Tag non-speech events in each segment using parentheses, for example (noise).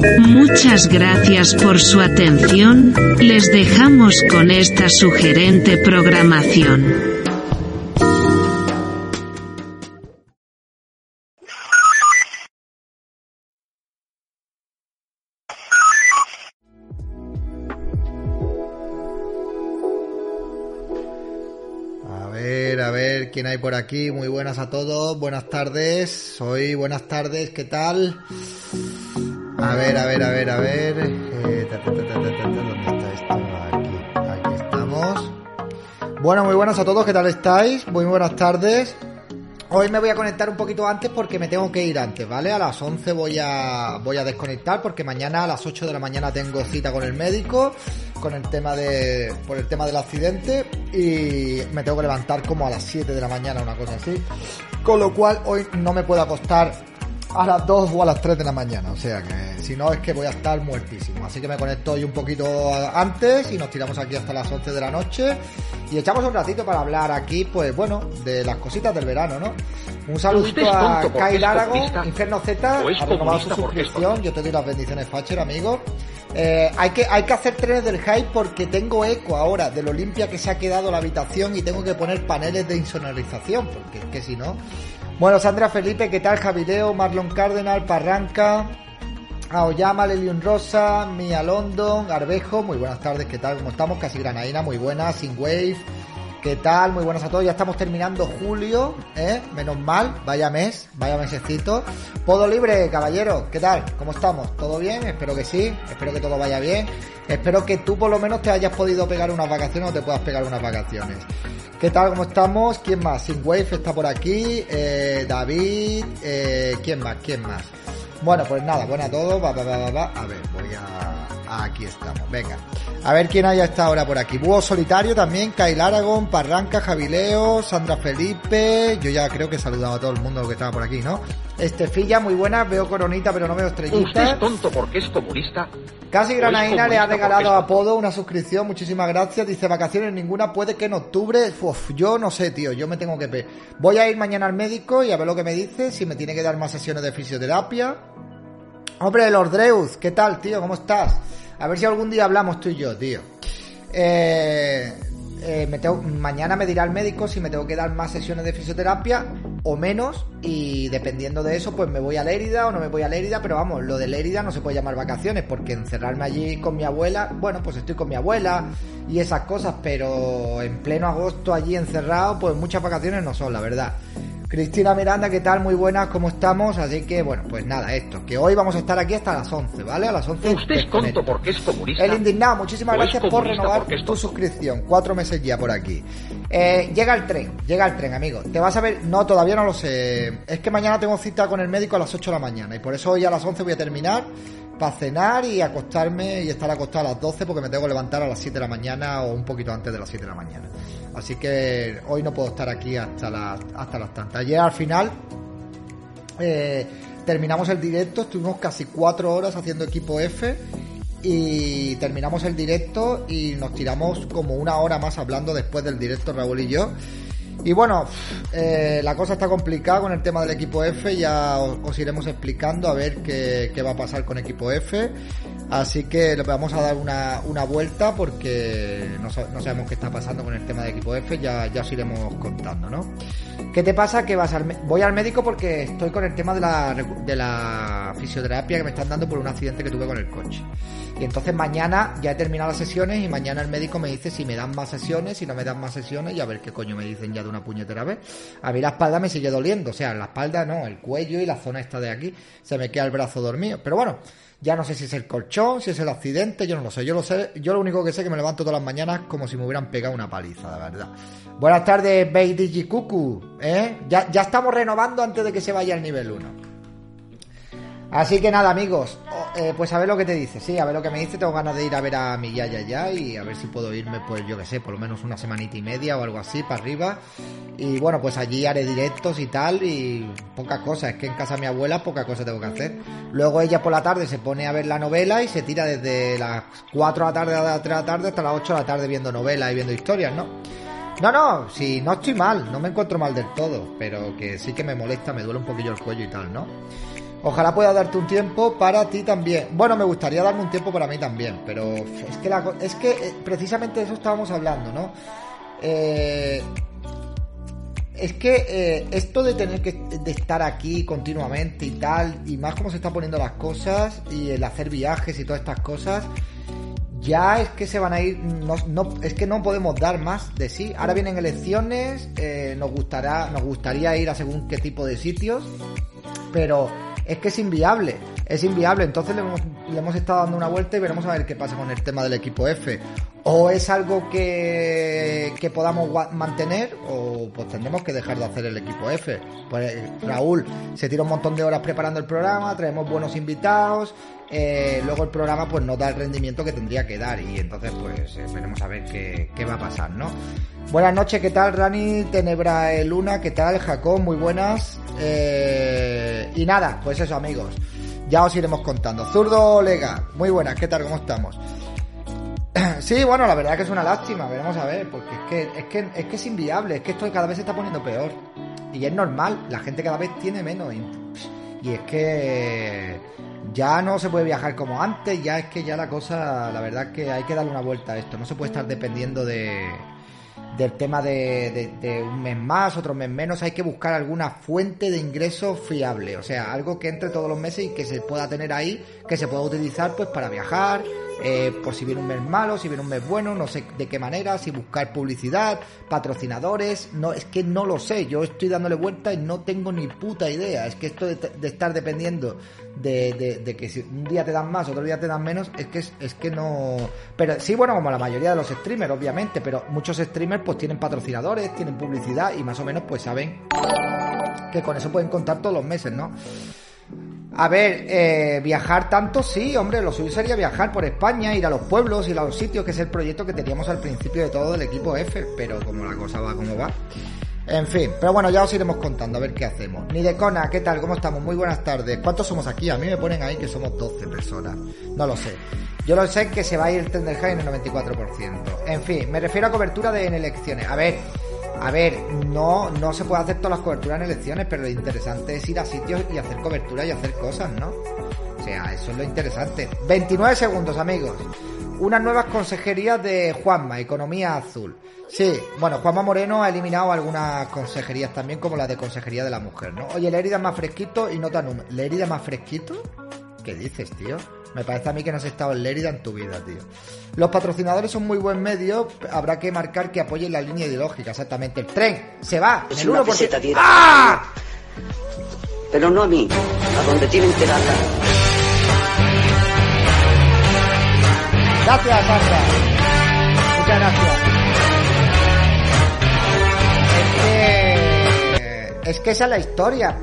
Muchas gracias por su atención, les dejamos con esta sugerente programación. A ver, a ver, ¿quién hay por aquí? Muy buenas a todos, buenas tardes. Soy buenas tardes, ¿qué tal? A ver, a ver, a ver, a ver. Eh, ¿Dónde está esto? Aquí, aquí estamos. Bueno, muy buenas a todos, ¿qué tal estáis? Muy buenas tardes. Hoy me voy a conectar un poquito antes porque me tengo que ir antes, ¿vale? A las 11 voy a, voy a desconectar porque mañana a las 8 de la mañana tengo cita con el médico con el tema de por el tema del accidente y me tengo que levantar como a las 7 de la mañana, una cosa así. Con lo cual hoy no me puedo acostar a las 2 o a las 3 de la mañana, o sea que si no es que voy a estar muertísimo. Así que me conecto hoy un poquito antes y nos tiramos aquí hasta las 11 de la noche y echamos un ratito para hablar aquí, pues bueno, de las cositas del verano, ¿no? Un saludito a Arago, comunista. Inferno Z, ha renovado su suscripción. Yo te doy las bendiciones, Facher, amigo. Eh, hay, que, hay que hacer trenes del hype porque tengo eco ahora de lo limpia que se ha quedado la habitación y tengo que poner paneles de insonorización, porque es que si no. Bueno, Sandra Felipe, ¿qué tal? Javileo, Marlon Cardenal, Parranca, Aoyama, Lelion Rosa, Mia London, Arbejo, muy buenas tardes, ¿qué tal? ¿Cómo estamos? Casi Granaína, muy buenas, Sin Wave, ¿qué tal? Muy buenas a todos, ya estamos terminando julio, ¿eh? Menos mal, vaya mes, vaya mesecito. Podo libre, caballero, ¿qué tal? ¿Cómo estamos? ¿Todo bien? Espero que sí, espero que todo vaya bien. Espero que tú por lo menos te hayas podido pegar unas vacaciones o te puedas pegar unas vacaciones. ¿Qué tal? ¿Cómo estamos? ¿Quién más? Sin Wave está por aquí, eh, David, eh, ¿quién más? ¿Quién más? Bueno, pues nada, buena a todos. Va, va, va, va. A ver, voy a. Aquí estamos, venga. A ver quién hay hasta ahora por aquí. Búho Solitario también, Kyle Aragon, Parranca, Javileo, Sandra Felipe. Yo ya creo que he saludado a todo el mundo que estaba por aquí, ¿no? Estefilla, muy buena. Veo coronita, pero no veo Usted estrellitas. es tonto porque es comunista. Casi Granaína le ha regalado porque a es Podo una suscripción, muchísimas gracias. Dice vacaciones ninguna, puede que en octubre. Uf, yo no sé, tío, yo me tengo que pe. Voy a ir mañana al médico y a ver lo que me dice, si me tiene que dar más sesiones de fisioterapia. Hombre, Lord Dreus, ¿qué tal, tío? ¿Cómo estás? A ver si algún día hablamos tú y yo, tío. Eh, eh, me tengo- mañana me dirá el médico si me tengo que dar más sesiones de fisioterapia o menos y dependiendo de eso pues me voy a Lérida o no me voy a Lérida, pero vamos, lo de Lérida no se puede llamar vacaciones porque encerrarme allí con mi abuela, bueno, pues estoy con mi abuela y esas cosas, pero en pleno agosto allí encerrado pues muchas vacaciones no son, la verdad. Cristina Miranda, ¿qué tal? Muy buenas, ¿cómo estamos? Así que, bueno, pues nada, esto, que hoy vamos a estar aquí hasta las 11, ¿vale? A las 11. Usted es tonto porque es comunista. El indignado, muchísimas gracias por renovar tu suscripción. Cuatro meses ya por aquí. Eh, llega el tren, llega el tren, amigo. Te vas a ver. No, todavía no lo sé. Es que mañana tengo cita con el médico a las 8 de la mañana. Y por eso hoy a las 11 voy a terminar para cenar y acostarme y estar acostado a las 12 porque me tengo que levantar a las 7 de la mañana o un poquito antes de las 7 de la mañana. Así que hoy no puedo estar aquí hasta las, hasta las tantas. Ayer al final eh, terminamos el directo, estuvimos casi cuatro horas haciendo equipo F y terminamos el directo y nos tiramos como una hora más hablando después del directo Raúl y yo. Y bueno, eh, la cosa está complicada con el tema del equipo F, ya os, os iremos explicando a ver qué, qué va a pasar con equipo F. Así que vamos a dar una, una vuelta porque no, no sabemos qué está pasando con el tema de equipo F, ya, ya os iremos contando, ¿no? ¿Qué te pasa? Que vas al voy al médico porque estoy con el tema de la, de la fisioterapia que me están dando por un accidente que tuve con el coche. Y entonces mañana ya he terminado las sesiones y mañana el médico me dice si me dan más sesiones, si no me dan más sesiones y a ver qué coño me dicen ya una puñetera vez. A mí la espalda me sigue doliendo, o sea, la espalda no, el cuello y la zona esta de aquí, se me queda el brazo dormido. Pero bueno, ya no sé si es el colchón, si es el accidente, yo no lo sé. Yo lo sé, yo lo único que sé es que me levanto todas las mañanas como si me hubieran pegado una paliza, de verdad. Buenas tardes, Baby Cucu, ¿eh? Ya, ya estamos renovando antes de que se vaya al nivel 1. Así que nada, amigos, eh, pues a ver lo que te dice. Sí, a ver lo que me dice. Tengo ganas de ir a ver a mi yaya ya y a ver si puedo irme, pues yo que sé, por lo menos una semanita y media o algo así para arriba. Y bueno, pues allí haré directos y tal y poca cosa. Es que en casa de mi abuela poca cosa tengo que hacer. Luego ella por la tarde se pone a ver la novela y se tira desde las 4 de la tarde a las 3 de la tarde hasta las 8 de la tarde viendo novelas y viendo historias, ¿no? No, no, si no estoy mal, no me encuentro mal del todo, pero que sí que me molesta, me duele un poquillo el cuello y tal, ¿no? Ojalá pueda darte un tiempo para ti también. Bueno, me gustaría darme un tiempo para mí también, pero es que, es que eh, precisamente eso estábamos hablando, ¿no? Eh, es que eh, esto de tener que de estar aquí continuamente y tal, y más como se están poniendo las cosas, y el hacer viajes y todas estas cosas, ya es que se van a ir, no, es que no podemos dar más de sí. Ahora vienen elecciones, nos gustará, nos gustaría ir a según qué tipo de sitios, pero es que es inviable, es inviable. Entonces le hemos, le hemos estado dando una vuelta y veremos a ver qué pasa con el tema del equipo F. O es algo que, que podamos mantener o pues tendremos que dejar de hacer el equipo F. Pues Raúl se tira un montón de horas preparando el programa, traemos buenos invitados, eh, luego el programa pues no da el rendimiento que tendría que dar y entonces pues eh, veremos a ver qué, qué va a pasar, ¿no? Buenas noches, ¿qué tal Rani? Tenebra Luna, ¿qué tal Jacob? Muy buenas. Eh, y nada, pues eso amigos, ya os iremos contando. Zurdo Lega, muy buenas, ¿qué tal? ¿Cómo estamos? (clears throat) Sí, bueno, la verdad que es una lástima, veremos a ver, porque es que, es que, es que es inviable, es que esto cada vez se está poniendo peor. Y es normal, la gente cada vez tiene menos. Y es que ya no se puede viajar como antes, ya es que ya la cosa, la verdad es que hay que darle una vuelta a esto, no se puede estar dependiendo de, del tema de, de, un mes más, otro mes menos, hay que buscar alguna fuente de ingreso fiable, o sea, algo que entre todos los meses y que se pueda tener ahí, que se pueda utilizar pues para viajar, eh, por si viene un mes malo, si viene un mes bueno, no sé de qué manera, si buscar publicidad, patrocinadores, no, es que no lo sé, yo estoy dándole vuelta y no tengo ni puta idea, es que esto de, estar dependiendo de, de, que si un día te dan más, otro día te dan menos, es que es, que no, pero sí, bueno, como la mayoría de los streamers, obviamente, pero muchos streamers pues tienen patrocinadores, tienen publicidad y más o menos pues saben que con eso pueden contar todos los meses, ¿no? A ver, eh, viajar tanto, sí, hombre, lo suyo sería viajar por España, ir a los pueblos, ir a los sitios, que es el proyecto que teníamos al principio de todo del equipo F, pero como la cosa va como va. En fin, pero bueno, ya os iremos contando a ver qué hacemos. Ni de Cona, ¿qué tal? ¿Cómo estamos? Muy buenas tardes. ¿Cuántos somos aquí? A mí me ponen ahí que somos 12 personas. No lo sé. Yo lo sé que se va a ir Tender High en el 94%. En fin, me refiero a cobertura de en elecciones. A ver, a ver, no, no se puede hacer todas las coberturas en elecciones, pero lo interesante es ir a sitios y hacer cobertura y hacer cosas, ¿no? O sea, eso es lo interesante. 29 segundos, amigos. Unas nuevas consejerías de Juanma, Economía Azul. Sí, bueno, Juanma Moreno ha eliminado algunas consejerías también, como la de Consejería de la Mujer, ¿no? Oye, herida más fresquito y nota número. herida más fresquito? ¿Qué dices, tío? Me parece a mí que no has estado en Lérida en tu vida, tío. Los patrocinadores son muy buen medio, habrá que marcar que apoyen la línea ideológica, exactamente. El tren se va es el 1%. ¡Ah! Pero no a mí, a donde tienen que darla. Gracias, Sandra. Muchas gracias. Es que esa es la historia.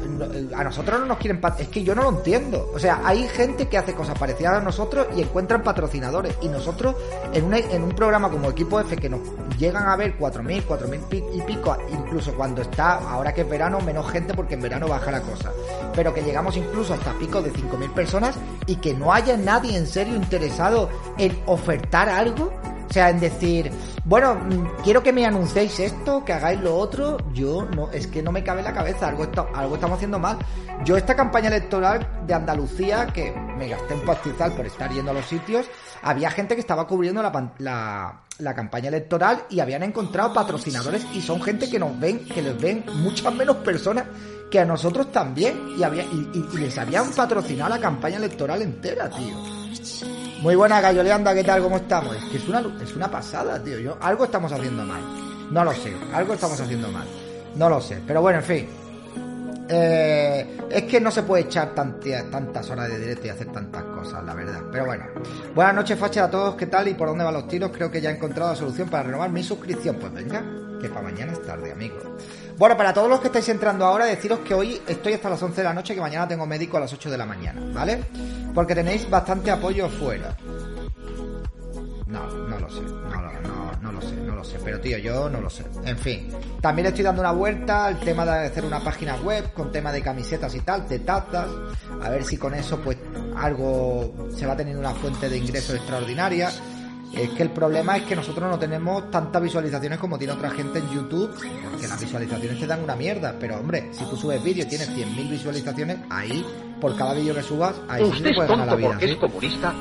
A nosotros no nos quieren... Es que yo no lo entiendo. O sea, hay gente que hace cosas parecidas a nosotros y encuentran patrocinadores. Y nosotros, en un, en un programa como Equipo F, que nos llegan a ver 4.000, 4.000 y pico, incluso cuando está, ahora que es verano, menos gente porque en verano baja la cosa. Pero que llegamos incluso hasta picos de 5.000 personas y que no haya nadie en serio interesado en ofertar algo o sea, en decir, bueno, mm, quiero que me anunciéis esto, que hagáis lo otro. Yo no, es que no me cabe en la cabeza, algo, algo estamos haciendo mal. Yo esta campaña electoral de Andalucía, que me gasté un pastizal por estar yendo a los sitios, había gente que estaba cubriendo la, la, campaña electoral y habían encontrado patrocinadores y son gente que nos ven, que les ven muchas menos personas que a nosotros también y, había, y les habían patrocinado la campaña electoral entera, tío. Muy buena, Galloleanda, ¿qué tal? ¿Cómo estamos? Es que es una, es una pasada, tío. Yo, algo estamos haciendo mal. No lo sé, algo estamos haciendo mal. No lo sé. Pero bueno, en fin. Eh, es que no se puede echar tantas horas de directo y hacer tantas cosas, la verdad. Pero bueno. Buenas noches, Facha, a todos. ¿Qué tal y por dónde van los tiros? Creo que ya he encontrado la solución para renovar mi suscripción. Pues venga, que para mañana es tarde, amigos. Bueno, para todos los que estáis entrando ahora, deciros que hoy estoy hasta las 11 de la noche, que mañana tengo médico a las 8 de la mañana, ¿vale? Porque tenéis bastante apoyo fuera. No, no lo sé, no, no, no lo sé, no lo sé, pero tío, yo no lo sé. En fin, también estoy dando una vuelta al tema de hacer una página web con tema de camisetas y tal, de tazas, a ver si con eso pues algo se va teniendo una fuente de ingresos extraordinaria. Es que el problema es que nosotros no tenemos tantas visualizaciones como tiene otra gente en YouTube, porque las visualizaciones te dan una mierda. Pero hombre, si tú subes vídeo y tienes 100.000 visualizaciones, ahí, por cada vídeo que subas, ahí sí te puedes ganar la vida. es comunista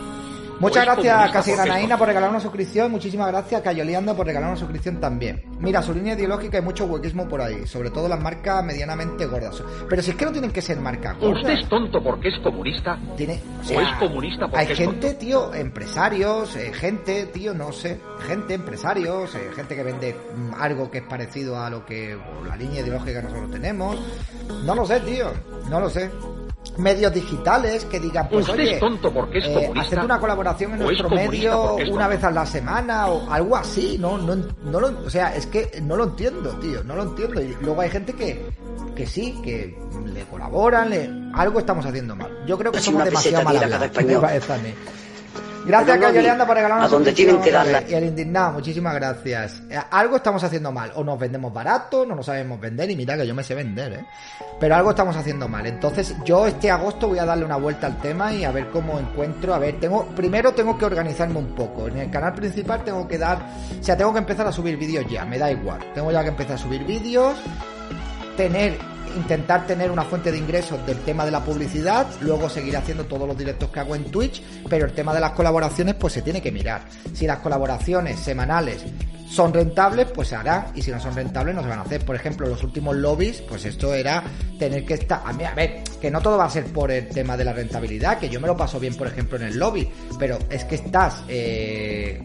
Muchas gracias Casi Granaína por regalar una suscripción. Muchísimas gracias Cayoliando por regalar una suscripción también. Mira, su línea ideológica hay mucho huequismo por ahí, sobre todo las marcas medianamente gordas. Pero si es que no tienen que ser marcas gordas. ¿Usted es tonto porque es comunista? Tiene, o, es comunista porque Hay gente, tío, empresarios, eh, gente, tío, no sé, gente, empresarios, eh, gente que vende mm, algo que es parecido a lo que la línea ideológica que nosotros tenemos. No lo sé, tío, no lo sé medios digitales que digan, pues Usted oye, es tonto porque es eh, hacer una colaboración en nuestro medio una vez a la semana o algo así, ¿no? No, no lo, o sea, es que no lo entiendo, tío, no lo entiendo. Y luego hay gente que, que sí, que le colaboran, le, algo estamos haciendo mal. Yo creo que somos demasiado mal Gracias, Cayo por regalarnos a donde tienen que darla. Y el indignado, muchísimas gracias. Eh, algo estamos haciendo mal. O nos vendemos barato, no nos sabemos vender. Y mira que yo me sé vender, ¿eh? Pero algo estamos haciendo mal. Entonces, yo este agosto voy a darle una vuelta al tema y a ver cómo encuentro. A ver, tengo. Primero tengo que organizarme un poco. En el canal principal tengo que dar. O sea, tengo que empezar a subir vídeos ya, me da igual. Tengo ya que empezar a subir vídeos. Tener intentar tener una fuente de ingresos del tema de la publicidad, luego seguir haciendo todos los directos que hago en Twitch, pero el tema de las colaboraciones pues se tiene que mirar. Si las colaboraciones semanales son rentables, pues se harán, y si no son rentables no se van a hacer. Por ejemplo, los últimos lobbies, pues esto era tener que estar... A, mí, a ver, que no todo va a ser por el tema de la rentabilidad, que yo me lo paso bien, por ejemplo, en el lobby, pero es que estás... Eh,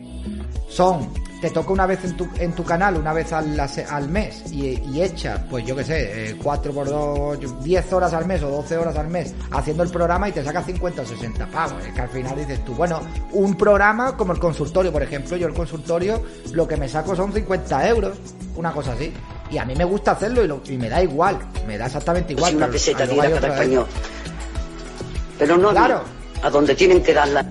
son te toca una vez en tu, en tu canal, una vez al, al mes, y, y echas, pues yo qué sé, 4 eh, por 2, 10 horas al mes o 12 horas al mes haciendo el programa y te saca 50 o 60 pavos. Es que al final dices tú, bueno, un programa como el consultorio, por ejemplo, yo el consultorio lo que me saco son 50 euros, una cosa así. Y a mí me gusta hacerlo y, lo, y me da igual, me da exactamente igual. Es una peseta cada español. Pero no claro. a donde tienen que darla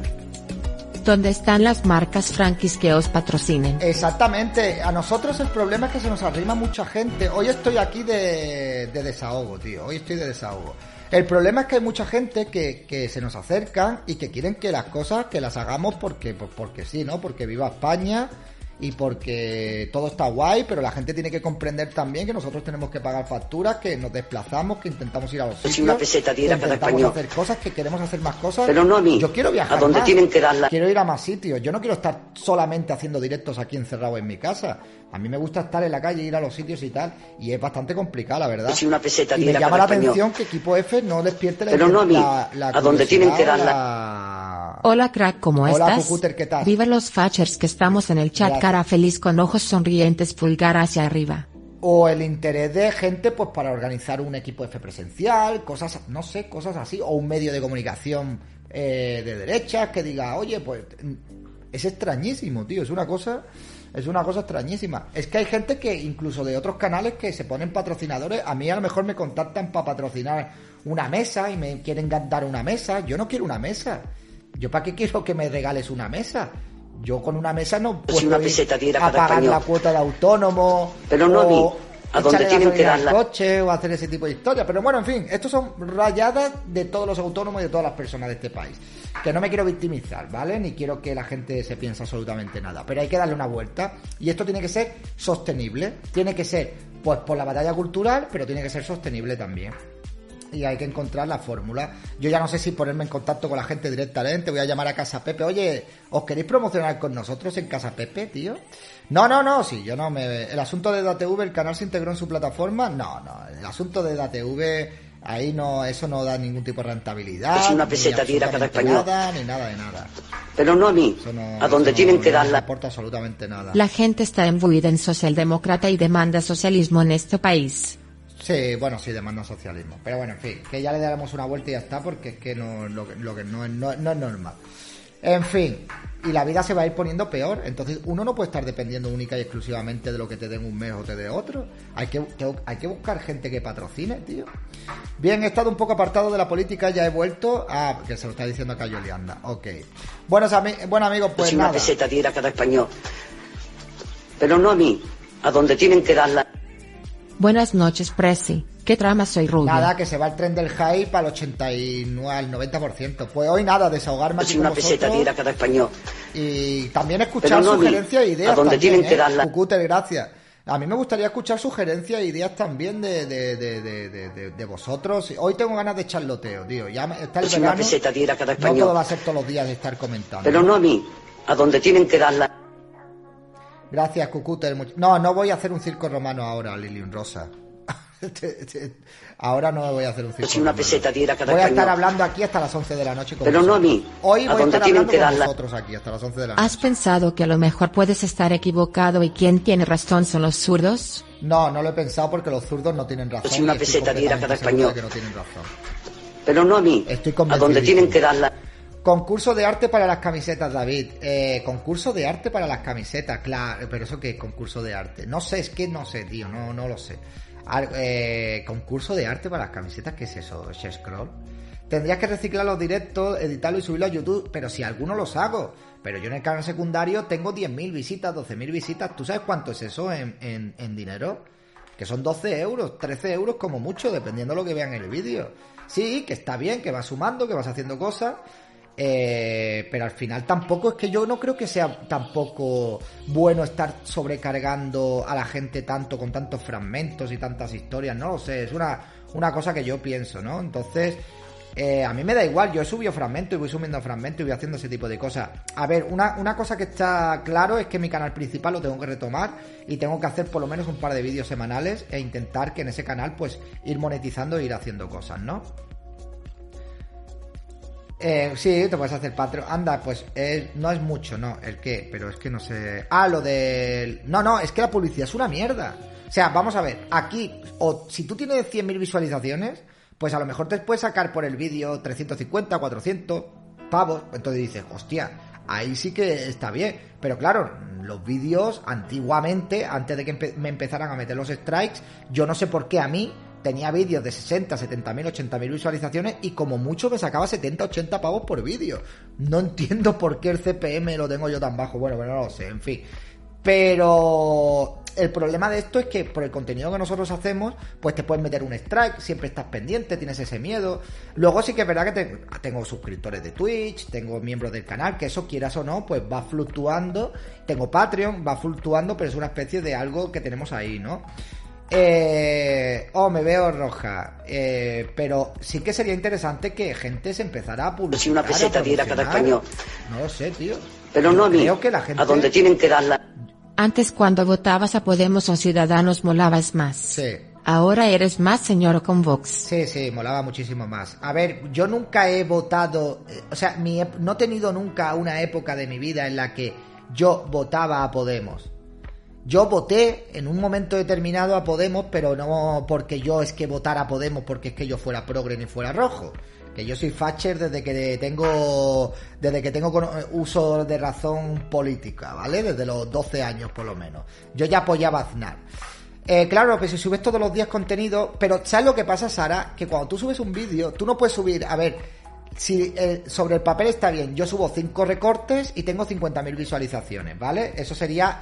donde están las marcas franquis que os patrocinen. Exactamente, a nosotros el problema es que se nos arrima mucha gente. Hoy estoy aquí de, desahogo, tío, hoy estoy de desahogo. El problema es que hay mucha gente que, que se nos acercan y que quieren que las cosas que las hagamos porque, pues porque sí, ¿no? Porque viva España y porque todo está guay, pero la gente tiene que comprender también que nosotros tenemos que pagar facturas, que nos desplazamos, que intentamos ir a los sitios, una peseta que intentamos hacer cosas, que queremos hacer más cosas. Pero no a mí. Yo quiero viajar a donde tienen que darla. Quiero ir a más sitios. Yo no quiero estar solamente haciendo directos aquí encerrado en mi casa. A mí me gusta estar en la calle, ir a los sitios y tal, y es bastante complicado, la verdad. una peseta y me llama la atención que Equipo F no despierte la Pero no a mí, a donde tienen que darla. Hola crack, ¿cómo Hola, estás? ¿qué tal? Viva los fachers que estamos en el chat, cara feliz con ojos sonrientes, pulgar hacia arriba. O el interés de gente, pues para organizar un equipo F presencial, cosas, no sé, cosas así, o un medio de comunicación eh, de derecha que diga, oye, pues es extrañísimo, tío, es una cosa es una cosa extrañísima. Es que hay gente que incluso de otros canales que se ponen patrocinadores. A mí a lo mejor me contactan para patrocinar una mesa y me quieren dar una mesa. Yo no quiero una mesa. ¿Yo para qué quiero que me regales una mesa? Yo con una mesa no puedo una ir a pagar la cuota de autónomo. Pero no o a donde tienen que darla. coche o hacer ese tipo de historias. Pero bueno, en fin, estos son rayadas de todos los autónomos y de todas las personas de este país. Que no me quiero victimizar, ¿vale? Ni quiero que la gente se piense absolutamente nada. Pero hay que darle una vuelta. Y esto tiene que ser sostenible. Tiene que ser, pues, por la batalla cultural, pero tiene que ser sostenible también y hay que encontrar la fórmula. Yo ya no sé si ponerme en contacto con la gente directamente, voy a llamar a Casa Pepe, oye, ¿os queréis promocionar con nosotros en Casa Pepe, tío? No, no, no, sí, yo no me... El asunto de DATV, el canal se integró en su plataforma, no, no, el asunto de DATV, ahí no, eso no da ningún tipo de rentabilidad. Es una peseta ni cada español. Nada, ni nada de nada. Pero no a mí. Eso no- A donde eso tienen no- que no dar nos la... aporta absolutamente nada. La gente está imbuida en socialdemócrata y demanda socialismo en este país. Sí, bueno, sí, demanda socialismo. Pero bueno, en fin, que ya le daremos una vuelta y ya está, porque es que no, lo, que- lo que no, es- no, no es normal. En fin, y la vida se va a ir poniendo peor. Entonces, uno no puede estar dependiendo única y exclusivamente de lo que te den un mes o te dé otro. Hay que, hay que buscar gente que patrocine, tío. Bien, he estado un poco apartado de la política, ya he vuelto. Ah, que se lo está diciendo acá Yolianda. Ok. Buenos ami- bueno, amigos, pues si una nada. peseta diera cada español. Pero no a mí. A donde tienen que dar la... Buenas noches, Prezi. ¿Qué trama soy rubia? Nada, que se va el tren del hype al 89, al 90%. Pues hoy nada, desahogarme con una peseta diera cada español. Y también escuchar no sugerencias e ideas. a donde también, tienen que ¿eh? dar la- Cucuter, gracias. A mí me gustaría escuchar sugerencias e ideas también de, de, de, de, de- de- de vosotros. Hoy tengo ganas de charloteo, tío. Ya está el una verano. peseta diera cada No todo español. va a ser todos los días de estar comentando. Pero no a mí. A donde tienen que dar la... Gracias, Cucuter. much- No, no voy a hacer un circo romano ahora, Lilian Rosa. (laughs) ahora no voy a hacer un circo Si una romano. peseta diera cada Voy a estar hablando aquí hasta las 11 de la noche con Pero no a mí. Hoy A voy a estar hablando que con vosotros aquí hasta las 11 de la noche. ¿Has pensado que a lo mejor puedes estar equivocado y quien tiene razón son los zurdos? No, no lo he pensado porque los zurdos no tienen razón. Si una peseta diera cada español. que no tienen razón. Pero no a mí. Estoy A convencido. donde tienen que dar la... Concurso de arte para las camisetas, David. Eh, concurso de arte para las camisetas, claro. Pero eso qué es concurso de arte. No sé, es que no sé, tío, no, no lo sé. Eh, concurso de arte para las camisetas, ¿qué es eso? Scroll. Tendrías que reciclar los directos, editarlo y subirlo a YouTube, pero si algunos los hago. Pero yo en el canal secundario tengo 10.000 visitas, 12.000 visitas. ¿Tú sabes cuánto es eso en, en- en dinero? Que son 12 euros, 13 euros como mucho, dependiendo de lo que vean en el vídeo. Sí, que está bien, que vas sumando, que vas haciendo cosas. Eh, pero al final tampoco es que yo no creo que sea tampoco bueno estar sobrecargando a la gente tanto con tantos fragmentos y tantas historias, no lo sé, es una, una cosa que yo pienso, ¿no? Entonces, eh, a mí me da igual, yo he subido fragmentos y voy subiendo fragmentos y voy haciendo ese tipo de cosas. A ver, una, una cosa que está claro es que mi canal principal lo tengo que retomar y tengo que hacer por lo menos un par de vídeos semanales e intentar que en ese canal pues ir monetizando e ir haciendo cosas, ¿no? Eh, sí, te puedes hacer Patreon. Anda, pues eh, no es mucho, no. ¿El qué? Pero es que no sé. Ah, lo del. No, no, es que la publicidad es una mierda. O sea, vamos a ver. Aquí, o si tú tienes 100.000 visualizaciones, pues a lo mejor te puedes sacar por el vídeo 350, 400 pavos. Entonces dices, hostia, ahí sí que está bien. Pero claro, los vídeos antiguamente, antes de que me empezaran a meter los strikes, yo no sé por qué a mí tenía vídeos de 60, 70 mil, 80 mil visualizaciones y como mucho me sacaba 70, 80 pavos por vídeo. No entiendo por qué el CPM lo tengo yo tan bajo. Bueno, bueno, no lo sé, en fin. Pero el problema de esto es que por el contenido que nosotros hacemos, pues te puedes meter un strike, siempre estás pendiente, tienes ese miedo. Luego sí que es verdad que te- tengo suscriptores de Twitch, tengo miembros del canal, que eso quieras o no, pues va fluctuando. Tengo Patreon, va fluctuando, pero es una especie de algo que tenemos ahí, ¿no? Eh, oh, me veo roja. Eh, pero sí que sería interesante que gente se empezara a publicar. Si una peseta diera cada español. No lo sé, tío. Pero no a mí. Creo que la gente. A donde tienen que dar la... Antes cuando votabas a Podemos o Ciudadanos molabas más. Sí. Ahora eres más señor con Vox. Sí, sí, molaba muchísimo más. A ver, yo nunca he votado, eh, o sea, mi no he tenido nunca una época de mi vida en la que yo votaba a Podemos. Yo voté en un momento determinado a Podemos, pero no porque yo es que votara a Podemos porque es que yo fuera progre ni fuera rojo. Que yo soy facher desde que tengo desde que tengo cono- uso de razón política, ¿vale? Desde los 12 años por lo menos. Yo ya apoyaba a Aznar. Eh, claro, pues si subes todos los días contenido, pero ¿sabes lo que pasa, Sara? Que cuando tú subes un vídeo, tú no puedes subir, a ver, si eh, sobre el papel está bien, yo subo 5 recortes y tengo 50.000 visualizaciones, ¿vale? Eso sería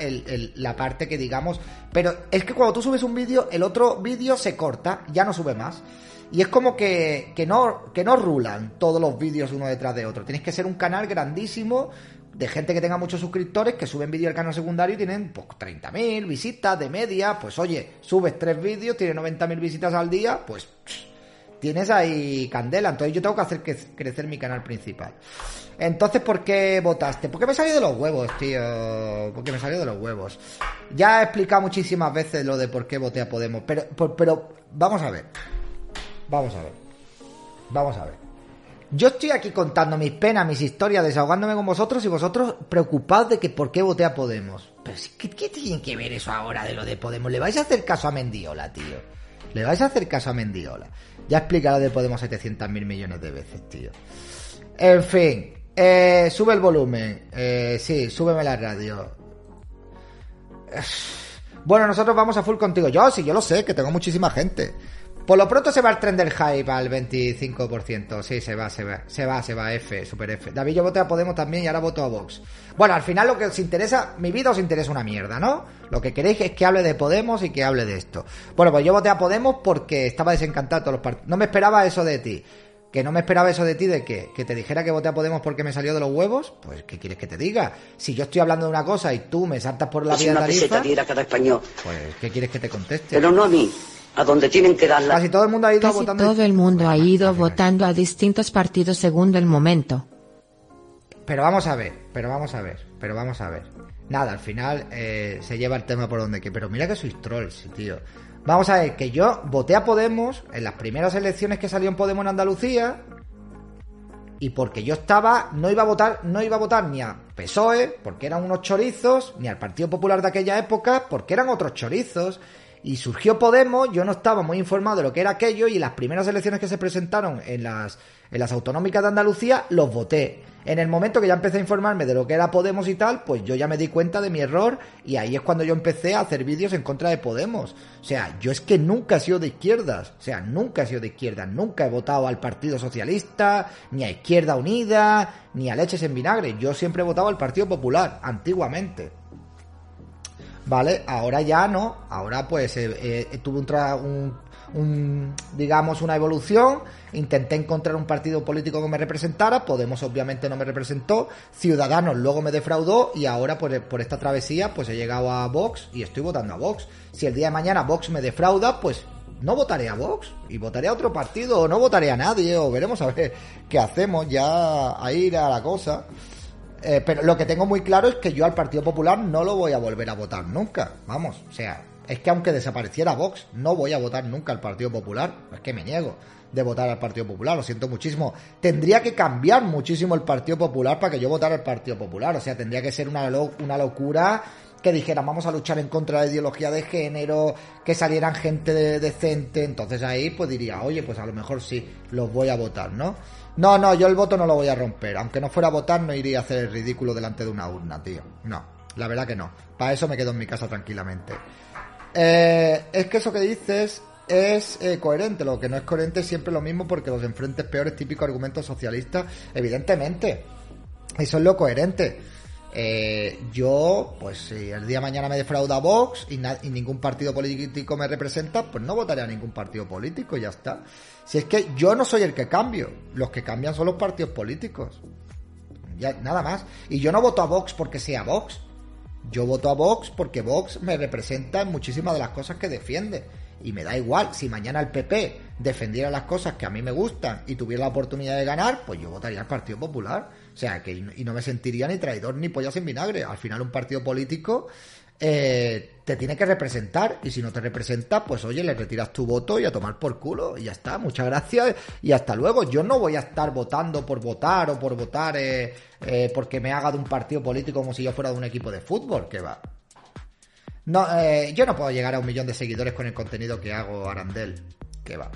la parte que digamos, pero es que cuando tú subes un vídeo, el otro vídeo se corta, ya no sube más. Y es como que, que, no, que no rulan todos los vídeos uno detrás de otro. Tienes que ser un canal grandísimo de gente que tenga muchos suscriptores que suben vídeos al canal secundario y tienen pues, 30.000 visitas de media. Pues oye, subes tres vídeos, tienes 90.000 visitas al día, pues tienes ahí candela. Entonces yo tengo que hacer crecer mi canal principal. Entonces, ¿por qué votaste? Porque me salió de los huevos, tío. Porque me salió de los huevos. Ya he explicado muchísimas veces lo de por qué voté a Podemos. Pero, pero vamos a ver. Vamos a ver. Vamos a ver. Yo estoy aquí contando mis penas, mis historias, desahogándome con vosotros y vosotros preocupados de que por qué voté a Podemos. Pero ¿qué, qué tiene que ver eso ahora de lo de Podemos? ¿Le vais a hacer caso a Mendiola, tío? ¿Le vais a hacer caso a Mendiola? Ya he explicado de Podemos 700 mil millones de veces, tío. En fin, eh, sube el volumen. Eh, sí, súbeme la radio. Bueno, nosotros vamos a full contigo. Yo sí, yo lo sé, que tengo muchísima gente. Por lo pronto se va el tren del hype al 25%. Sí, se va, se va, se va, se va, F, super F. David, yo voté a Podemos también y ahora voto a Vox. Bueno, al final lo que os interesa, mi vida os interesa una mierda, ¿no? Lo que queréis es que hable de Podemos y que hable de esto. Bueno, pues yo voté a Podemos porque estaba desencantado de todos los partidos. No me esperaba eso de ti. Que no me esperaba eso de ti de qué? Que te dijera que voté a Podemos porque me salió de los huevos. Pues, ¿qué quieres que te diga? Si yo estoy hablando de una cosa y tú me saltas por la Si vía de peseta tarifa, cada español. pues, ¿qué quieres que te conteste? Pero no a mí, a donde tienen que darla. Casi todo el mundo ha ido Casi votando. todo el mundo ha ido votando a distintos partidos según el momento. Pero vamos a ver, pero vamos a ver, pero vamos a ver. Nada, al final eh, se lleva el tema por donde que. Pero mira que sois trolls, tío. Vamos a ver, que yo voté a Podemos en las primeras elecciones que salió en Podemos en Andalucía. Y porque yo estaba, no iba a votar, no iba a votar ni a PSOE, porque eran unos chorizos, ni al Partido Popular de aquella época, porque eran otros chorizos. Y surgió Podemos, yo no estaba muy informado de lo que era aquello, y las primeras elecciones que se presentaron en las, en las autonómicas de Andalucía, los voté. En el momento que ya empecé a informarme de lo que era Podemos y tal, pues yo ya me di cuenta de mi error, y ahí es cuando yo empecé a hacer vídeos en contra de Podemos. O sea, yo es que nunca he sido de izquierdas, o sea, nunca he sido de izquierdas, nunca he votado al Partido Socialista, ni a Izquierda Unida, ni a Leches en Vinagre, yo siempre he votado al Partido Popular, antiguamente. ¿Vale? Ahora ya no, ahora pues eh, eh, tuve un, tra- un, un, digamos, una evolución, intenté encontrar un partido político que me representara, Podemos obviamente no me representó, Ciudadanos luego me defraudó y ahora por, por esta travesía pues he llegado a Vox y estoy votando a Vox. Si el día de mañana Vox me defrauda, pues no votaré a Vox y votaré a otro partido o no votaré a nadie o veremos a ver qué hacemos ya a ir a la cosa. Eh, pero lo que tengo muy claro es que yo al Partido Popular no lo voy a volver a votar nunca. Vamos, o sea, es que aunque desapareciera Vox, no voy a votar nunca al Partido Popular. Es que me niego de votar al Partido Popular, lo siento muchísimo. Tendría que cambiar muchísimo el Partido Popular para que yo votara al Partido Popular. O sea, tendría que ser una, una locura que dijeran vamos a luchar en contra de la ideología de género, que salieran gente de- decente. Entonces ahí pues diría, oye, pues a lo mejor sí, los voy a votar, ¿no? No, no, yo el voto no lo voy a romper. Aunque no fuera a votar, no iría a hacer el ridículo delante de una urna, tío. No, la verdad que no. Para eso me quedo en mi casa tranquilamente. Eh, es que eso que dices es eh, coherente. Lo que no es coherente es siempre lo mismo porque los enfrentes peores, típico argumento socialista. Evidentemente, eso es lo coherente. Eh, yo, pues si el día de mañana me defrauda Vox y, ningún partido político me representa, pues no votaré a ningún partido político ya está. Si es que yo no soy el que cambio, los que cambian son los partidos políticos. Ya, nada más. Y yo no voto a Vox porque sea Vox. Yo voto a Vox porque Vox me representa en muchísimas de las cosas que defiende. Y me da igual, si mañana el PP defendiera las cosas que a mí me gustan y tuviera la oportunidad de ganar, pues yo votaría al Partido Popular. O sea, que y no me sentiría ni traidor ni pollas en vinagre. Al final un partido político eh, te tiene que representar y si no te representa, pues oye, le retiras tu voto y a tomar por culo y ya está. Muchas gracias y hasta luego. Yo no voy a estar votando por votar o por votar eh, eh, porque me haga de un partido político como si yo fuera de un equipo de fútbol, que va. No, yo no puedo llegar a un millón de seguidores con el contenido que hago Arandel, que va.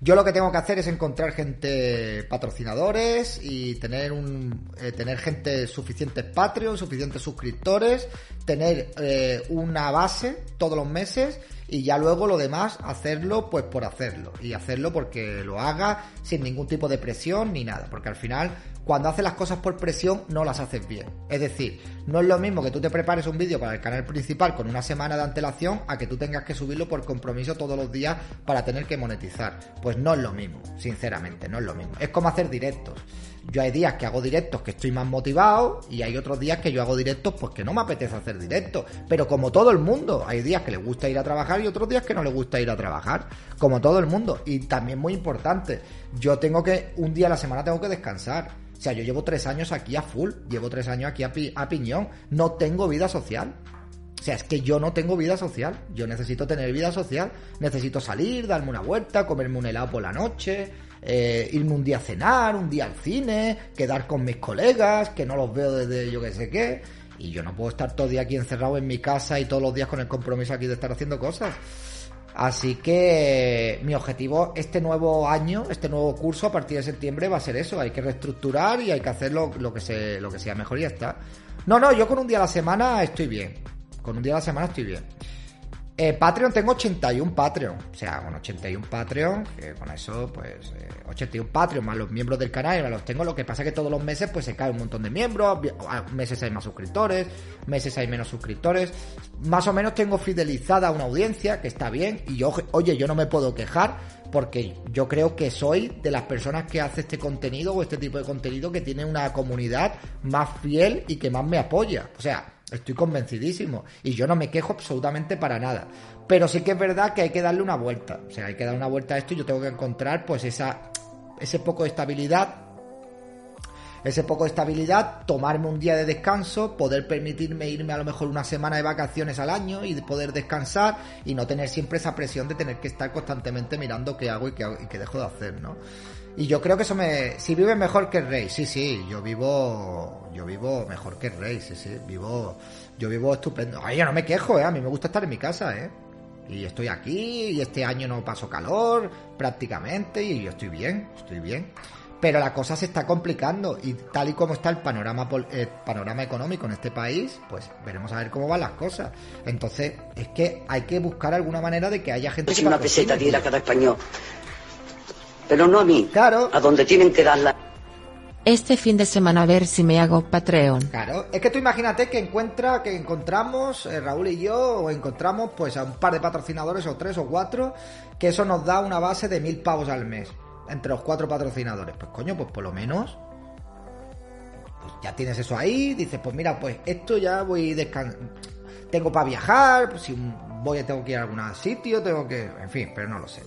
Yo lo que tengo que hacer es encontrar gente patrocinadores y tener un eh, tener gente suficientes Patreon, suficientes suscriptores, tener eh, una base todos los meses y ya luego lo demás hacerlo pues por hacerlo y hacerlo porque lo haga sin ningún tipo de presión ni nada, porque al final cuando haces las cosas por presión no las haces bien. Es decir, no es lo mismo que tú te prepares un vídeo para el canal principal con una semana de antelación a que tú tengas que subirlo por compromiso todos los días para tener que monetizar. Pues no es lo mismo, sinceramente, no es lo mismo. Es como hacer directos. Yo hay días que hago directos que estoy más motivado y hay otros días que yo hago directos pues que no me apetece hacer directos. Pero como todo el mundo, hay días que le gusta ir a trabajar y otros días que no le gusta ir a trabajar. Como todo el mundo. Y también muy importante, yo tengo que, un día a la semana tengo que descansar. O sea, yo llevo tres años aquí a full, llevo tres años aquí a, a piñón, no tengo vida social. O sea, es que yo no tengo vida social. Yo necesito tener vida social. Necesito salir, darme una vuelta, comerme un helado por la noche, eh, irme un día a cenar, un día al cine, quedar con mis colegas, que no los veo desde yo que sé qué. Y yo no puedo estar todo el día aquí encerrado en mi casa y todos los días con el compromiso aquí de estar haciendo cosas. Así que mi objetivo este nuevo año, este nuevo curso a partir de septiembre va a ser eso, hay que reestructurar y hay que hacer lo, que, se, lo que sea mejor y ya está. No, no, yo con un día a la semana estoy bien. Con un día a la semana estoy bien. Eh, Patreon tengo 81 Patreon. O sea, con 81 Patreon, que con eso, pues, eh, 81 Patreon más los miembros del canal, los tengo. Lo que pasa es que todos los meses, pues se cae un montón de miembros. Meses hay más suscriptores, meses hay menos suscriptores. Más o menos tengo fidelizada una audiencia, que está bien. Y yo, oye, yo no me puedo quejar, porque yo creo que soy de las personas que hace este contenido o este tipo de contenido que tiene una comunidad más fiel y que más me apoya. O sea, Estoy convencidísimo. Y yo no me quejo absolutamente para nada. Pero sí que es verdad que hay que darle una vuelta. O sea, hay que dar una vuelta a esto y yo tengo que encontrar pues esa, ese poco de estabilidad. Ese poco de estabilidad, tomarme un día de descanso, poder permitirme irme a lo mejor una semana de vacaciones al año y poder descansar y no tener siempre esa presión de tener que estar constantemente mirando qué hago y qué, hago- y qué dejo de hacer, ¿no? Y yo creo que eso me... Si vive mejor que el rey, sí, sí, yo vivo... Yo vivo mejor que el rey, sí, sí, vivo... Yo vivo estupendo. Oye, yo no me quejo, ¿eh? A mí me gusta estar en mi casa, ¿eh? Y estoy aquí, y este año no paso calor, prácticamente, y yo estoy bien, estoy bien. Pero la cosa se está complicando, y tal y como está el panorama, pol- eh, panorama económico en este país, pues veremos a ver cómo van las cosas. Entonces, es que hay que buscar alguna manera de que haya gente Si que una peseta cada español. Pero no a mí. Claro. A donde tienen que darla. Este fin de semana a ver si me hago Patreon. Claro, es que tú imagínate que encuentra, que encontramos, eh, Raúl y yo, o encontramos pues a un par de patrocinadores, o tres o cuatro, que eso nos da una base de mil pavos al mes, entre los cuatro patrocinadores. Pues coño, pues por lo menos, pues ya tienes eso ahí, dices, pues mira, pues esto ya voy descan tengo para viajar, pues si voy tengo que ir a algún sitio, tengo que, en fin, pero no lo sé.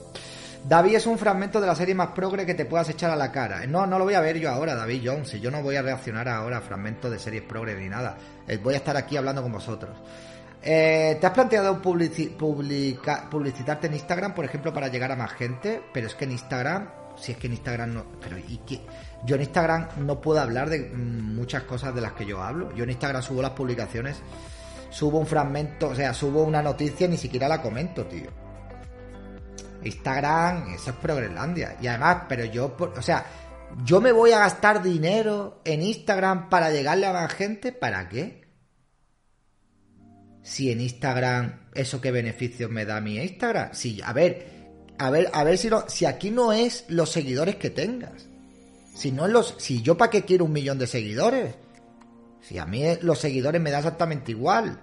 David es un fragmento de la serie más progre que te puedas echar a la cara. No, no lo voy a ver yo ahora, David Jones. Yo no voy a reaccionar ahora a fragmentos de series progre ni nada. Eh, Voy a estar aquí hablando con vosotros. Eh, ¿Te has planteado publicitarte en Instagram, por ejemplo, para llegar a más gente? Pero es que en Instagram, si es que en Instagram no. Pero ¿y qué? Yo en Instagram no puedo hablar de mm, muchas cosas de las que yo hablo. Yo en Instagram subo las publicaciones, subo un fragmento, o sea, subo una noticia y ni siquiera la comento, tío. Instagram, eso es Progreslandia. Y además, pero yo, o sea, yo me voy a gastar dinero en Instagram para llegarle a más gente, ¿para qué? Si en Instagram, eso qué beneficios me da mi Instagram. Si, a ver, a ver, a ver si, no- si aquí no es los seguidores que tengas. Si no los, si yo para qué quiero un millón de seguidores. Si a mí los seguidores me da exactamente igual.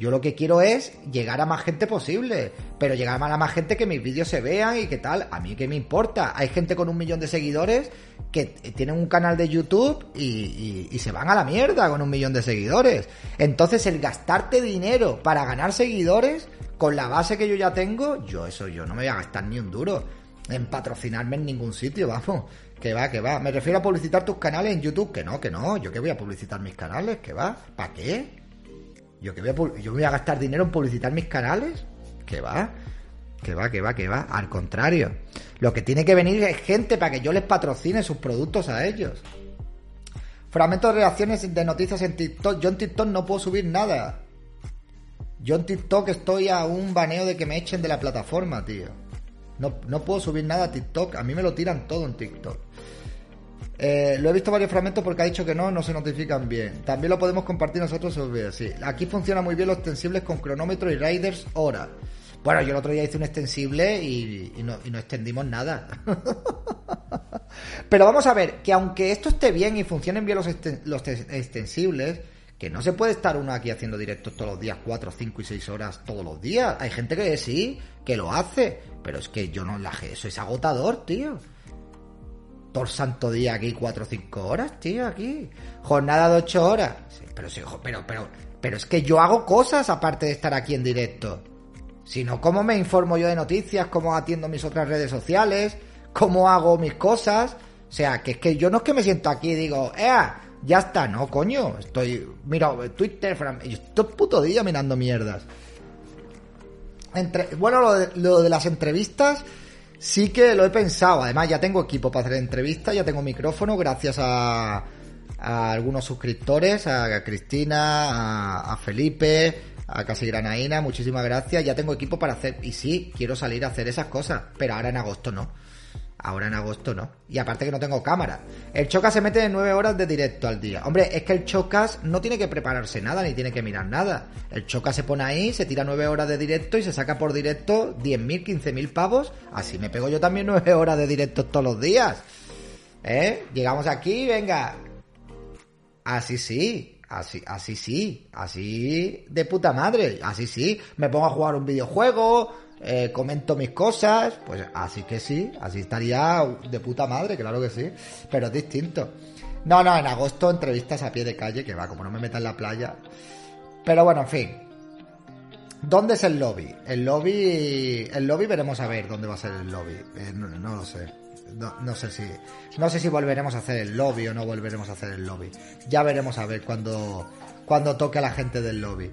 Yo lo que quiero es llegar a más gente posible, pero llegar a más gente que mis vídeos se vean y que tal. A mí qué me importa. Hay gente con un millón de seguidores que tienen un canal de YouTube y se van a la mierda con un millón de seguidores. Entonces el gastarte dinero para ganar seguidores con la base que yo ya tengo, yo eso yo no me voy a gastar ni un duro en patrocinarme en ningún sitio, vamos. Que va, que va. Me refiero a publicitar tus canales en YouTube. Que no, que no. Yo que voy a publicitar mis canales. Que va. ¿Para qué? Yo que voy a, gastar dinero en publicitar mis canales. Que va. Que va, que va, que va. Al contrario. Lo que tiene que venir es gente para que yo les patrocine sus productos a ellos. Fragmentos de reacciones de noticias en TikTok. Yo en TikTok no puedo subir nada. Yo en TikTok estoy a un baneo de que me echen de la plataforma, tío. No, no puedo subir nada a TikTok. A mí me lo tiran todo en TikTok. Eh, lo he visto varios fragmentos porque ha dicho que no, no se notifican bien. También lo podemos compartir nosotros los vídeos, sí. Aquí funciona muy bien los extensibles con cronómetro y riders hora. Bueno, yo el otro día hice un extensible y, y no, y no extendimos nada. (laughs) Pero vamos a ver, que aunque esto esté bien y funcionen bien los, extensibles, que no se puede estar uno aquí haciendo directos todos los días, 4, 5 y 6 horas todos los días. Hay gente que sí, que lo hace, pero es que yo no eso es agotador, tío. Todo el santo día aquí, 4 o 5 horas, tío, aquí. Jornada de 8 horas. Pero, sí, pero, pero, pero es que yo hago cosas aparte de estar aquí en directo. Si no, ¿cómo me informo yo de noticias? ¿Cómo atiendo mis otras redes sociales? ¿Cómo hago mis cosas? O sea, que es que yo no es que me siento aquí y digo, ¡eh! Ya está, no, coño. Estoy, mira, Twitter, Fran, yo estoy puto día mirando mierdas. Entre, bueno, lo de las entrevistas sí que lo he pensado. Además, ya tengo equipo para hacer entrevistas, ya tengo micrófono, gracias a, algunos suscriptores, a Cristina, a, a Felipe, a Casi Granaína, muchísimas gracias. Ya tengo equipo para hacer, y sí, quiero salir a hacer esas cosas, pero ahora en agosto no. Ahora en agosto no. Y aparte que no tengo cámara. El Chocas se mete en 9 horas de directo al día. Hombre, es que el Chocas no tiene que prepararse nada ni tiene que mirar nada. El Chocas se pone ahí, se tira 9 horas de directo y se saca por directo 10.000, 15.000 pavos. Así me pego yo también 9 horas de directo todos los días. ¿Eh? Llegamos aquí, venga. Así sí, así, así sí, así de puta madre, así sí. Me pongo a jugar un videojuego, eh, comento mis cosas, pues así que sí, así estaría de puta madre, claro que sí, pero es distinto. No, no, en agosto entrevistas a pie de calle, que va, como no me meta en la playa. Pero bueno, en fin. ¿Dónde es el lobby? El lobby, el lobby veremos a ver dónde va a ser el lobby. Eh, no, lo sé. No, sé si, no sé si volveremos a hacer el lobby o no volveremos a hacer el lobby. Ya veremos a ver cuando, cuando toque a la gente del lobby.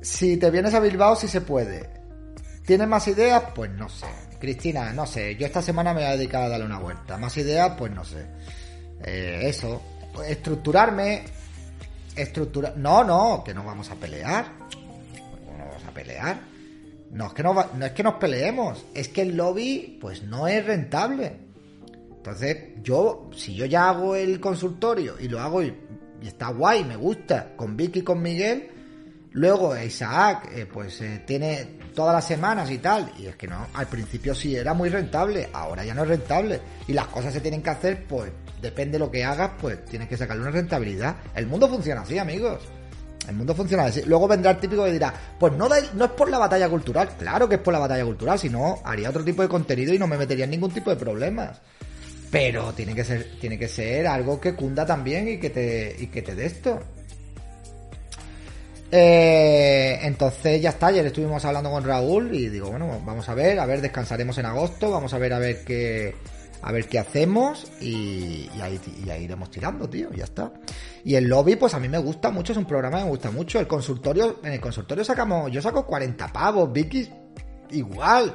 Si te vienes a Bilbao, sí se puede. ¿Tienes más ideas? Pues no sé. Cristina, no sé. Yo esta semana me voy a dedicar a darle una vuelta. ¿Más ideas? Pues no sé. Eh, eso. Estructurarme. Estructurar. No, no, que no vamos a pelear. No vamos a pelear. No es que no, no es que nos peleemos. Es que el lobby, pues no es rentable. Entonces, yo, si yo ya hago el consultorio y lo hago y, y está guay, me gusta, con Vicky y con Miguel, Luego Isaac, eh, pues eh, tiene todas las semanas y tal. Y es que no, al principio sí era muy rentable, ahora ya no es rentable. Y las cosas se tienen que hacer, pues depende de lo que hagas, pues tienes que sacarle una rentabilidad. El mundo funciona así, amigos. El mundo funciona así. Luego vendrá el típico que dirá, pues no, no es por la batalla cultural. Claro que es por la batalla cultural, si no, haría otro tipo de contenido y no me metería en ningún tipo de problemas. Pero tiene que ser, tiene que ser algo que cunda también y que te, y que te dé esto. Eh, entonces ya está, ayer estuvimos hablando con Raúl y digo, bueno, vamos a ver, a ver, descansaremos en agosto, vamos a ver a ver qué a ver qué hacemos y, ahí, y ahí iremos tirando, tío, ya está. Y el lobby, pues a mí me gusta mucho, es un programa que me gusta mucho. El consultorio, en el consultorio sacamos, yo saco 40 pavos, Vicky igual.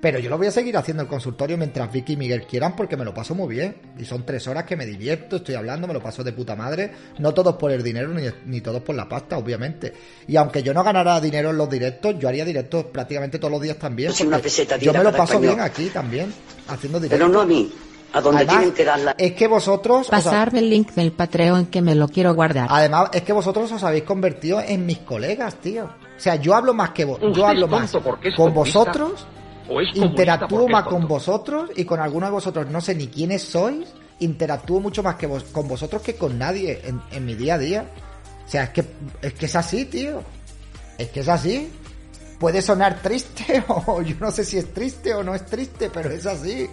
Pero yo lo voy a seguir haciendo el consultorio mientras Vicky y Miguel quieran porque me lo paso muy bien. Y son tres horas que me divierto, estoy hablando, me lo paso de puta madre. No todos por el dinero ni, ni todos por la pasta, obviamente. Y aunque yo no ganara dinero en los directos, yo haría directos prácticamente todos los días también. Pues una yo me lo paso español. bien aquí también, haciendo directos. Pero no a mí, a donde Además, tienen que dar la... es que vosotros... Pasarme el link del Patreon que me lo quiero guardar. Además, es que vosotros os habéis convertido en mis colegas, tío. O sea, yo hablo más que vos. Yo hablo más tonto con vosotros. O es comunista Interactúo más con vosotros y con algunos de vosotros no sé ni quiénes sois. Interactúo mucho más que vos, con vosotros que con nadie en, en mi día a día. O sea, es que, es que es así, tío. Es que es así. Puede sonar triste (laughs) o yo no sé si es triste o no es triste, pero es así.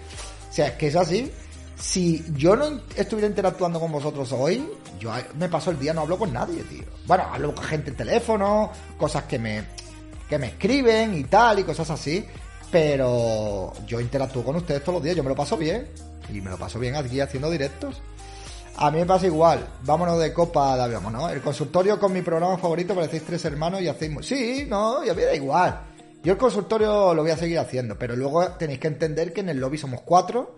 O sea, es que es así. Si yo no estuviera interactuando con vosotros hoy, yo me paso el día no hablo con nadie, tío. Bueno, hablo con gente en teléfono, cosas que me, que me escriben y tal, y cosas así. Pero yo interactúo con ustedes todos los días, yo me lo paso bien. Y me lo paso bien aquí haciendo directos. A mí me pasa igual. Vámonos de copa, David, vámonos. El consultorio con mi programa favorito, parecéis tres hermanos y hacéis... Sí, no, y a mí da igual. Yo el consultorio lo voy a seguir haciendo, pero luego tenéis que entender que en el lobby somos cuatro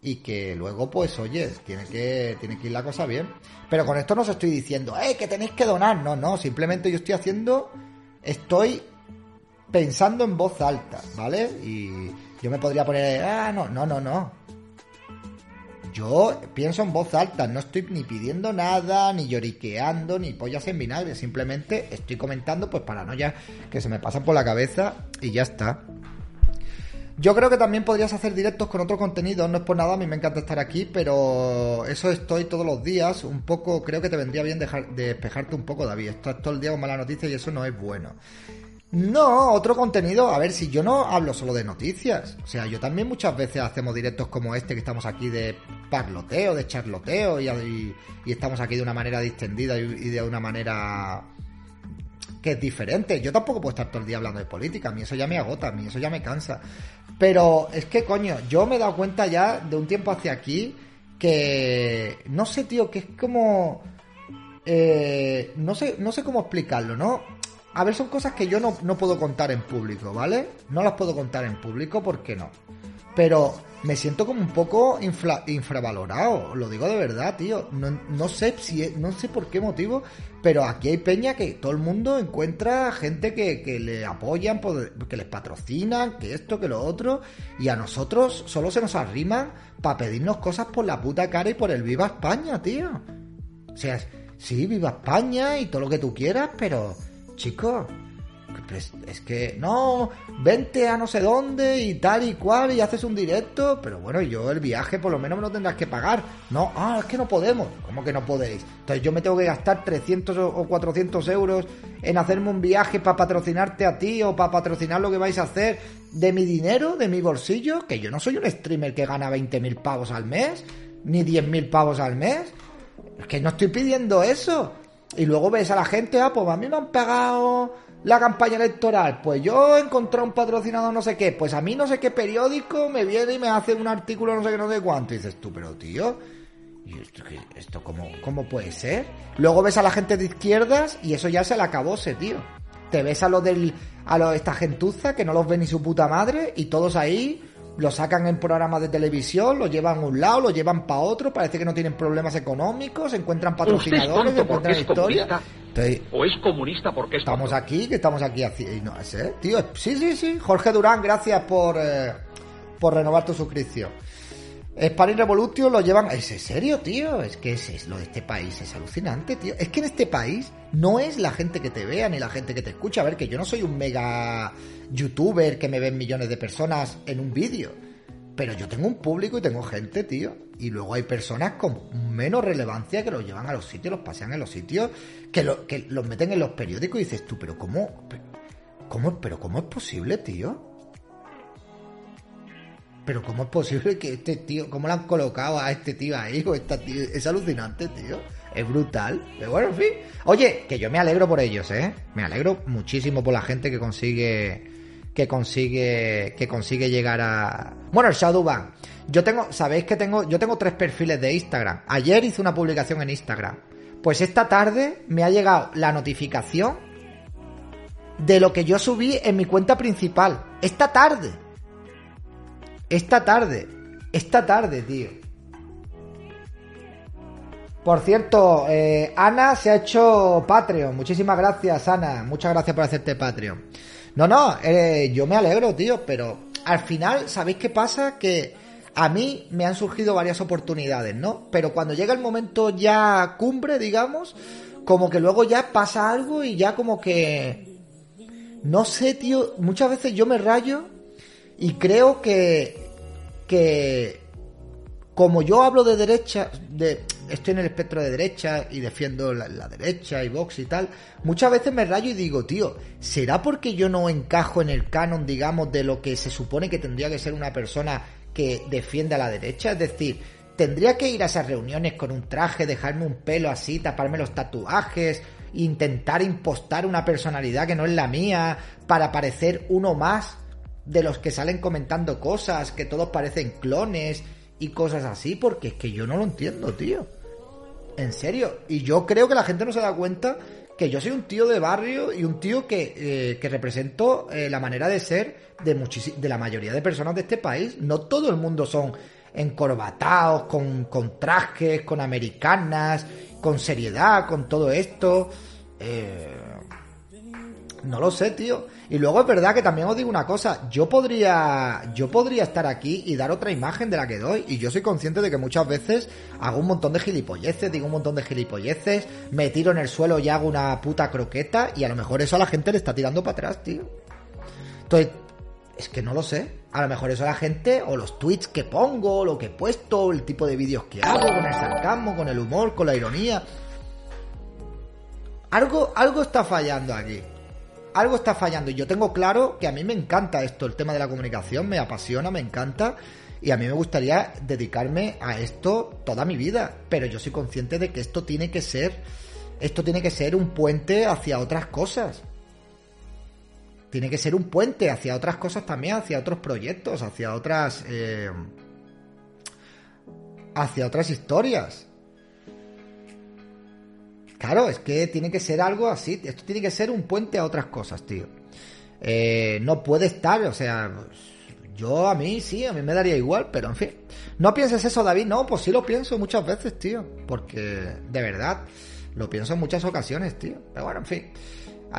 y que luego, pues, oye, tiene que, tiene que ir la cosa bien. Pero con esto no os estoy diciendo, ¡eh, que tenéis que donar! No, no, simplemente yo estoy haciendo... Estoy pensando en voz alta, ¿vale? Y yo me podría poner, ah, no, no, no, no. Yo pienso en voz alta, no estoy ni pidiendo nada, ni lloriqueando, ni pollas en vinagre, simplemente estoy comentando pues paranoias que se me pasan por la cabeza y ya está. Yo creo que también podrías hacer directos con otro contenido, no es por nada, a mí me encanta estar aquí, pero eso estoy todos los días, un poco, creo que te vendría bien dejar, despejarte un poco, David, estás todo el día con mala noticia y eso no es bueno. No, otro contenido, a ver, si yo no hablo solo de noticias, o sea, yo también muchas veces hacemos directos como este que estamos aquí de parloteo, de charloteo y, y- estamos aquí de una manera distendida y, y de una manera que es diferente. Yo tampoco puedo estar todo el día hablando de política, a mí eso ya me agota, a mí eso ya me cansa. Pero es que, coño, yo me he dado cuenta ya de un tiempo hacia aquí que no sé, tío, que es como eh, no sé, no sé cómo explicarlo, ¿no? A ver, son cosas que yo no, no puedo contar en público, ¿vale? No las puedo contar en público porque no. Pero me siento como un poco infravalorado, lo digo de verdad, tío. No, no sé si no sé por qué motivo, pero aquí hay peña que todo el mundo encuentra gente que, que le apoyan, por- que les patrocinan, que esto, que lo otro, y a nosotros solo se nos arriman para pedirnos cosas por la puta cara y por el viva España, tío. O sea, sí, viva España y todo lo que tú quieras, pero, chicos, pues, es que no, vente a no sé dónde y tal y cual y haces un directo, pero bueno, yo el viaje por lo menos me lo tendrás que pagar. No, ah, es que no podemos. ¿Cómo que no podéis? Entonces yo me tengo que gastar 300 o o 400 euros en hacerme un viaje para patrocinarte a ti o para patrocinar lo que vais a hacer de mi dinero, de mi bolsillo, que yo no soy un streamer que gana 20.000 pavos al mes, ni 10.000 pavos al mes. Es que no estoy pidiendo eso. Y luego ves a la gente, ah, pues a mí me han pagado la campaña electoral. Pues yo he encontrado un patrocinador no sé qué. Pues a mí no sé qué periódico me viene y me hace un artículo no sé qué, no sé cuánto. Y dices tú, pero tío, ¿y esto, qué- esto cómo, cómo puede ser? Luego ves a la gente de izquierdas y eso ya se le acabó ese tío. Te ves a lo del, a lo, esta gentuza que no los ve ni su puta madre y todos ahí lo sacan en programas de televisión, lo llevan a un lado, lo llevan para otro, parece que no tienen problemas económicos, encuentran Usted es patrocinadores, porque encuentran es historia. comunista. Entonces, ¿O es comunista porque es estamos aquí, que estamos aquí y no sé, tío, sí, sí, sí, Jorge Durán, gracias por, eh, por renovar tu suscripción. Spanish Revolution lo llevan. ¿Es serio, tío? Es que es, es lo de este país, es alucinante, tío. Es que en este país no es la gente que te vea ni la gente que te escucha. A ver, que yo no soy un mega youtuber que me ven millones de personas en un vídeo. Pero yo tengo un público y tengo gente, tío. Y luego hay personas con menos relevancia que los llevan a los sitios, los pasean en los sitios, que, lo- los meten en los periódicos y dices tú, pero ¿cómo? ¿Cómo? ¿Pero cómo es posible, tío? Pero ¿cómo es posible que este tío, cómo le han colocado a este tío ahí o esta tío? Es alucinante, tío. Es brutal. Pero bueno, en fin. Oye, que yo me alegro por ellos, ¿eh? Me alegro muchísimo por la gente que consigue que consigue que consigue llegar a bueno el Shadowban yo tengo sabéis que tengo yo tengo tres perfiles de Instagram ayer hice una publicación en Instagram pues esta tarde me ha llegado la notificación de lo que yo subí en mi cuenta principal esta tarde esta tarde esta tarde tío por cierto, eh, Ana se ha hecho Patreon. Muchísimas gracias, Ana. Muchas gracias por hacerte Patreon. No, no, eh, yo me alegro, tío, pero al final, ¿sabéis qué pasa? Que a mí me han surgido varias oportunidades, ¿no? Pero cuando llega el momento ya cumbre, digamos, como que luego ya pasa algo y ya como que... No sé, tío, muchas veces yo me rayo y creo que... que como yo hablo de derecha, de, estoy en el espectro de derecha y defiendo la, derecha y Vox y tal, muchas veces me rayo y digo, tío, ¿será porque yo no encajo en el canon, digamos, de lo que se supone que tendría que ser una persona que defiende a la derecha? Es decir, tendría que ir a esas reuniones con un traje, dejarme un pelo así, taparme los tatuajes, intentar impostar una personalidad que no es la mía para parecer uno más de los que salen comentando cosas, que todos parecen clones y cosas así, porque es que yo no lo entiendo, tío. En serio. Y yo creo que la gente no se da cuenta que yo soy un tío de barrio y un tío que, eh, que represento eh, la manera de ser de, de la mayoría de personas de este país. No todo el mundo son encorbatados, con, con trajes, con americanas, con seriedad, con todo esto. Eh, no lo sé, tío. Y luego es verdad que también os digo una cosa, yo podría yo podría estar aquí y dar otra imagen de la que doy y yo soy consciente de que muchas veces hago un montón de gilipolleces, digo un montón de gilipolleces, me tiro en el suelo y hago una puta croqueta y a lo mejor eso a la gente le está tirando para atrás, tío. Entonces, es que no lo sé. A lo mejor eso a la gente, o los tweets que pongo, lo que he puesto, el tipo de vídeos que hago, con el sarcasmo, con el humor, con la ironía. Algo, algo está fallando aquí. Algo está fallando. Y yo tengo claro que a mí me encanta esto, el tema de la comunicación, me apasiona, me encanta. Y a mí me gustaría dedicarme a esto toda mi vida. Pero yo soy consciente de que esto tiene que ser. Esto tiene que ser un puente hacia otras cosas. Tiene que ser un puente hacia otras cosas también, hacia otros proyectos, hacia otras. eh, hacia otras historias. Claro, es que tiene que ser algo así. Esto tiene que ser un puente a otras cosas, tío. Eh, no puede estar, o sea, yo a mí sí, a mí me daría igual, pero en fin. No pienses eso, David. No, pues sí lo pienso muchas veces, tío. Porque, de verdad, lo pienso en muchas ocasiones, tío. Pero bueno, en fin.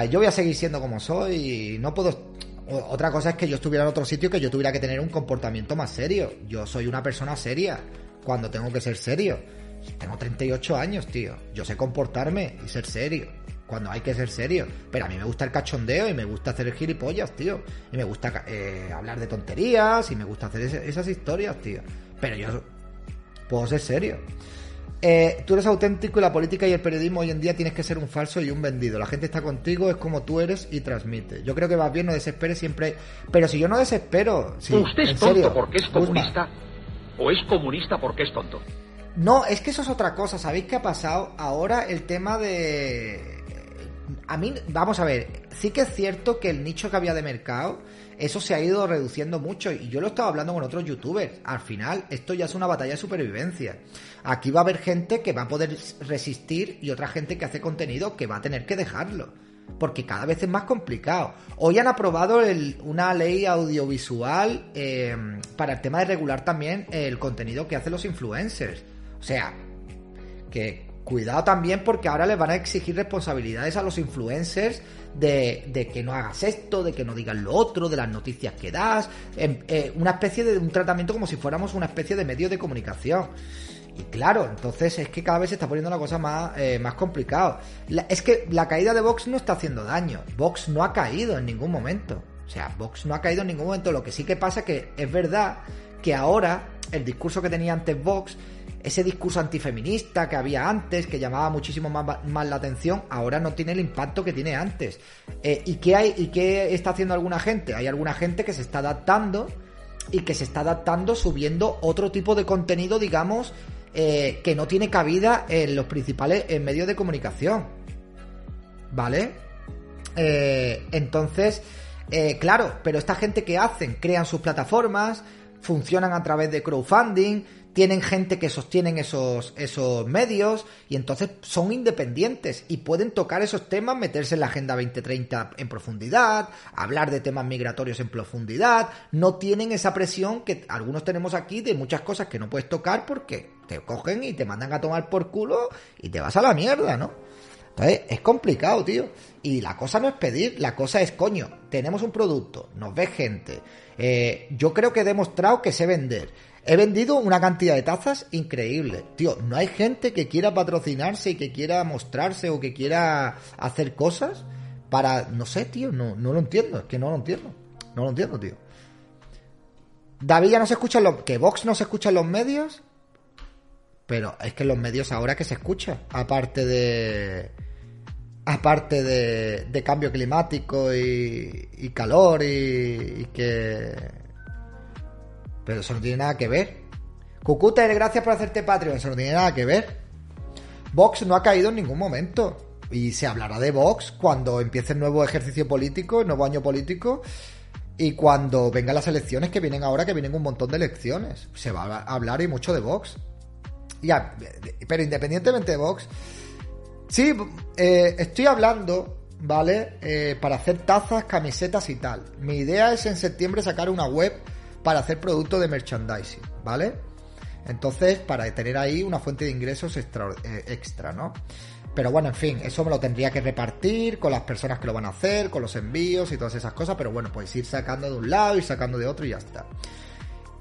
Yo voy a seguir siendo como soy y no puedo... Otra cosa es que yo estuviera en otro sitio que yo tuviera que tener un comportamiento más serio. Yo soy una persona seria cuando tengo que ser serio. Tengo 38 años, tío. Yo sé comportarme y ser serio. Cuando hay que ser serio. Pero a mí me gusta el cachondeo y me gusta hacer gilipollas, tío. Y me gusta eh, hablar de tonterías y me gusta hacer ese- esas historias, tío. Pero yo puedo ser serio. Eh, tú eres auténtico y la política y el periodismo hoy en día tienes que ser un falso y un vendido. La gente está contigo, es como tú eres y transmite. Yo creo que vas bien, no desesperes siempre. Pero si yo no desespero. sí, ¿Usted en es tonto serio, porque es Guzmán. comunista? ¿O es comunista porque es tonto? No, es que eso es otra cosa. ¿Sabéis qué ha pasado? Ahora el tema de... A mí, vamos a ver, sí que es cierto que el nicho que había de mercado, eso se ha ido reduciendo mucho. Y yo lo estaba hablando con otros youtubers. Al final, esto ya es una batalla de supervivencia. Aquí va a haber gente que va a poder resistir y otra gente que hace contenido que va a tener que dejarlo. Porque cada vez es más complicado. Hoy han aprobado una ley audiovisual eh, para el tema de regular también el contenido que hacen los influencers. O sea, que cuidado también porque ahora les van a exigir responsabilidades a los influencers de, que no hagas esto, de que no digas lo otro, de las noticias que das, em, eh, una especie de un tratamiento como si fuéramos una especie de medio de comunicación. Y claro, entonces es que cada vez se está poniendo la cosa más, eh, más complicado. La- es que la caída de Vox no está haciendo daño. Vox no ha caído en ningún momento. O sea, Vox no ha caído en ningún momento. Lo que sí que pasa que es verdad que ahora el discurso que tenía antes Vox, ese discurso antifeminista que había antes, que llamaba muchísimo más, la atención, ahora no tiene el impacto que tiene antes. Eh, ¿y, qué hay, ¿Y qué está haciendo alguna gente? Hay alguna gente que se está adaptando y que se está adaptando subiendo otro tipo de contenido, digamos, eh, que no tiene cabida en los principales medios de comunicación. ¿Vale? Eh, entonces, claro, pero esta gente que hacen, crean sus plataformas, funcionan a través de crowdfunding, tienen gente que sostienen esos, esos medios y entonces son independientes y pueden tocar esos temas, meterse en la Agenda 2030 en profundidad, hablar de temas migratorios en profundidad, no tienen esa presión que algunos tenemos aquí de muchas cosas que no puedes tocar porque te cogen y te mandan a tomar por culo y te vas a la mierda, ¿no? Entonces, es complicado, tío. Y la cosa no es pedir, la cosa es, coño, tenemos un producto, nos ve gente. Eh, yo creo que he demostrado que sé vender. He vendido una cantidad de tazas increíble. Tío, no hay gente que quiera patrocinarse y que quiera mostrarse o que quiera hacer cosas para... No sé, tío, no, no lo entiendo. Es que no lo entiendo. No lo entiendo, tío. David ya no se escucha en los... Que Vox no se escucha en los medios. Pero es que en los medios ahora que se escucha. Aparte de aparte de, de cambio climático y, y calor y, y que... Pero eso no tiene nada que ver. Cucuter, gracias por hacerte Patreon, eso no tiene nada que ver. Vox no ha caído en ningún momento. Y se hablará de Vox cuando empiece el nuevo ejercicio político, el nuevo año político, y cuando vengan las elecciones que vienen ahora, que vienen un montón de elecciones. Se va a hablar y mucho de Vox. Ya, pero independientemente de Vox, Sí, eh, estoy hablando, ¿vale? Eh, para hacer tazas, camisetas y tal. Mi idea es en septiembre sacar una web para hacer productos de merchandising, ¿vale? Entonces, para tener ahí una fuente de ingresos extra, eh, extra, ¿no? Pero bueno, en fin, eso me lo tendría que repartir con las personas que lo van a hacer, con los envíos y todas esas cosas, pero bueno, pues ir sacando de un lado, ir sacando de otro y ya está.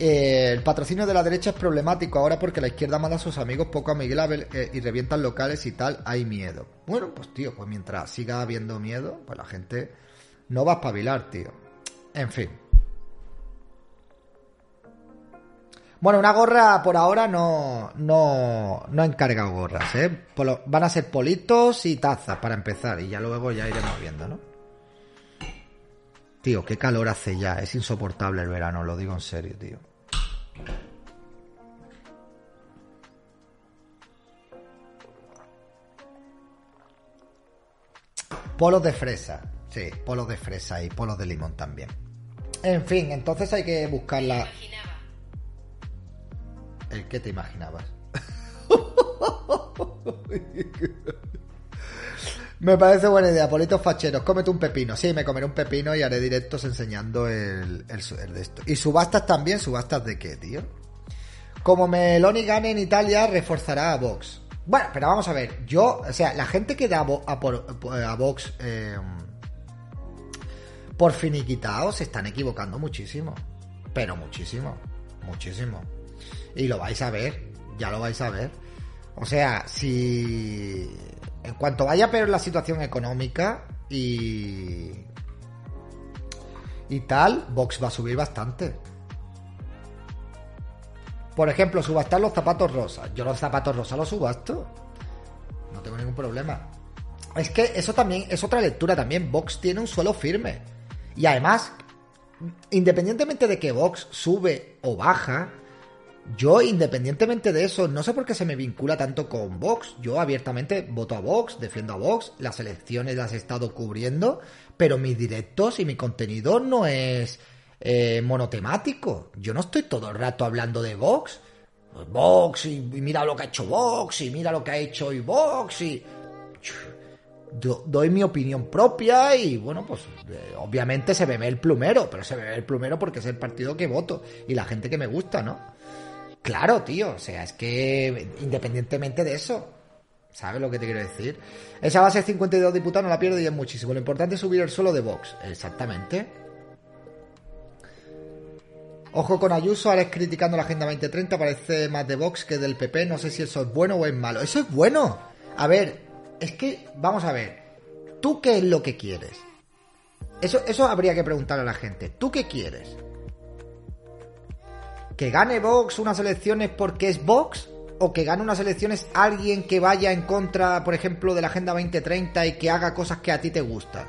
Eh, el patrocinio de la derecha es problemático ahora porque la izquierda manda a sus amigos poco amigables eh, y revientan locales y tal, hay miedo. Bueno, pues tío, pues mientras siga habiendo miedo, pues la gente no va a espabilar, tío. En fin. Bueno, una gorra por ahora no, no, no he encargado gorras, ¿eh? Van a ser politos y tazas para empezar y ya luego ya iremos viendo, ¿no? Tío, qué calor hace ya, es insoportable el verano, lo digo en serio, tío. Polos de fresa, sí, polos de fresa y polos de limón también. En fin, entonces hay que buscar la... ¿El qué te imaginabas? (laughs) Me parece buena idea, politos facheros. Cómete un pepino. Sí, me comeré un pepino y haré directos enseñando el, el, de esto. ¿Y subastas también? ¿Subastas de qué, tío? Como Meloni gane en Italia, reforzará a Vox. Bueno, pero vamos a ver. Yo, o sea, la gente que da a, a Vox eh, por finiquitado se están equivocando muchísimo. Pero muchísimo. Muchísimo. Y lo vais a ver. Ya lo vais a ver. O sea, si en cuanto vaya peor la situación económica y. y tal, Vox va a subir bastante. Por ejemplo, subastar los zapatos rosas. Yo los zapatos rosas los subasto. No tengo ningún problema. Es que eso también es otra lectura también. Vox tiene un suelo firme. Y además, independientemente de que Vox sube o baja, yo, independientemente de eso, no sé por qué se me vincula tanto con Vox. Yo abiertamente voto a Vox, defiendo a Vox, las elecciones las he estado cubriendo, pero mis directos y mi contenido no es eh, monotemático. Yo no estoy todo el rato hablando de Vox. Vox y, mira lo que ha hecho Vox y mira lo que ha hecho hoy Vox y... doy mi opinión propia y bueno, pues eh, obviamente se me ve el plumero, pero se me ve el plumero porque es el partido que voto y la gente que me gusta, ¿no? Claro, tío, o sea, es que independientemente de eso, ¿sabes lo que te quiero decir? Esa base de 52 diputados no la pierdo y es muchísimo. Lo importante es subir el suelo de Vox, exactamente. Ojo con Ayuso, es criticando la Agenda 2030, parece más de Vox que del PP, no sé si eso es bueno o es malo. Eso es bueno. A ver, es que, vamos a ver, ¿tú qué es lo que quieres? Eso, eso habría que preguntar a la gente. ¿Tú qué quieres? Que gane Vox unas elecciones porque es Vox o que gane unas elecciones alguien que vaya en contra, por ejemplo, de la Agenda 2030 y que haga cosas que a ti te gustan.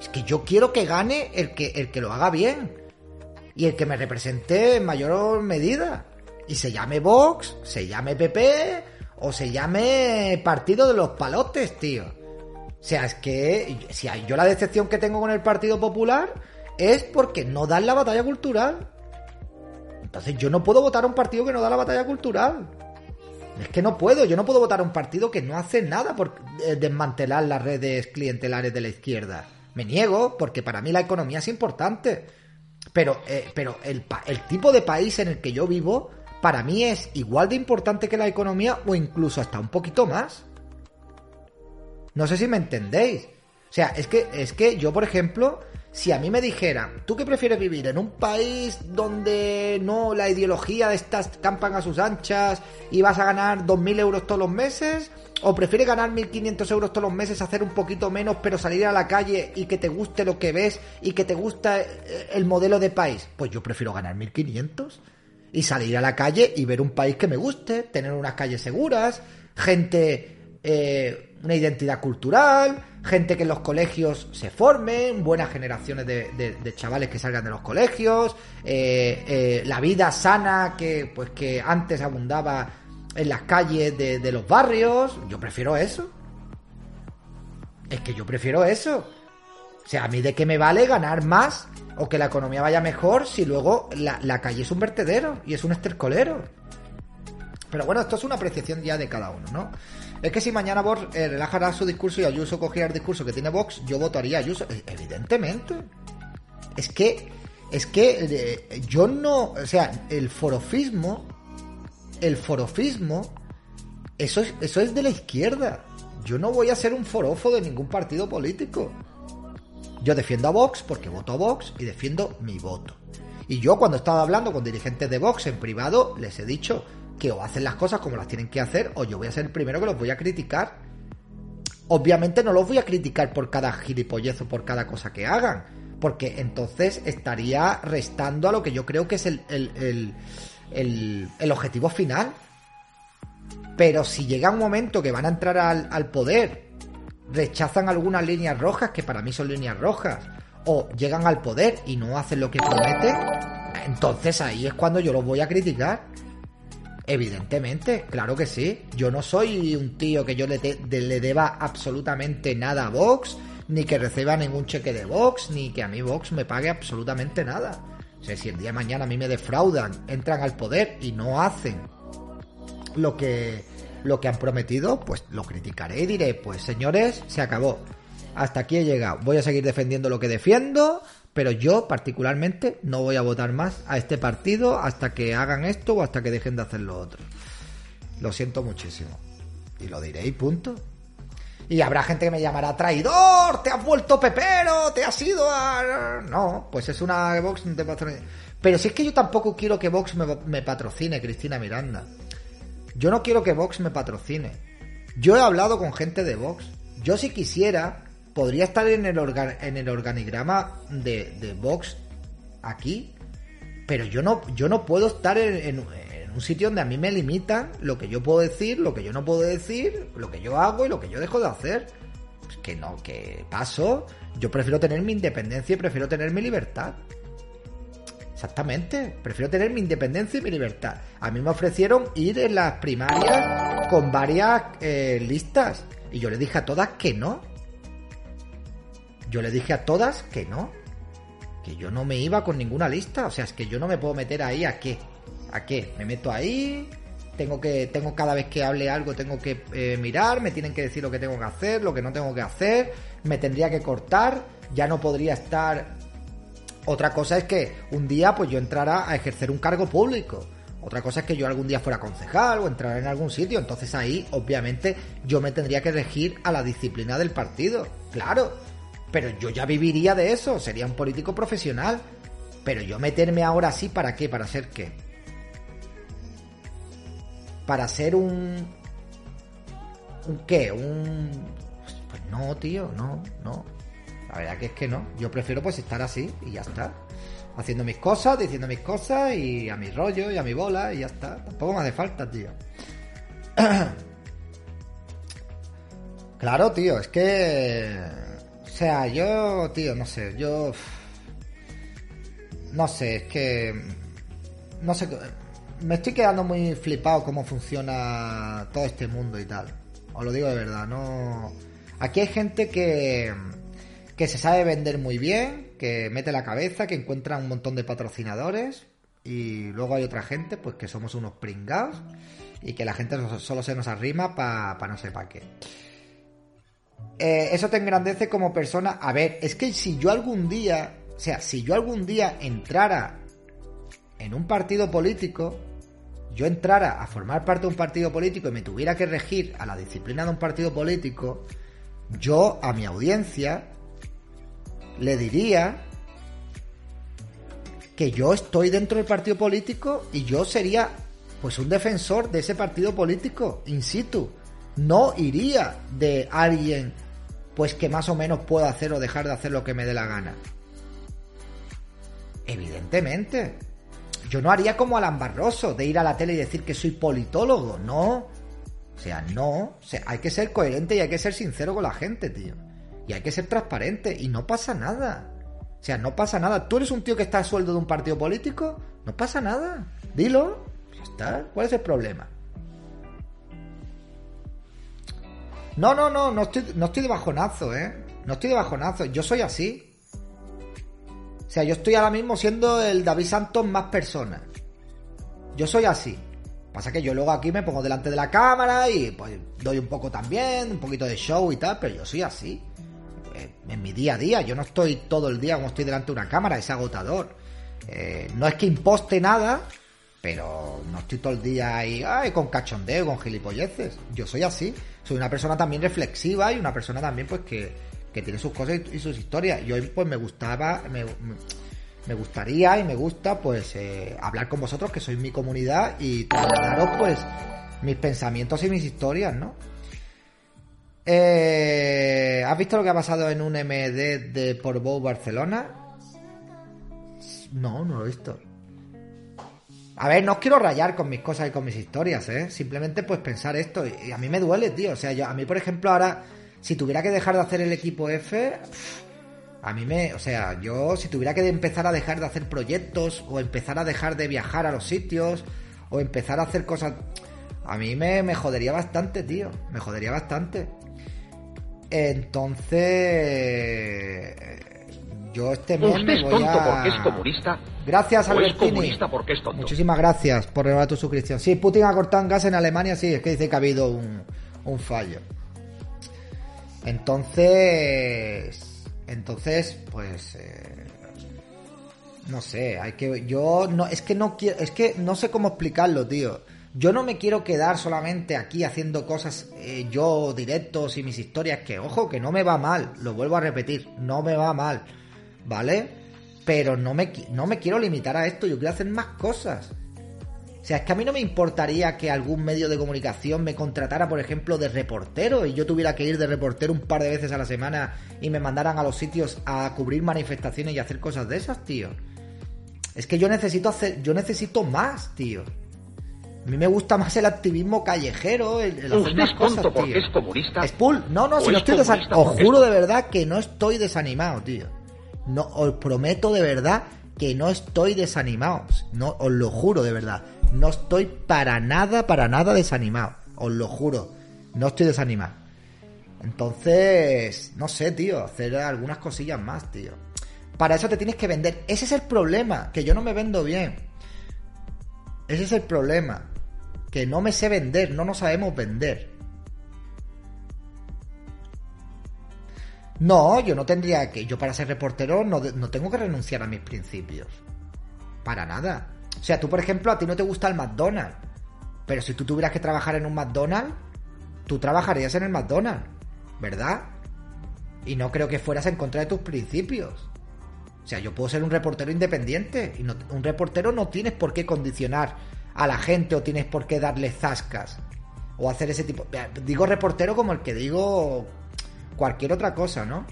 Es que yo quiero que gane el que, el que lo haga bien y el que me represente en mayor medida. Y se llame Vox, se llame PP o se llame Partido de los Palotes, tío. O sea, es que si yo la decepción que tengo con el Partido Popular es porque no dan la batalla cultural. Entonces yo no puedo votar a un partido que no da la batalla cultural. Es que no puedo, yo no puedo votar a un partido que no hace nada por eh, desmantelar las redes clientelares de la izquierda. Me niego porque para mí la economía es importante. Pero, eh, pero el, el tipo de país en el que yo vivo, para mí es igual de importante que la economía o incluso hasta un poquito más. No sé si me entendéis. O sea, es que, es que yo, por ejemplo, si a mí me dijeran, ¿tú qué prefieres vivir? ¿En un país donde no la ideología de estas campan a sus anchas y vas a ganar 2.000 euros todos los meses? ¿O prefieres ganar 1.500 euros todos los meses, hacer un poquito menos, pero salir a la calle y que te guste lo que ves y que te gusta eh, el modelo de país? Pues yo prefiero ganar 1.500 y salir a la calle y ver un país que me guste, tener unas calles seguras, gente eh, una identidad cultural, gente que en los colegios se formen, buenas generaciones de, chavales que salgan de los colegios, eh, eh, la vida sana que, pues, que antes abundaba en las calles de, los barrios. Yo prefiero eso. Es que yo prefiero eso. O sea, a mí de qué me vale ganar más o que la economía vaya mejor si luego la, la calle es un vertedero y es un estercolero. Pero bueno, esto es una apreciación ya de cada uno, ¿no? Es que si mañana Vox eh, relajará su discurso y Ayuso cogiera el discurso que tiene Vox, yo votaría a Ayuso. Eh, evidentemente. Es que, es que eh, yo no, o sea, el forofismo, el forofismo, eso es, eso es de la izquierda. Yo no voy a ser un forofo de ningún partido político. Yo defiendo a Vox porque voto a Vox y defiendo mi voto. Y yo cuando he estado hablando con dirigentes de Vox en privado, les he dicho, que o hacen las cosas como las tienen que hacer o yo voy a ser el primero que los voy a criticar. Obviamente no los voy a criticar por cada gilipollez o por cada cosa que hagan, porque entonces estaría restando a lo que yo creo que es el, el, el, objetivo final. Pero si llega un momento que van a entrar al, al poder, rechazan algunas líneas rojas, que para mí son líneas rojas, o llegan al poder y no hacen lo que prometen, entonces ahí es cuando yo los voy a criticar. Evidentemente, claro que sí. Yo no soy un tío que yo le, le deba absolutamente nada a Vox, ni que reciba ningún cheque de Vox, ni que a mí Vox me pague absolutamente nada. O sea, si el día de mañana a mí me defraudan, entran al poder y no hacen lo que, lo que han prometido, pues lo criticaré y diré, pues señores, se acabó. Hasta aquí he llegado. Voy a seguir defendiendo lo que defiendo, pero yo particularmente no voy a votar más a este partido hasta que hagan esto o hasta que dejen de hacer lo otro. Lo siento muchísimo. Y lo diré y punto. Y habrá gente que me llamará traidor, te has vuelto pepero, te has ido a... No, pues es una Vox no te patrocina. Pero si es que yo tampoco quiero que Vox me, me patrocine, Cristina Miranda. Yo no quiero que Vox me patrocine. Yo he hablado con gente de Vox. Yo si quisiera, podría estar en el, en el organigrama de, Vox aquí. Pero yo no, puedo estar en un sitio donde a mí me limitan lo que yo puedo decir, lo que yo no puedo decir, lo que yo hago y lo que yo dejo de hacer. Pues que no, que paso. Yo prefiero tener mi independencia y prefiero tener mi libertad. Exactamente. Prefiero tener mi independencia y mi libertad. A mí me ofrecieron ir en las primarias con varias eh, listas. Y yo le dije a todas que no. Yo le dije a todas que no. Que yo no me iba con ninguna lista. O sea, es que yo no me puedo meter ahí a qué. ¿A qué? Me meto ahí. Tengo que, tengo cada vez que hable algo, tengo que eh, mirar, me tienen que decir lo que tengo que hacer, lo que no tengo que hacer, me tendría que cortar, ya no podría estar otra cosa es que un día pues yo entrara a ejercer un cargo público. Otra cosa es que yo algún día fuera concejal o entrara en algún sitio. Entonces ahí, obviamente, yo me tendría que regir a la disciplina del partido. Claro. Pero yo ya viviría de eso. Sería un político profesional. Pero yo meterme ahora sí, ¿para qué? ¿Para ser qué? Para ser un... ¿Un qué? Un... Pues no, tío, no, no. La verdad que es que no. Yo prefiero pues estar así y ya está. Haciendo mis cosas, diciendo mis cosas y a mi rollo y a mi bola y ya está. Tampoco me hace falta, tío. (clears throat) claro, tío, es que... Sea, yo, tío, no sé, yo... No sé, es que... No sé, me estoy quedando muy flipado cómo funciona todo este mundo y tal. Os lo digo de verdad, no... Aquí hay gente que que se sabe vender muy bien, que mete la cabeza, que encuentra un montón de patrocinadores y luego hay otra gente pues que somos unos pringados y que la gente solo se nos arrima para pa no sé para qué. Eh, eso te engrandece como persona. A ver, es que si yo algún día, o sea, si yo algún día entrara en un partido político, yo entrara a formar parte de un partido político y me tuviera que regir a la disciplina de un partido político, yo a mi audiencia le diría que yo estoy dentro del partido político y yo sería pues un defensor de ese partido político in situ. No iría de alguien pues que más o menos pueda hacer o dejar de hacer lo que me dé la gana. Evidentemente. Yo no haría como Alan Barroso de ir a la tele y decir que soy politólogo, no. O sea, no. O sea, hay que ser coherente y hay que ser sincero con la gente, tío. Y hay que ser transparente. Y no pasa nada. O sea, no pasa nada. ¿Tú eres un tío que está a sueldo de un partido político? No pasa nada. Dilo. Ya está. ¿Cuál es el problema? No, no, no. No estoy, no estoy de bajonazo, ¿eh? No estoy de bajonazo. Yo soy así. O sea, yo estoy ahora mismo siendo el David Santos más persona. Yo soy así. Pasa que yo luego aquí me pongo delante de la cámara y pues doy un poco también, un poquito de show y tal, pero yo soy así. Eh, En mi día a día, yo no estoy todo el día como estoy delante de una cámara, es agotador. Eh, no es que imposte nada, pero no estoy todo el día ahí ay, con cachondeo, con gilipolleces. Yo soy así. Soy una persona también reflexiva y una persona también pues que, que tiene sus cosas y, sus historias. Y hoy pues me gustaba, me, me gustaría y me gusta pues eh, hablar con vosotros que sois mi comunidad y trasladaros pues mis pensamientos y mis historias, ¿no? Eh, ¿Has visto lo que ha pasado en un MD de Portbou Barcelona? No, no lo he visto. A ver, no os quiero rayar con mis cosas y con mis historias, ¿eh? Simplemente pues pensar esto. Y a mí me duele, tío. O sea, yo, a mí, por ejemplo, ahora, si tuviera que dejar de hacer el equipo F, a mí me, o sea, yo si tuviera que empezar a dejar de hacer proyectos o empezar a dejar de viajar a los sitios o empezar a hacer cosas, a mí me, me jodería bastante, tío, me jodería bastante. Entonces, yo este mes Usted es voy tonto a... porque es comunista Gracias, O es Albertini. comunista porque es tonto. Muchísimas gracias por renovar tu suscripción. Sí, Putin ha cortado gas en Alemania, sí, es que dice que ha habido un, un fallo. Entonces, entonces, pues, eh, no sé, hay que, yo no, es que no quiero, es que no sé cómo explicarlo, tío. Yo no me quiero quedar solamente aquí haciendo cosas eh, yo directos y mis historias, que ojo, que no me va mal, lo vuelvo a repetir, no me va mal, ¿vale? Pero no me, no me quiero limitar a esto, yo quiero hacer más cosas. O sea, es que a mí no me importaría que algún medio de comunicación me contratara, por ejemplo, de reportero y yo tuviera que ir de reportero un par de veces a la semana y me mandaran a los sitios a cubrir manifestaciones y hacer cosas de esas, tío. Es que yo necesito hacer, yo necesito más, tío. A mí me gusta más el activismo callejero, el, el hacer más cosas, porque tío. es comunista. Spool, no, no, ¿O si no es estoy desanimado. Os porque juro de verdad que no estoy desanimado, tío. No, os prometo de verdad que no estoy desanimado. No, os lo juro de verdad. No estoy para nada, para nada desanimado. Os lo juro. No estoy desanimado. Entonces, no sé, tío, hacer algunas cosillas más, tío. Para eso te tienes que vender. Ese es el problema, que yo no me vendo bien. Ese es el problema. Que no me sé vender, no nos sabemos vender. No, yo no tendría que. Yo para ser reportero no, no tengo que renunciar a mis principios. Para nada. O sea, tú, por ejemplo, a ti no te gusta el McDonald's. Pero si tú tuvieras que trabajar en un McDonald's, tú trabajarías en el McDonald's. ¿Verdad? Y no creo que fueras en contra de tus principios. O sea, yo puedo ser un reportero independiente. Y no- un reportero no tienes por qué condicionar a la gente o tienes por qué darle zascas. O hacer ese tipo. Digo reportero como el que digo cualquier otra cosa, ¿no?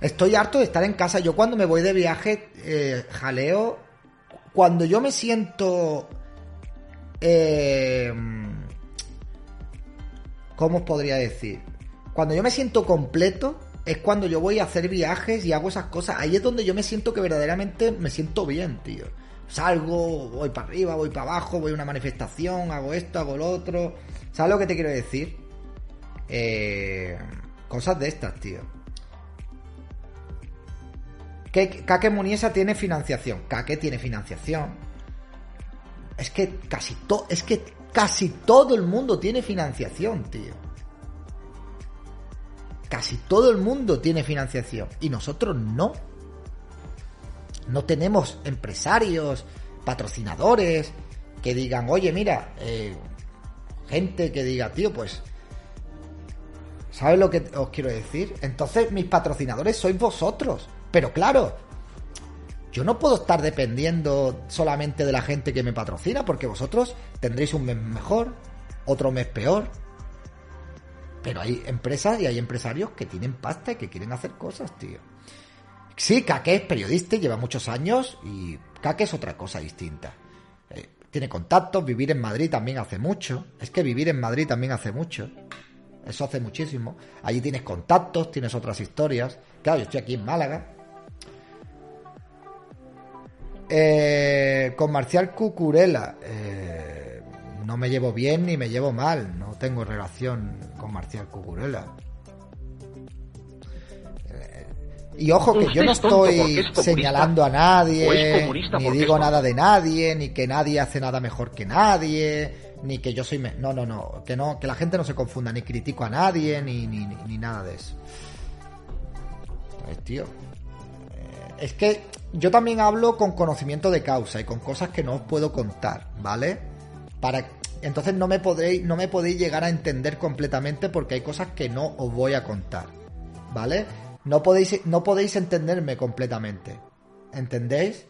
Estoy harto de estar en casa. Yo cuando me voy de viaje, eh, jaleo. Cuando yo me siento... Eh, ¿Cómo os podría decir? Cuando yo me siento completo es cuando yo voy a hacer viajes y hago esas cosas. Ahí es donde yo me siento que verdaderamente me siento bien, tío. Salgo, voy para arriba, voy para abajo, voy a una manifestación, hago esto, hago lo otro. ¿Sabes lo que te quiero decir? Eh, cosas de estas, tío. Que Kake Muniesa tiene financiación. Kake tiene financiación. Es que casi todo, es que casi todo el mundo tiene financiación, tío. Casi todo el mundo tiene financiación y nosotros no. No tenemos empresarios, patrocinadores que digan, oye, mira, eh, gente que diga, tío, pues, ¿sabes lo que os quiero decir? Entonces mis patrocinadores sois vosotros. Pero claro, yo no puedo estar dependiendo solamente de la gente que me patrocina, porque vosotros tendréis un mes mejor, otro mes peor. Pero hay empresas y hay empresarios que tienen pasta y que quieren hacer cosas, tío. Sí, Kake es periodista, lleva muchos años y Kake es otra cosa distinta. Tiene contactos, vivir en Madrid también hace mucho. Es que vivir en Madrid también hace mucho. Eso hace muchísimo. Allí tienes contactos, tienes otras historias. Claro, yo estoy aquí en Málaga. Eh, con Marcial Cucurela. eh, no me llevo bien ni me llevo mal. No tengo relación con Marcial Cucurela. Y ojo que yo no estoy es señalando a nadie, ni digo nada de nadie, ni que nadie hace nada mejor que nadie, ni que yo soy... me- No, no, no, que no, que la gente no se confunda, ni critico a nadie, ni, ni, ni- ni nada de eso. Pues, tío, eh, es que yo también hablo con conocimiento de causa y con cosas que no os puedo contar, ¿vale? Para entonces no me podréis no me podéis llegar a entender completamente porque hay cosas que no os voy a contar, ¿vale? No podéis no podéis entenderme completamente. ¿Entendéis?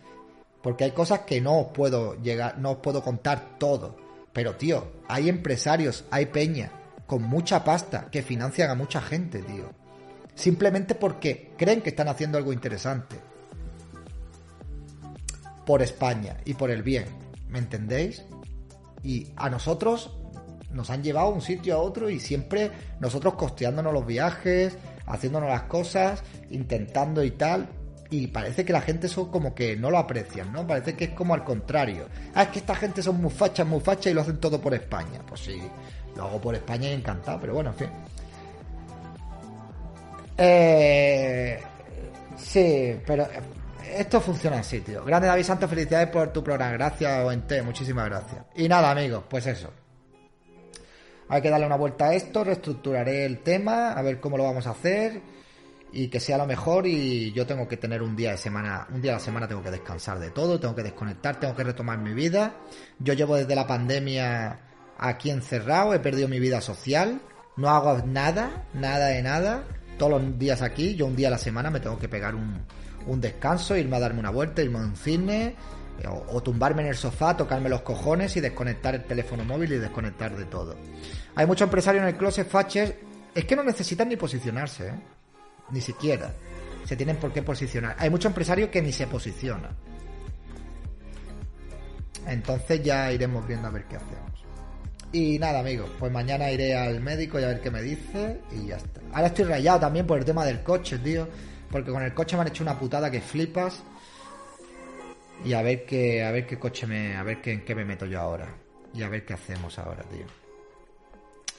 Porque hay cosas que no os puedo llegar, no os puedo contar todo. Pero tío, hay empresarios, hay peña con mucha pasta que financian a mucha gente, tío. Simplemente porque creen que están haciendo algo interesante. Por España y por el bien. ¿Me entendéis? Y a nosotros nos han llevado a un sitio a otro y siempre nosotros costeándonos los viajes, haciéndonos las cosas, intentando y tal. Y parece que la gente eso como que no lo aprecian, ¿no? Parece que es como al contrario. Ah, es que esta gente son muy fachas, muy fachas y lo hacen todo por España. Pues sí, lo hago por España y encantado, pero bueno, en fin. Eh, Sí, pero esto funciona así, tío. Grande David Santos, felicidades por tu programa. Gracias, ONT, muchísimas gracias. Y nada, amigos, pues eso. Hay que darle una vuelta a esto, reestructuraré el tema, a ver cómo lo vamos a hacer y que sea lo mejor y yo tengo que tener un día de semana, un día a la semana tengo que descansar de todo, tengo que desconectar, tengo que retomar mi vida. Yo llevo desde la pandemia aquí encerrado, he perdido mi vida social, no hago nada, nada de nada, todos los días aquí, yo un día a la semana me tengo que pegar un, descanso, irme a darme una vuelta, irme a un cine, o, tumbarme en el sofá, tocarme los cojones y desconectar el teléfono móvil y desconectar de todo. Hay muchos empresarios en el closet faches, es que no necesitan ni posicionarse, ¿eh? ni siquiera. Se tienen por qué posicionar. Hay muchos empresarios que ni se posicionan. Entonces ya iremos viendo a ver qué hacemos. Y nada, amigos, pues mañana iré al médico y a ver qué me dice y ya está. Ahora estoy rayado también por el tema del coche, tío. Porque con el coche me han hecho una putada que flipas. Y a ver qué, a ver qué coche me, a ver qué, en qué me meto yo ahora. Y a ver qué hacemos ahora, tío.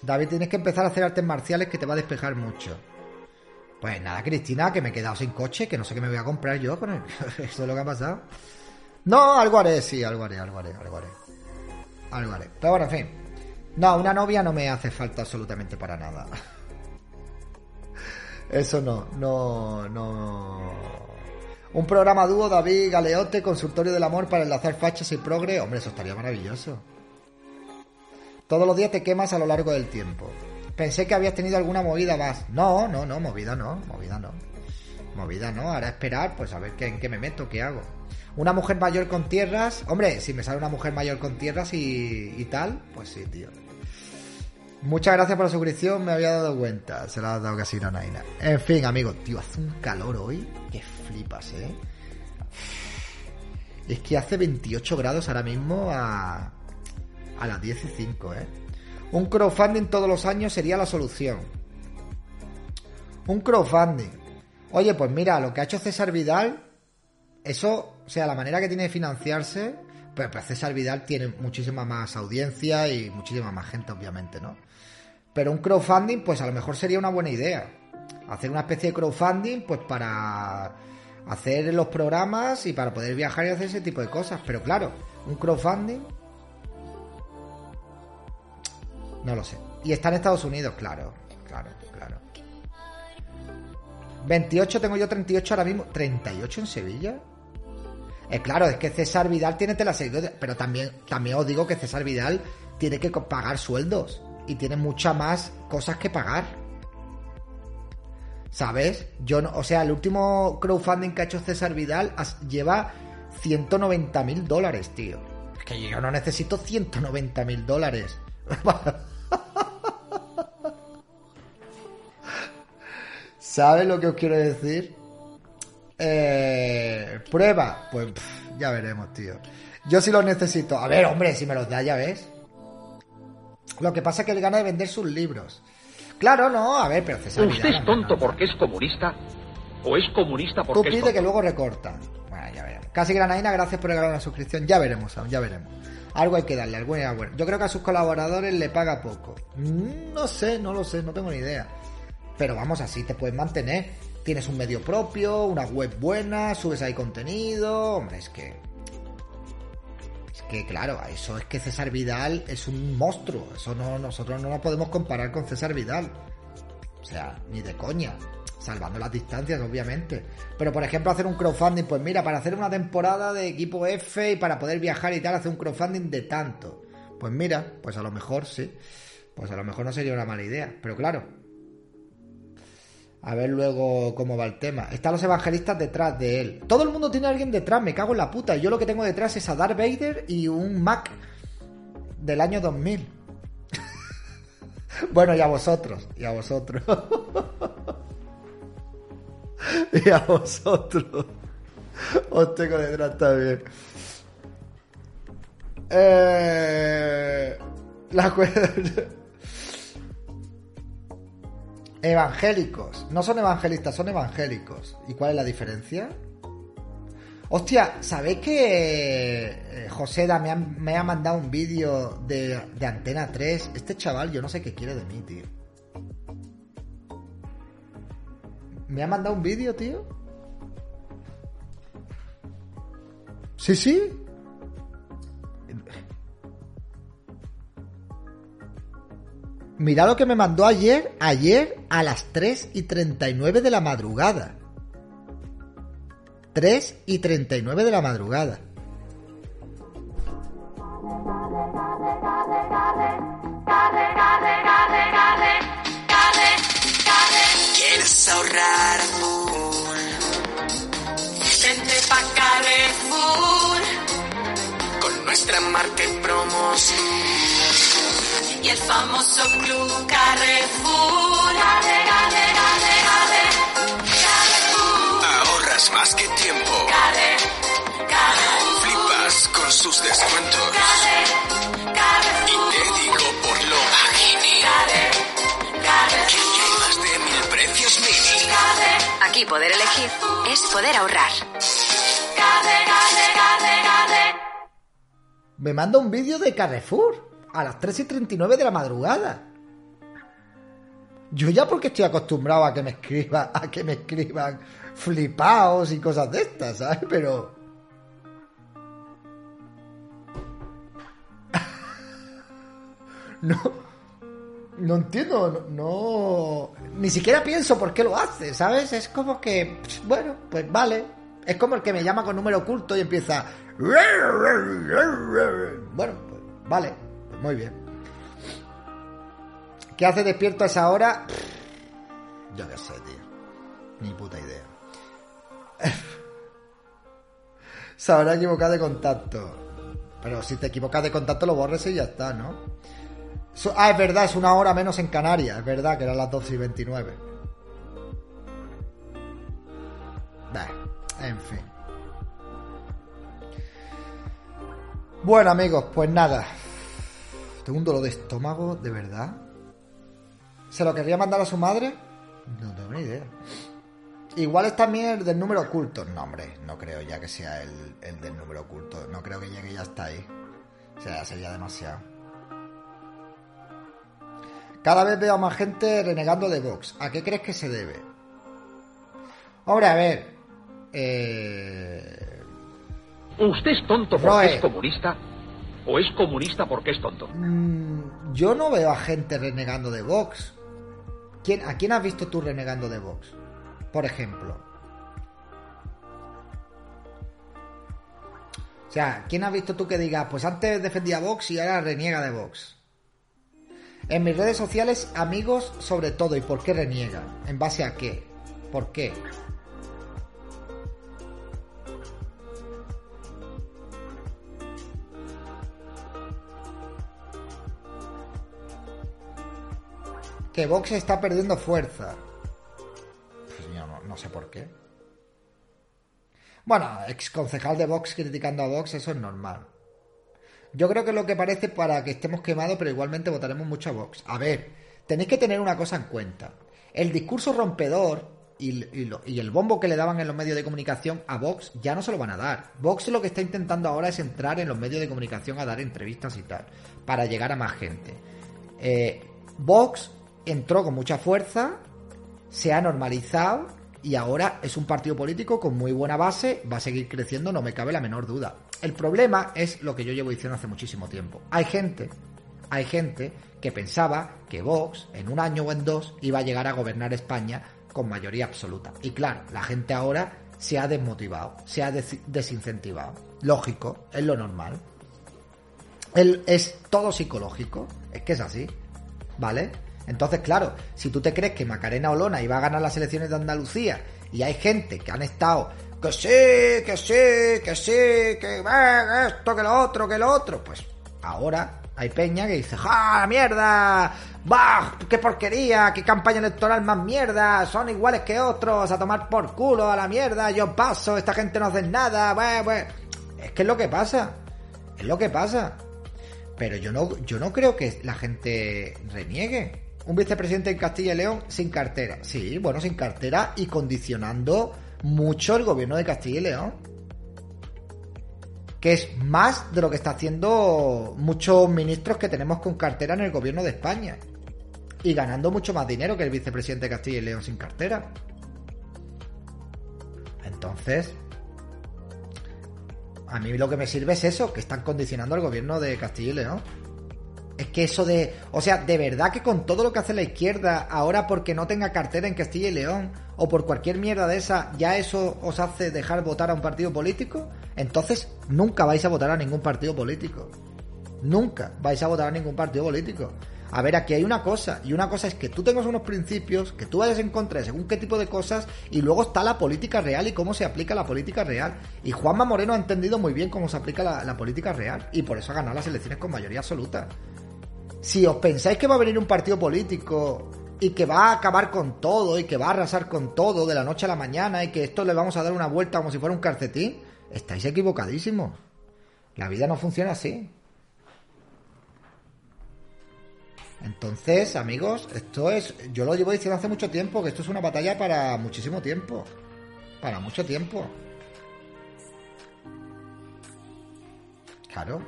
David, tienes que empezar a hacer artes marciales que te va a despejar mucho. Pues nada, Cristina, que me he quedado sin coche, que no sé qué me voy a comprar yo con él. (laughs) Eso es lo que ha pasado. No, algo haré, sí, algo haré, algo haré, algo haré. Algo haré. Pero bueno, en fin. No, una novia no me hace falta absolutamente para nada. (laughs) Eso no, no, no. Un programa dúo, David Galeote, consultorio del amor para enlazar fachas y progre. Hombre, eso estaría maravilloso. Todos los días te quemas a lo largo del tiempo. Pensé que habías tenido alguna movida más. No, no, no, movida no, movida no. Movida no, ahora esperar, pues a ver qué, en qué me meto, qué hago. Una mujer mayor con tierras. Hombre, si me sale una mujer mayor con tierras y, y tal, pues sí, tío. Muchas gracias por la suscripción, me había dado cuenta. Se la ha dado casi una naina. En fin, amigos, tío, hace un calor hoy que flipas, ¿eh? Es que hace 28 grados ahora mismo a, a las 10 y 5, ¿eh? Un crowdfunding todos los años sería la solución. Un crowdfunding. Oye, pues mira, lo que ha hecho César Vidal, eso, o sea, la manera que tiene de financiarse, pues, pues César Vidal tiene muchísima más audiencia y muchísima más gente, obviamente, ¿no? Pero un crowdfunding, pues a lo mejor sería una buena idea. Hacer una especie de crowdfunding, pues para hacer los programas y para poder viajar y hacer ese tipo de cosas. Pero claro, un crowdfunding. No lo sé. Y está en Estados Unidos, claro. Claro, claro. 28 tengo yo 38 ahora mismo. ¿38 en Sevilla? Eh, claro, es que César Vidal tiene teleseguidores, pero también, también os digo que César Vidal tiene que pagar sueldos y tiene muchas más cosas que pagar. ¿Sabes? Yo no, o sea, el último crowdfunding que ha hecho César Vidal lleva 190 mil dólares, tío. Es que yo no necesito 190 mil dólares. (laughs) ¿Sabes lo que os quiero decir? Eh, prueba, pues ya veremos, tío. Yo sí los necesito. A ver, hombre, si me los da, ya ves. Lo que pasa es que él gana de vender sus libros. Claro, no, a ver, pero César ¿Usted es tonto porque es comunista? ¿O es comunista porque Tú es pide tonto? que luego recorta. Bueno, ya veremos. Casi Granaina, gracias por regalar la suscripción. Ya veremos, ya veremos. Algo hay que darle, algo hay que. Yo creo que a sus colaboradores le paga poco. Mm, No sé, no lo sé, no tengo ni idea. Pero vamos, así te puedes mantener. Tienes un medio propio, una web buena, subes ahí contenido. Hombre, es que. Es que, claro, eso es que César Vidal es un monstruo. Eso no, nosotros no nos podemos comparar con César Vidal. O sea, ni de coña. Salvando las distancias, obviamente. Pero, por ejemplo, hacer un crowdfunding, pues mira, para hacer una temporada de equipo F y para poder viajar y tal, hacer un crowdfunding de tanto. Pues mira, pues a lo mejor sí. Pues a lo mejor no sería una mala idea. Pero claro. A ver luego cómo va el tema. Están los evangelistas detrás de él. Todo el mundo tiene a alguien detrás, me cago en la puta. Yo lo que tengo detrás es a Darth Vader y un Mac del año 2000. (laughs) bueno, y a vosotros. Y a vosotros. (laughs) y a vosotros. Os tengo detrás también. Eh, la cuestión. Evangélicos. No son evangelistas, son evangélicos. ¿Y cuál es la diferencia? Hostia, ¿sabéis que eh, Joséda me, ha, me ha mandado un vídeo de, de Antena 3? Este chaval, yo no sé qué quiere de mí, tío. ¿Me ha mandado un vídeo, tío? Sí, sí. Mira lo que me mandó ayer, ayer a las 3 y 39 de la madrugada. 3 y 39 de la madrugada. ¿Quieres ahorrar? Vente pa' Carrefour con nuestra marca y promos y el famoso club Carrefour. Carre, carre, carre, carre, Carrefour. Ahorras más que tiempo. Carre, Carrefour. Flipas con sus descuentos. Carre, Y Carrefour. te digo por lo bajini. Carre, Que Carrefour. ya hay más de mil precios mini. Carre, Aquí poder elegir es poder ahorrar. carre, carre, carre, carre. Me manda un vídeo de Carrefour a las 3 y 39 de la madrugada. Yo ya porque estoy acostumbrado a que me escriban, (laughs) a que me escriban flipaos y cosas de estas, ¿sabes? Pero. (laughs) No. No entiendo, no, no- Ni siquiera pienso por qué lo hace, ¿sabes? Es como que. Bueno, pues vale. Es como el que me llama con número oculto y empieza. (laughs) Bueno, pues vale, muy bien. ¿Qué hace despierto a esa hora? Yo qué sé, tío. Ni puta idea. (laughs) Se habrá equivocado de contacto. Pero si te equivocas de contacto lo borres y ya está, ¿no? Ah, es verdad, es una hora menos en Canarias. Es verdad que eran las 12 y 29. Bah, en fin. Bueno, amigos, pues nada. Tengo un dolor de estómago, de verdad. ¿Se lo querría mandar a su madre? No tengo ni idea. Igual es también el del número oculto. No, hombre, no creo ya que sea el, el del número oculto. No creo que llegue ya hasta ahí. O sea, sería demasiado. Cada vez veo a más gente renegando de Vox. ¿A qué crees que se debe? Hombre, a ver. Eh... ¿Usted es tonto porque Roe. es comunista? ¿O es comunista porque es tonto? mm, yo no veo a gente renegando de Vox. ¿Quién, ¿A quién has visto tú renegando de Vox? Por ejemplo. O sea, ¿quién has visto tú que diga, pues antes defendía Vox y ahora reniega de Vox? En mis redes sociales, amigos sobre todo, ¿y por qué reniegan? ¿En base a qué? ¿Por qué? Que Vox está perdiendo fuerza. Pues yo no, sé por qué. Bueno, ex concejal de Vox criticando a Vox, eso es normal. Yo creo que es lo que parece para que estemos quemados, pero igualmente votaremos mucho a Vox. A ver, tenéis que tener una cosa en cuenta. El discurso rompedor y el bombo que le daban en los medios de comunicación a Vox ya no se lo van a dar. Vox lo que está intentando ahora es entrar en los medios de comunicación a dar entrevistas y tal, para llegar a más gente. Eh, Vox entró con mucha fuerza, se ha normalizado y ahora es un partido político con muy buena base, va a seguir creciendo, no me cabe la menor duda. El problema es lo que yo llevo diciendo hace muchísimo tiempo. Hay gente, hay gente que pensaba que Vox en un año o en dos iba a llegar a gobernar España con mayoría absoluta. Y claro, la gente ahora se ha desmotivado, se ha des- desincentivado. Lógico, es lo normal. El- es todo psicológico, es que es así, ¿vale? Entonces, claro, si tú te crees que Macarena Olona iba a ganar las elecciones de Andalucía y hay gente que han estado que sí, que sí, que sí, que va, esto, que lo otro, que lo otro, pues ahora hay peña que dice, ¡ja, la mierda! ¡Bah! ¡Qué porquería! ¡Qué campaña electoral más mierda! Son iguales que otros, a tomar por culo, a la mierda, yo paso, esta gente no hace nada, bah, bah". Es que es lo que pasa, es lo que pasa. Pero yo no, yo no creo que la gente reniegue. Un vicepresidente en Castilla y León sin cartera. Sí, bueno, sin cartera y condicionando mucho el gobierno de Castilla y León. Que es más de lo que está haciendo muchos ministros que tenemos con cartera en el gobierno de España. Y ganando mucho más dinero que el vicepresidente de Castilla y León sin cartera. Entonces, A mí lo que me sirve es eso, que están condicionando al gobierno de Castilla y León. Es que eso de... O sea, de verdad que con todo lo que hace la izquierda, ahora porque no tenga cartera en Castilla y León, o por cualquier mierda de esa, ya eso os hace dejar votar a un partido político, entonces nunca vais a votar a ningún partido político. Nunca vais a votar a ningún partido político. A ver, aquí hay una cosa, y una cosa es que tú tengas unos principios, que tú vayas en contra de según qué tipo de cosas, y luego está la política real y cómo se aplica la política real. Y Juanma Moreno ha entendido muy bien cómo se aplica la, la política real, y por eso ha ganado las elecciones con mayoría absoluta. Si os pensáis que va a venir un partido político y que va a acabar con todo y que va a arrasar con todo de la noche a la mañana y que esto le vamos a dar una vuelta como si fuera un calcetín, estáis equivocadísimos. La vida no funciona así. Entonces, amigos, esto es. Yo lo llevo diciendo hace mucho tiempo que esto es una batalla para muchísimo tiempo. Para mucho tiempo. Claro.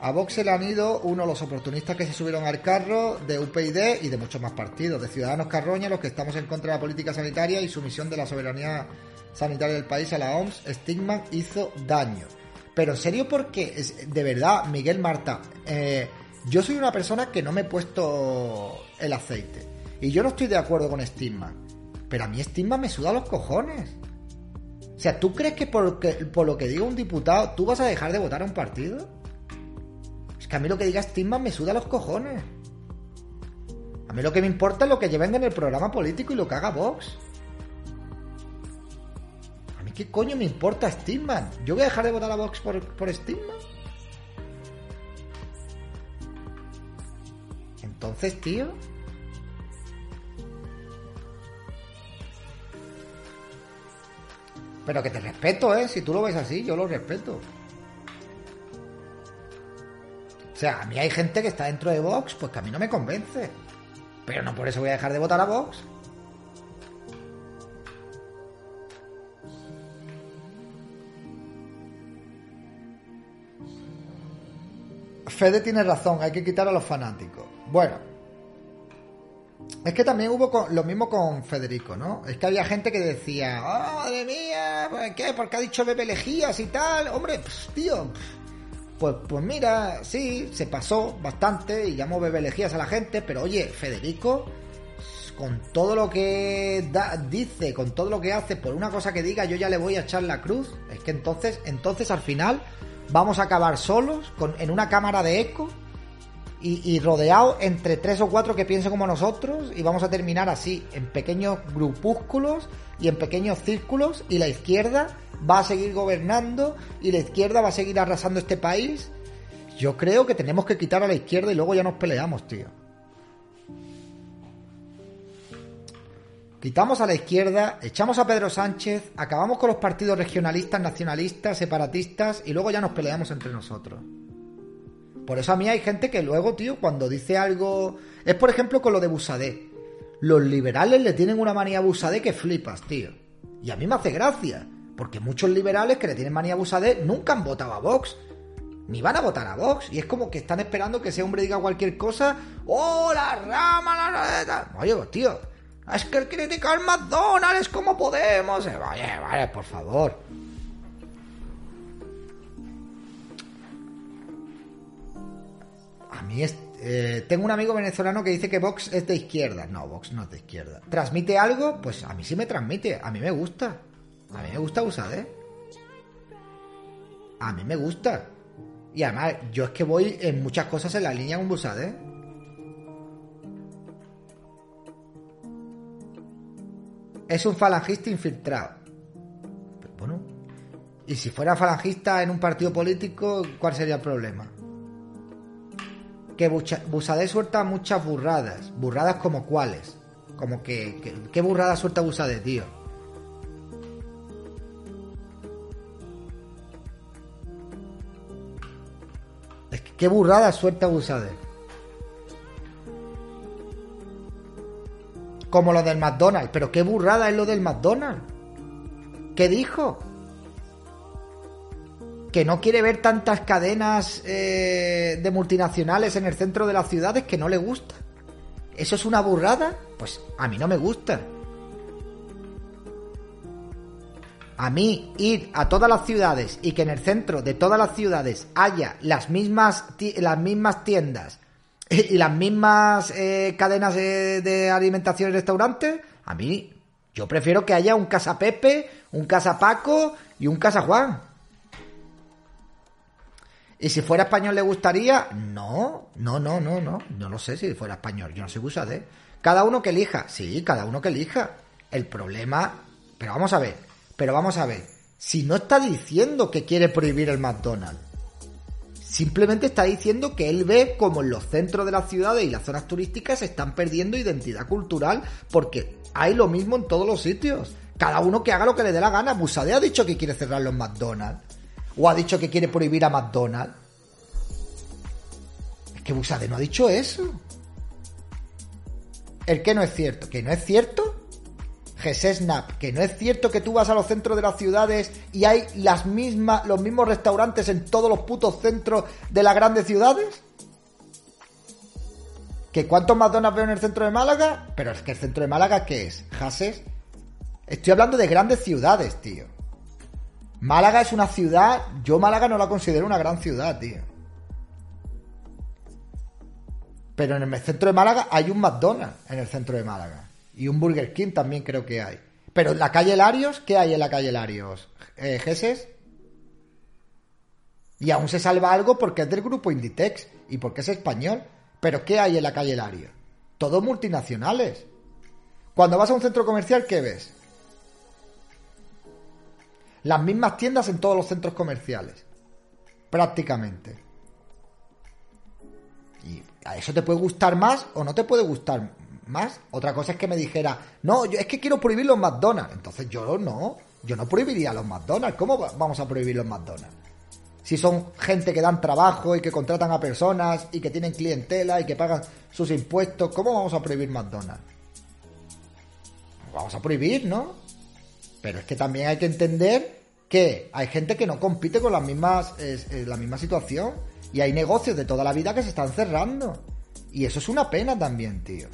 A Vox se le han ido uno de los oportunistas que se subieron al carro de UPyD y de muchos más partidos, de Ciudadanos Carroña, los que estamos en contra de la política sanitaria y sumisión de la soberanía sanitaria del país a la OMS, Stigman hizo daño. Pero en serio, porque es, de verdad, Miguel Marta, eh, yo soy una persona que no me he puesto el aceite. Y yo no estoy de acuerdo con Stigman. Pero a mí Stigman me suda los cojones. O sea, ¿tú crees que por, que- por lo que diga un diputado, tú vas a dejar de votar a un partido? Que a mí lo que diga Stigman me suda los cojones. A mí lo que me importa es lo que lleven en el programa político y lo que haga Vox. A mí qué coño me importa Stigman. ¿Yo voy a dejar de votar a Vox por, por Stigman? Entonces, tío. Pero que te respeto, ¿eh? Si tú lo ves así, yo lo respeto. Sea, a mí hay gente que está dentro de Vox, pues que a mí no me convence. Pero no por eso voy a dejar de votar a Vox. Fede tiene razón, hay que quitar a los fanáticos. Bueno, es que también hubo lo mismo con Federico, ¿no? Es que había gente que decía, ¡Oh, madre mía! ¿Por qué? Porque ha dicho Bebe Lejías y tal. Hombre, pues, tío, pues, pues mira, sí, se pasó bastante y llamó Bebe Lejías a la gente, pero oye, Federico, con todo lo que dice, con todo lo que hace, por una cosa que diga, yo ya le voy a echar la cruz. Es que entonces, entonces al final vamos a acabar solos, con, en una cámara de eco y, y rodeado entre tres o cuatro que piensen como nosotros y vamos a terminar así, en pequeños grupúsculos y en pequeños círculos y la izquierda va a seguir gobernando y la izquierda va a seguir arrasando este país. Yo creo que tenemos que quitar a la izquierda y luego ya nos peleamos, tío. Quitamos a la izquierda, echamos a Pedro Sánchez, acabamos con los partidos regionalistas, nacionalistas, separatistas y luego ya nos peleamos entre nosotros. Por eso a mí hay gente que luego, tío, cuando dice algo... Es por ejemplo con lo de Busadé. Los liberales le tienen una manía a Busadé que flipas, tío. Y a mí me hace gracia. Porque muchos liberales que le tienen manía a Busadé nunca han votado a Vox. Ni van a votar a Vox. Y es como que están esperando que ese hombre diga cualquier cosa. ¡Oh, la rama, la... la- la-". Oye, pues, tío. Es que el criticar McDonald's, ¿cómo podemos? Eh, Vaya, vaya, por favor. A mí es, eh, tengo un amigo venezolano que dice que Vox es de izquierda. No, Vox no es de izquierda. ¿Transmite algo? Pues a mí sí me transmite. A mí me gusta. A mí me gusta usar, ¿eh? A mí me gusta. Y además, yo es que voy en muchas cosas en la línea con Busadé. Es un falangista infiltrado. Pues bueno. Y si fuera falangista en un partido político, ¿cuál sería el problema? Que Busadé suelta muchas burradas. Burradas como cuáles. Como que, que- ¿Qué burrada suelta Busadé, tío? Es que qué burrada suelta Busadé. Como lo del McDonald's. Pero qué burrada es lo del McDonald's. ¿Qué dijo? Que no quiere ver tantas cadenas eh, de multinacionales en el centro de las ciudades que no le gusta. ¿Eso es una burrada? Pues a mí no me gusta. A mí ir a todas las ciudades y que en el centro de todas las ciudades haya las mismas, las mismas tiendas y las mismas eh, cadenas de, de alimentación y restaurantes, a mí yo prefiero que haya un Casa Pepe, un Casa Paco y un Casa Juan. ¿Y si fuera español le gustaría? No, no, no, no, no. No lo sé si fuera español. Yo no soy de Cada uno que elija. Sí, cada uno que elija. El problema... Pero vamos a ver. Pero vamos a ver. Si no está diciendo que quiere prohibir el McDonald's. Simplemente está diciendo que él ve como en los centros de las ciudades y las zonas turísticas se están perdiendo identidad cultural porque hay lo mismo en todos los sitios. Cada uno que haga lo que le dé la gana. Busade ha dicho que quiere cerrar los McDonald's. O ha dicho que quiere prohibir a McDonald's. Es que Busade no ha dicho eso. El que no es cierto. ¿Que no es cierto? Jesé Snap, que no es cierto que tú vas a los centros de las ciudades y hay las mismas, los mismos restaurantes en todos los putos centros de las grandes ciudades. ¿Que cuántos McDonald's veo en el centro de Málaga? Pero es que el centro de Málaga, ¿qué es? ¿Jases? Estoy hablando de grandes ciudades, tío. Málaga es una ciudad, yo Málaga no la considero una gran ciudad, tío. Pero en el centro de Málaga hay un McDonald's en el centro de Málaga. Y un Burger King también creo que hay. Pero en la calle Larios, ¿qué hay en la calle Larios? Eh, ¿Geses? Y aún se salva algo porque es del grupo Inditex y porque es español. Pero ¿qué hay en la calle Larios? Todos multinacionales. Cuando vas a un centro comercial, ¿qué ves? Las mismas tiendas en todos los centros comerciales. Prácticamente. Y a eso te puede gustar más o no te puede gustar más. Otra cosa es que me dijera, no, yo es que quiero prohibir los McDonald's. Entonces yo no, yo no prohibiría los McDonald's. ¿Cómo va- vamos a prohibir los McDonald's? Si son gente que dan trabajo y que contratan a personas y que tienen clientela y que pagan sus impuestos, ¿cómo vamos a prohibir McDonald's? Vamos a prohibir, ¿no? Pero es que también hay que entender que hay gente que no compite con las mismas, es la misma situación. Y hay negocios de toda la vida que se están cerrando. Y eso es una pena también, tío.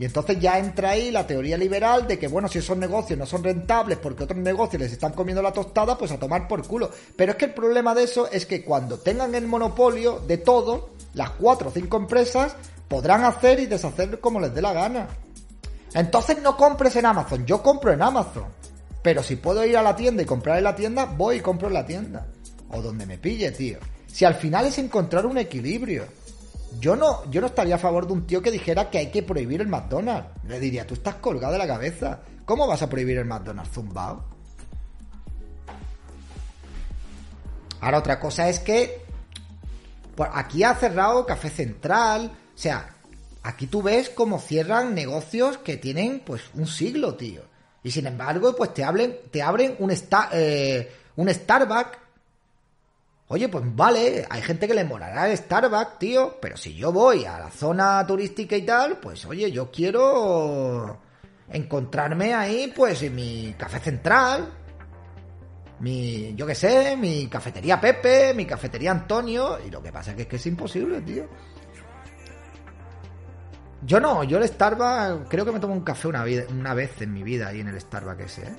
Y entonces ya entra ahí la teoría liberal de que, bueno, si esos negocios no son rentables porque otros negocios les están comiendo la tostada, pues a tomar por culo. Pero es que el problema de eso es que cuando tengan el monopolio de todo, las cuatro o cinco empresas podrán hacer y deshacer como les dé la gana. Entonces no compres en Amazon, yo compro en Amazon. Pero si puedo ir a la tienda y comprar en la tienda, voy y compro en la tienda. O donde me pille, tío. Si al final es encontrar un equilibrio. Yo no, yo no estaría a favor de un tío que dijera que hay que prohibir el McDonald's. Le diría, tú estás colgado de la cabeza. ¿Cómo vas a prohibir el McDonald's zumbao? Ahora otra cosa es que pues, aquí ha cerrado Café Central. O sea, aquí tú ves cómo cierran negocios que tienen pues un siglo, tío. Y sin embargo, pues te, hablen, te abren un, sta- eh, un Starbucks Oye, pues vale, hay gente que le molará el Starbucks, tío, pero si yo voy a la zona turística y tal, pues oye, yo quiero encontrarme ahí, pues en mi café central, mi, yo qué sé, mi cafetería Pepe, mi cafetería Antonio, y lo que pasa que es que es imposible, tío. Yo no, yo el Starbucks, creo que me tomo un café una, vida- una vez en mi vida ahí en el Starbucks ese, ¿eh?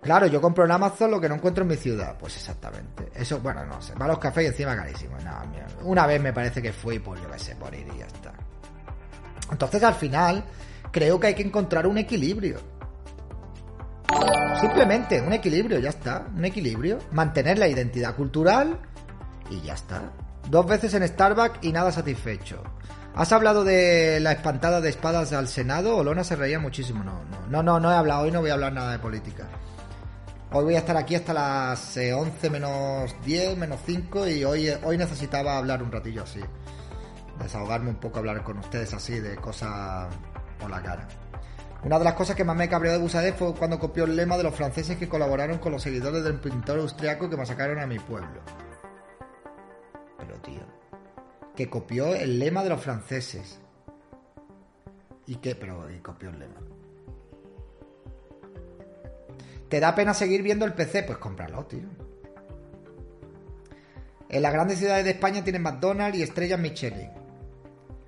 Claro, yo compro en Amazon lo que no encuentro en mi ciudad. Pues exactamente. Eso, bueno, no sé. Va a los cafés y encima carísimo. No, mira, una vez me parece que fui, pues yo qué sé, por ir y ya está. Entonces al final, creo que hay que encontrar un equilibrio. Simplemente, un equilibrio, ya está. Un equilibrio. Mantener la identidad cultural y ya está. Dos veces en Starbucks y nada satisfecho. ¿Has hablado de la espantada de espadas al Senado? Olona se reía muchísimo. No, no, no, no, he hablado. Hoy no voy a hablar nada de política. Hoy voy a estar aquí hasta las eh, 11 menos 10, menos 5 y hoy, hoy necesitaba hablar un ratillo así. Desahogarme un poco, hablar con ustedes así de cosas por la cara. Una de las cosas que más me cabreó de Busadé fue cuando copió el lema de los franceses que colaboraron con los seguidores del pintor austriaco que masacraron a mi pueblo. Pero tío, que copió el lema de los franceses. ¿Y qué? Pero copió el lema. ¿Te da pena seguir viendo el PC? Pues cómpralo, tío. En las grandes ciudades de España tienen McDonald's y estrellas Michelin.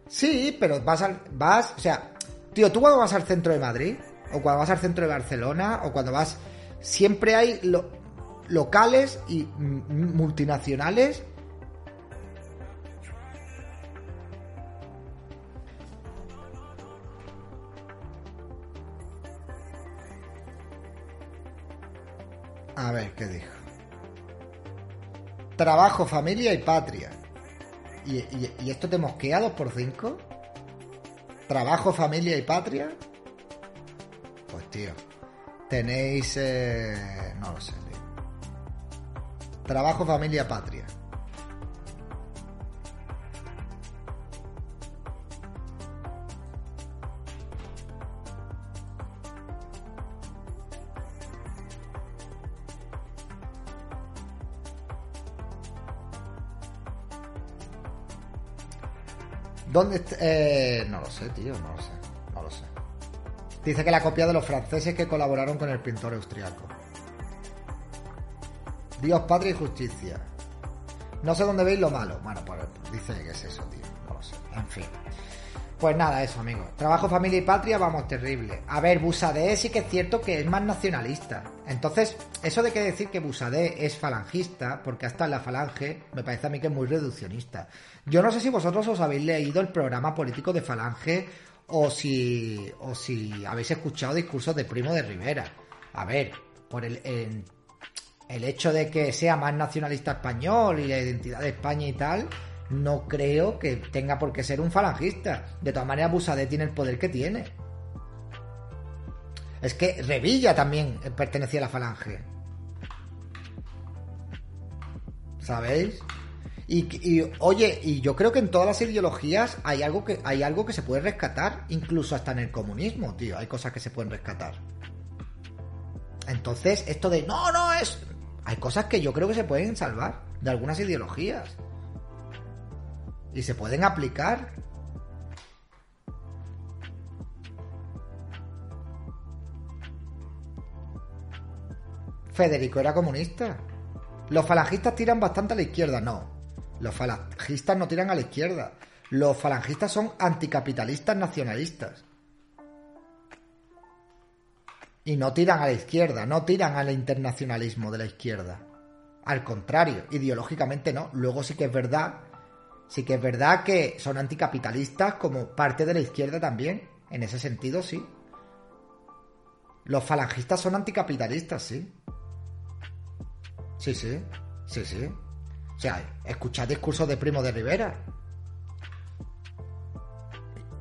Sí, pero vas al. Vas. O sea, tío, tú cuando vas al centro de Madrid, o cuando vas al centro de Barcelona, o cuando vas. Siempre hay lo- locales y multinacionales. A ver, ¿qué dijo? Trabajo, familia y patria. ¿Y, y, y esto te mosquea 2 por 5 ¿Trabajo, familia y patria? Pues tío, tenéis... eh, no lo sé, tío. Trabajo, familia, patria. ¿Dónde est- eh, no lo sé, tío, no lo sé, no lo sé. Dice que la copia de los franceses que colaboraron con el pintor austriaco. Dios, patria y justicia. No sé dónde veis lo malo. Bueno, pues dice que es eso, tío. No lo sé. En fin. Pues nada, eso, amigos. Trabajo, familia y patria, vamos, terrible. A ver, Busadé sí que es cierto que es más nacionalista. Entonces, eso de que decir que Busadé es falangista, porque hasta en la falange, me parece a mí que es muy reduccionista. Yo no sé si vosotros os habéis leído el programa político de falange o si, o si habéis escuchado discursos de Primo de Rivera. A ver, por el, en- el hecho de que sea más nacionalista español y la identidad de España y tal, no creo que tenga por qué ser un falangista. De todas maneras, Busadé tiene el poder que tiene. Es que Revilla también pertenecía a la falange. ¿Sabéis? Y, y, oye, y yo creo que en todas las ideologías hay algo que hay algo que se puede rescatar, incluso hasta en el comunismo, tío, hay cosas que se pueden rescatar. Entonces, esto de no, no es hay cosas que yo creo que se pueden salvar de algunas ideologías. Y se pueden aplicar. Federico era comunista. Los falangistas tiran bastante a la izquierda, no. Los falangistas no tiran a la izquierda. Los falangistas son anticapitalistas nacionalistas. Y no tiran a la izquierda, no tiran al internacionalismo de la izquierda. Al contrario, ideológicamente no. Luego sí que es verdad, sí que es verdad que son anticapitalistas como parte de la izquierda también. En ese sentido, sí. Los falangistas son anticapitalistas, sí. Sí, sí, sí, sí. O sea, escuchad discursos de Primo de Rivera.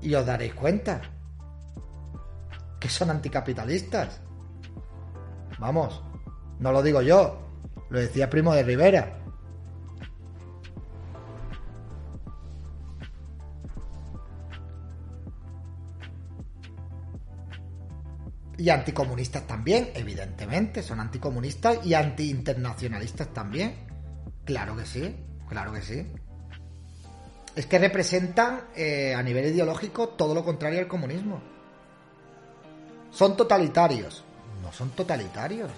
Y os daréis cuenta que son anticapitalistas. Vamos, no lo digo yo, lo decía Primo de Rivera. Y anticomunistas también, evidentemente, son anticomunistas y antiinternacionalistas también. Claro que sí, claro que sí. Es que representan eh, a nivel ideológico todo lo contrario al comunismo. Son totalitarios. No son totalitarios.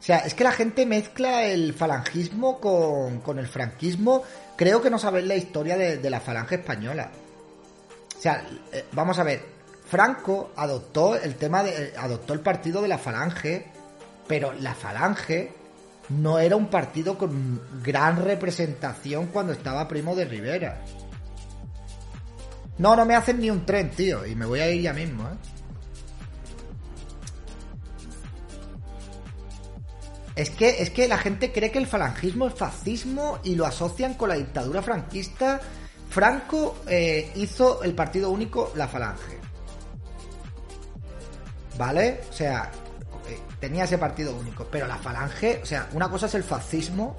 O sea, es que la gente mezcla el falangismo con, con el franquismo. Creo que no sabéis la historia de, de la falange española. O sea, eh, vamos a ver. Franco adoptó el tema de. adoptó el partido de la falange. Pero la falange no era un partido con gran representación cuando estaba Primo de Rivera. No, no me hacen ni un tren, tío. Y me voy a ir ya mismo, ¿eh? Es que, es que la gente cree que el falangismo es fascismo y lo asocian con la dictadura franquista. Franco eh, hizo el partido único la falange. ¿Vale? O sea, eh, tenía ese partido único. Pero la falange, o sea, una cosa es el fascismo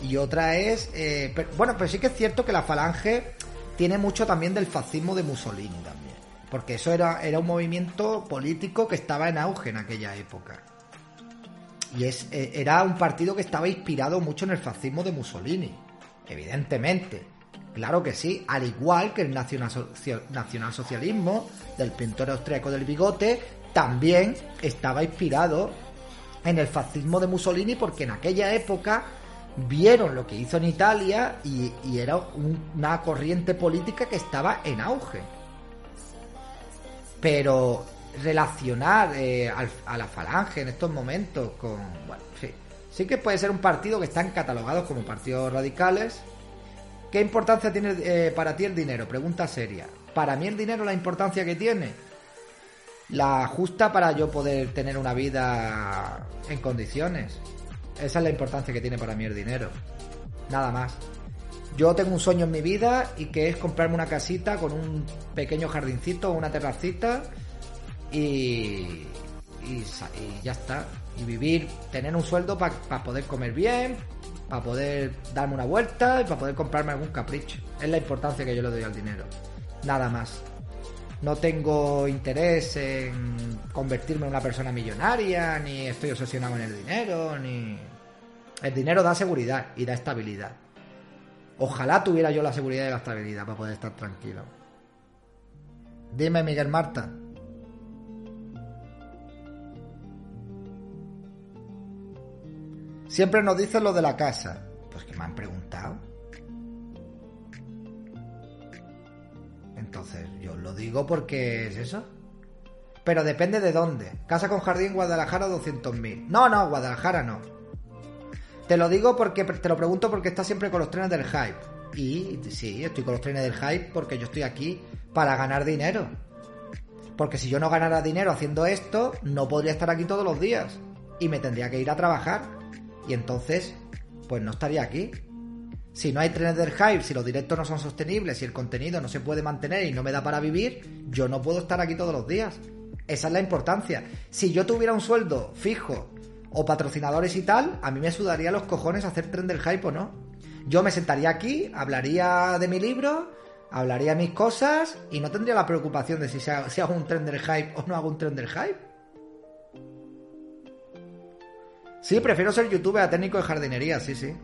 y otra es... eh, bueno, pero sí que es cierto que la falange tiene mucho también del fascismo de Mussolini también. Porque eso era, era un movimiento político que estaba en auge en aquella época. Y es, era un partido que estaba inspirado mucho en el fascismo de Mussolini. Evidentemente. Claro que sí. Al igual que el nacionalsocialismo del pintor austríaco del bigote también estaba inspirado en el fascismo de Mussolini porque en aquella época vieron lo que hizo en Italia y, era un- una corriente política que estaba en auge. Pero relacionar eh, al- a la falange en estos momentos con... Bueno, sí, sí que puede ser un partido que están catalogados como partidos radicales. ¿Qué importancia tiene eh, para ti el dinero? Pregunta seria. Para mí el dinero la importancia que tiene. La justa para yo poder tener una vida en condiciones. Esa es la importancia que tiene para mí el dinero. Nada más. Yo tengo un sueño en mi vida y que es comprarme una casita con un pequeño jardincito o una terracita y, y, ya está. Y vivir, tener un sueldo para poder comer bien, para poder darme una vuelta y para poder comprarme algún capricho. Es la importancia que yo le doy al dinero. Nada más. No tengo interés en convertirme en una persona millonaria, ni estoy obsesionado en el dinero, ni... El dinero da seguridad y da estabilidad. Ojalá tuviera yo la seguridad y la estabilidad para poder estar tranquilo. Dime, Miguel Marta. Siempre nos dicen lo de la casa. Pues que me han preguntado. Entonces, yo lo digo porque es eso. Pero depende de dónde. Casa con jardín, Guadalajara, 200.000. No, no, Guadalajara no. Te lo digo porque te lo pregunto porque estás siempre con los trenes del hype. Y sí, estoy con los trenes del hype porque yo estoy aquí para ganar dinero. Porque si yo no ganara dinero haciendo esto, no podría estar aquí todos los días. Y me tendría que ir a trabajar. Y entonces, pues no estaría aquí. Si no hay trenes del hype, si los directos no son sostenibles, si el contenido no se puede mantener y no me da para vivir, yo no puedo estar aquí todos los días. Esa es la importancia. Si yo tuviera un sueldo fijo o patrocinadores y tal, a mí me sudaría los cojones hacer tren del hype o no. Yo me sentaría aquí, hablaría de mi libro, hablaría mis cosas y no tendría la preocupación de si, hago un tren del hype o no hago un tren del hype. Sí, prefiero ser youtuber a técnico de jardinería, sí, sí.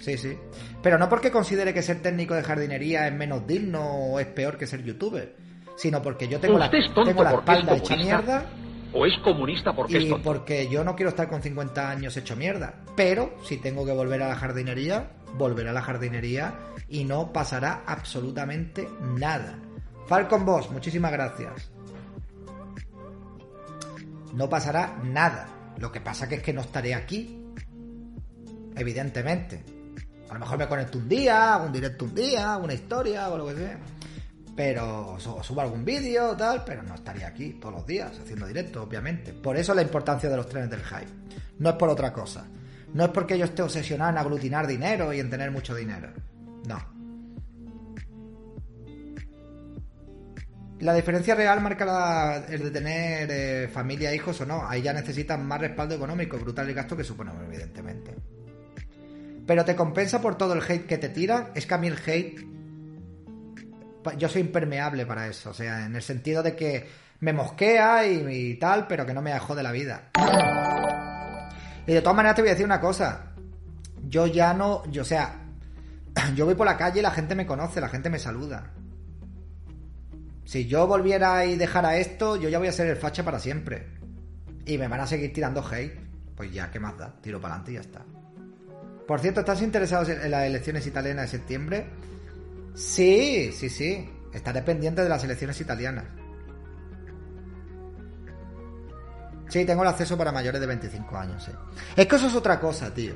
Sí, sí. Pero no porque considere que ser técnico de jardinería es menos digno o es peor que ser youtuber, sino porque yo tengo la, ¿Usted es tonto tengo la espalda hecha mierda ¿O es comunista porque es y tonto? porque yo no quiero estar con 50 años hecho mierda. Pero si tengo que volver a la jardinería, volveré a la jardinería y no pasará absolutamente nada. Falcon Boss, muchísimas gracias. No pasará nada. Lo que pasa que es que no estaré aquí. Evidentemente. A lo mejor me conecto un día, hago un directo un día, una historia o lo que sea. Pero su- subo algún vídeo o tal, pero no estaría aquí todos los días haciendo directo, obviamente. Por eso la importancia de los trenes del hype. No es por otra cosa. No es porque yo esté obsesionado en aglutinar dinero y en tener mucho dinero. No. La diferencia real marca la- el de tener eh, familia, hijos o no. Ahí ya necesitan más respaldo económico, brutal el gasto que supone, evidentemente. Pero te compensa por todo el hate que te tiran. Es que a mí el hate yo soy impermeable para eso, o sea, en el sentido de que me mosquea y, y tal, pero que no me jode la vida. Y de todas maneras te voy a decir una cosa, yo ya no, yo, o sea, (clears throat) yo voy por la calle y la gente me conoce, la gente me saluda. Si yo volviera y dejara esto, yo ya voy a ser el facha para siempre. Y me van a seguir tirando hate. Pues ya, ¿qué más da? Tiro para adelante y ya está. Por cierto, ¿estás interesado en las elecciones italianas de septiembre? Sí, sí, sí. Estaré pendiente de las elecciones italianas. Sí, tengo el acceso para mayores de 25 años, sí. Es que eso es otra cosa, tío.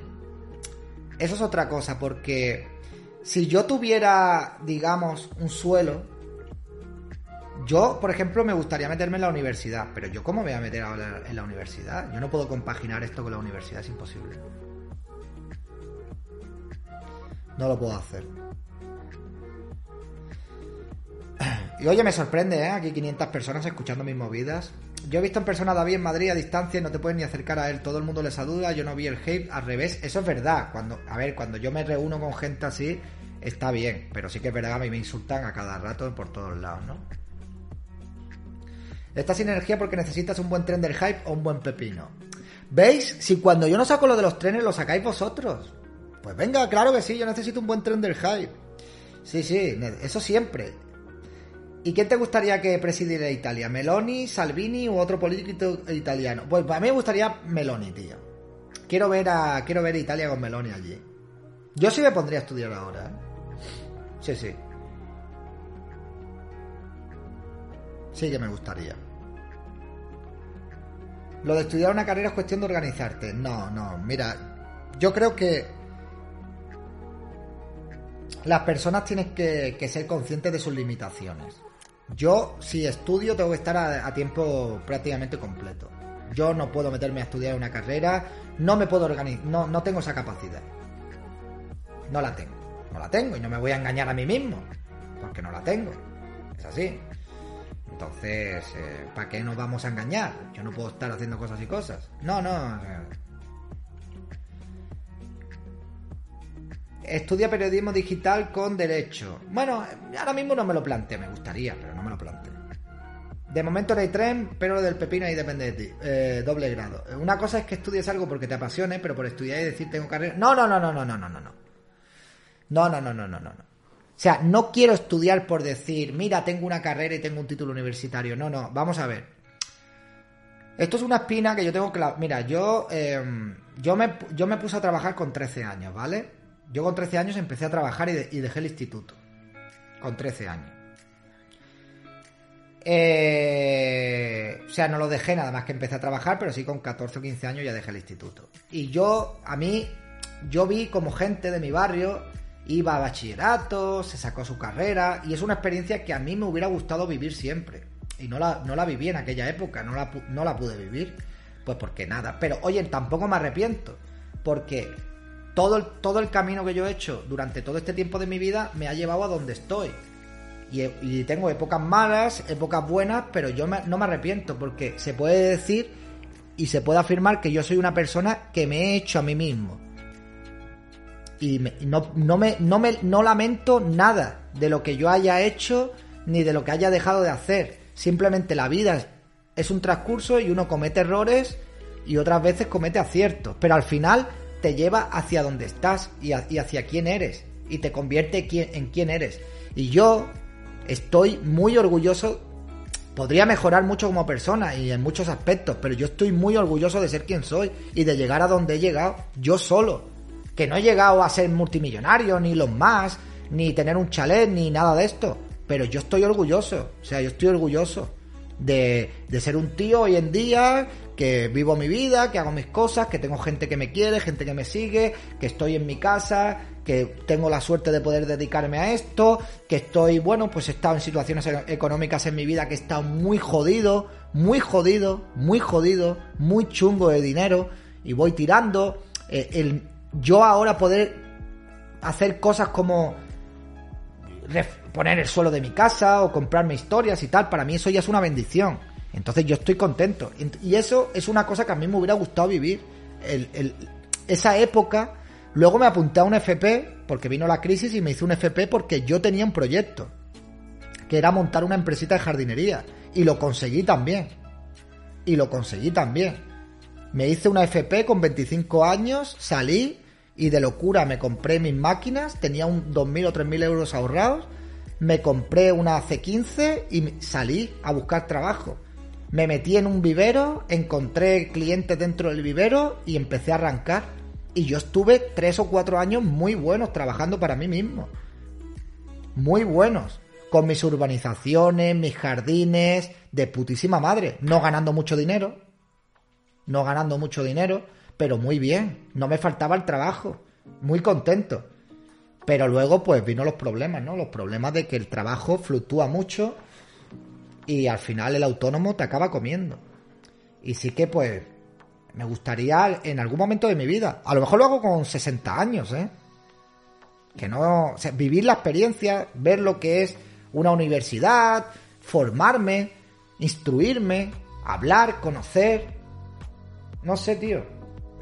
Eso es otra cosa, porque si yo tuviera, digamos, un suelo, yo, por ejemplo, me gustaría meterme en la universidad, pero yo cómo me voy a meter ahora en la universidad? Yo no puedo compaginar esto con la universidad, es imposible. No lo puedo hacer. Y oye, me sorprende, ¿eh? Aquí 500 personas escuchando mis movidas. Yo he visto en persona a David en Madrid a distancia no te puedes ni acercar a él. Todo el mundo le saluda, yo no vi el hate. Al revés, eso es verdad. Cuando, a ver, cuando yo me reúno con gente así, está bien. Pero sí que es verdad, a mí me insultan a cada rato por todos lados, ¿no? Esta sinergia porque necesitas un buen tren del hype o un buen pepino. ¿Veis? Si cuando yo no saco lo de los trenes, lo sacáis vosotros. Pues venga, claro que sí, yo necesito un buen tren del hype. Sí, sí, eso siempre. ¿Y quién te gustaría que presidiera Italia? ¿Meloni, Salvini u otro político italiano? Pues a mí me gustaría Meloni, tío. Quiero ver a quiero ver Italia con Meloni allí. Yo sí me pondría a estudiar ahora, ¿eh? Sí, sí. Sí que me gustaría. Lo de estudiar una carrera es cuestión de organizarte. No, no, mira, yo creo que las personas tienen que, ser conscientes de sus limitaciones. Yo, si estudio, tengo que estar a, a tiempo prácticamente completo. Yo no puedo meterme a estudiar una carrera, no me puedo organizar, no, no tengo esa capacidad. No la tengo, no la tengo y no me voy a engañar a mí mismo, porque no la tengo. Es así. Entonces, eh, ¿para qué nos vamos a engañar? Yo no puedo estar haciendo cosas y cosas. No, no. eh. Estudia periodismo digital con derecho. Bueno, ahora mismo no me lo planteo, me gustaría, pero no me lo planteo. De momento no hay tren, pero lo del pepino ahí depende de ti. Eh, doble grado. Una cosa es que estudies algo porque te apasione, pero por estudiar y decir tengo carrera. No, no, no, no, no, no, no. No, no, no, no, no, no. no. O sea, no quiero estudiar por decir, mira, tengo una carrera y tengo un título universitario. No, no, vamos a ver. Esto es una espina que yo tengo claro. Mira, yo, eh, yo, me, yo me puse a trabajar con 13 años, ¿vale? Yo con 13 años empecé a trabajar y dejé el instituto. Con 13 años. Eh, o sea, no lo dejé nada más que empecé a trabajar, pero sí con 14 o 15 años ya dejé el instituto. Y yo, a mí, yo vi como gente de mi barrio iba a bachillerato, se sacó su carrera, y es una experiencia que a mí me hubiera gustado vivir siempre. Y no la, no la viví en aquella época, no la, no la pude vivir. Pues porque nada. Pero oye, tampoco me arrepiento. Porque todo el, todo el camino que yo he hecho durante todo este tiempo de mi vida me ha llevado a donde estoy. Y, tengo épocas malas, épocas buenas, pero yo no me arrepiento porque se puede decir y se puede afirmar que yo soy una persona que me he hecho a mí mismo. Y me- no, no, me, no, me, no lamento nada de lo que yo haya hecho ni de lo que haya dejado de hacer. Simplemente la vida es, un transcurso y uno comete errores y otras veces comete aciertos. Pero al final te lleva hacia donde estás y, hacia quién eres. Y te convierte en quién eres. Y yo estoy muy orgulloso podría mejorar mucho como persona y en muchos aspectos, pero yo estoy muy orgulloso de ser quien soy y de llegar a donde he llegado yo solo. Que no he llegado a ser multimillonario, ni los más, ni tener un chalet, ni nada de esto. Pero yo estoy orgulloso, o sea, yo estoy orgulloso de, de ser un tío hoy en día, que vivo mi vida, que hago mis cosas, que tengo gente que me quiere, gente que me sigue, que estoy en mi casa, que tengo la suerte de poder dedicarme a esto, que estoy, bueno, pues he estado en situaciones e- económicas en mi vida que he estado muy jodido, muy jodido, muy jodido, muy chungo de dinero, y voy tirando. Eh, el, yo ahora poder hacer cosas como poner el suelo de mi casa o comprarme historias y tal, para mí eso ya es una bendición. Entonces yo estoy contento. Ent- Y eso es una cosa que a mí me hubiera gustado vivir. Esa época. Luego me apunté a un FP porque vino la crisis y me hice un FP porque yo tenía un proyecto. Que era montar una empresita de jardinería. Y lo conseguí también. Y lo conseguí también. Me hice una FP con 25 años, salí y de locura me compré mis máquinas, tenía un 2.000 o 3.000 euros ahorrados, me compré una C15 y salí a buscar trabajo. Me metí en un vivero, encontré clientes dentro del vivero y empecé a arrancar. Y yo estuve tres o cuatro años muy buenos trabajando para mí mismo. Muy buenos. Con mis urbanizaciones, mis jardines, de putísima madre. No ganando mucho dinero, no ganando mucho dinero, pero muy bien, no me faltaba el trabajo, muy contento. Pero luego pues vino los problemas, ¿no? Los problemas de que el trabajo fluctúa mucho y al final el autónomo te acaba comiendo. Y sí que pues me gustaría en algún momento de mi vida, a lo mejor lo hago con 60 años, ¿eh? Que no, o sea, vivir la experiencia, ver lo que es una universidad, formarme, instruirme, hablar, conocer, no sé, tío.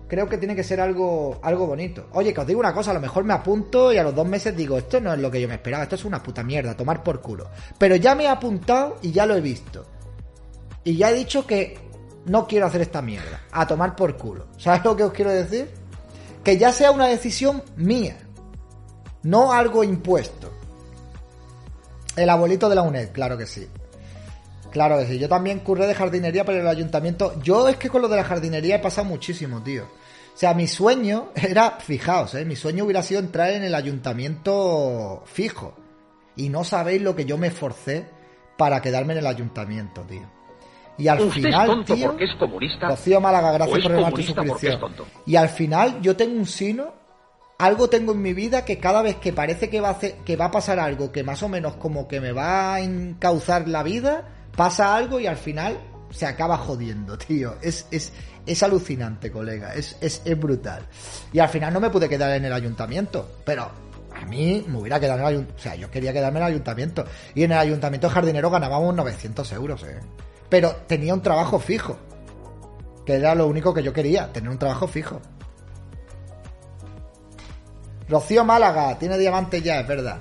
Creo que tiene que ser algo, algo bonito. Oye, que os digo una cosa, a lo mejor me apunto y a los dos meses digo, esto no es lo que yo me esperaba, esto es una puta mierda, tomar por culo. Pero ya me he apuntado y ya lo he visto. Y ya he dicho que no quiero hacer esta mierda, a tomar por culo. (laughs) ¿Sabes lo que os quiero decir? Que ya sea una decisión mía, no algo impuesto. El abuelito de la UNED, claro que sí. Claro que sí, yo también curré de jardinería para el ayuntamiento. Yo es que con lo de la jardinería he pasado muchísimo, tío. O sea, mi sueño (laughs) era, fijaos, ¿eh? mi sueño hubiera sido entrar en el ayuntamiento fijo. Y no sabéis lo que yo me esforcé para quedarme en el ayuntamiento, tío. Y al Usted final, es tonto tío, porque es comunista. Rocío Málaga, o gracias por renovar tu suscripción. Y al final yo tengo un sino, algo tengo en mi vida que cada vez que parece que va a hacer, que va a pasar algo que más o menos como que me va a encauzar la vida, pasa algo y al final se acaba jodiendo, (laughs) tío. Es, es, es alucinante, colega. Es, es, es brutal. Y al final no me pude quedar en el ayuntamiento, pero a mí me hubiera quedado en el ayuntamiento. O sea, yo quería quedarme en el ayuntamiento. Y en el ayuntamiento jardinero ganábamos 900 euros, eh. Pero tenía un trabajo fijo. Que era lo único que yo quería, tener un trabajo fijo. Rocío Málaga, tiene diamante ya, es verdad.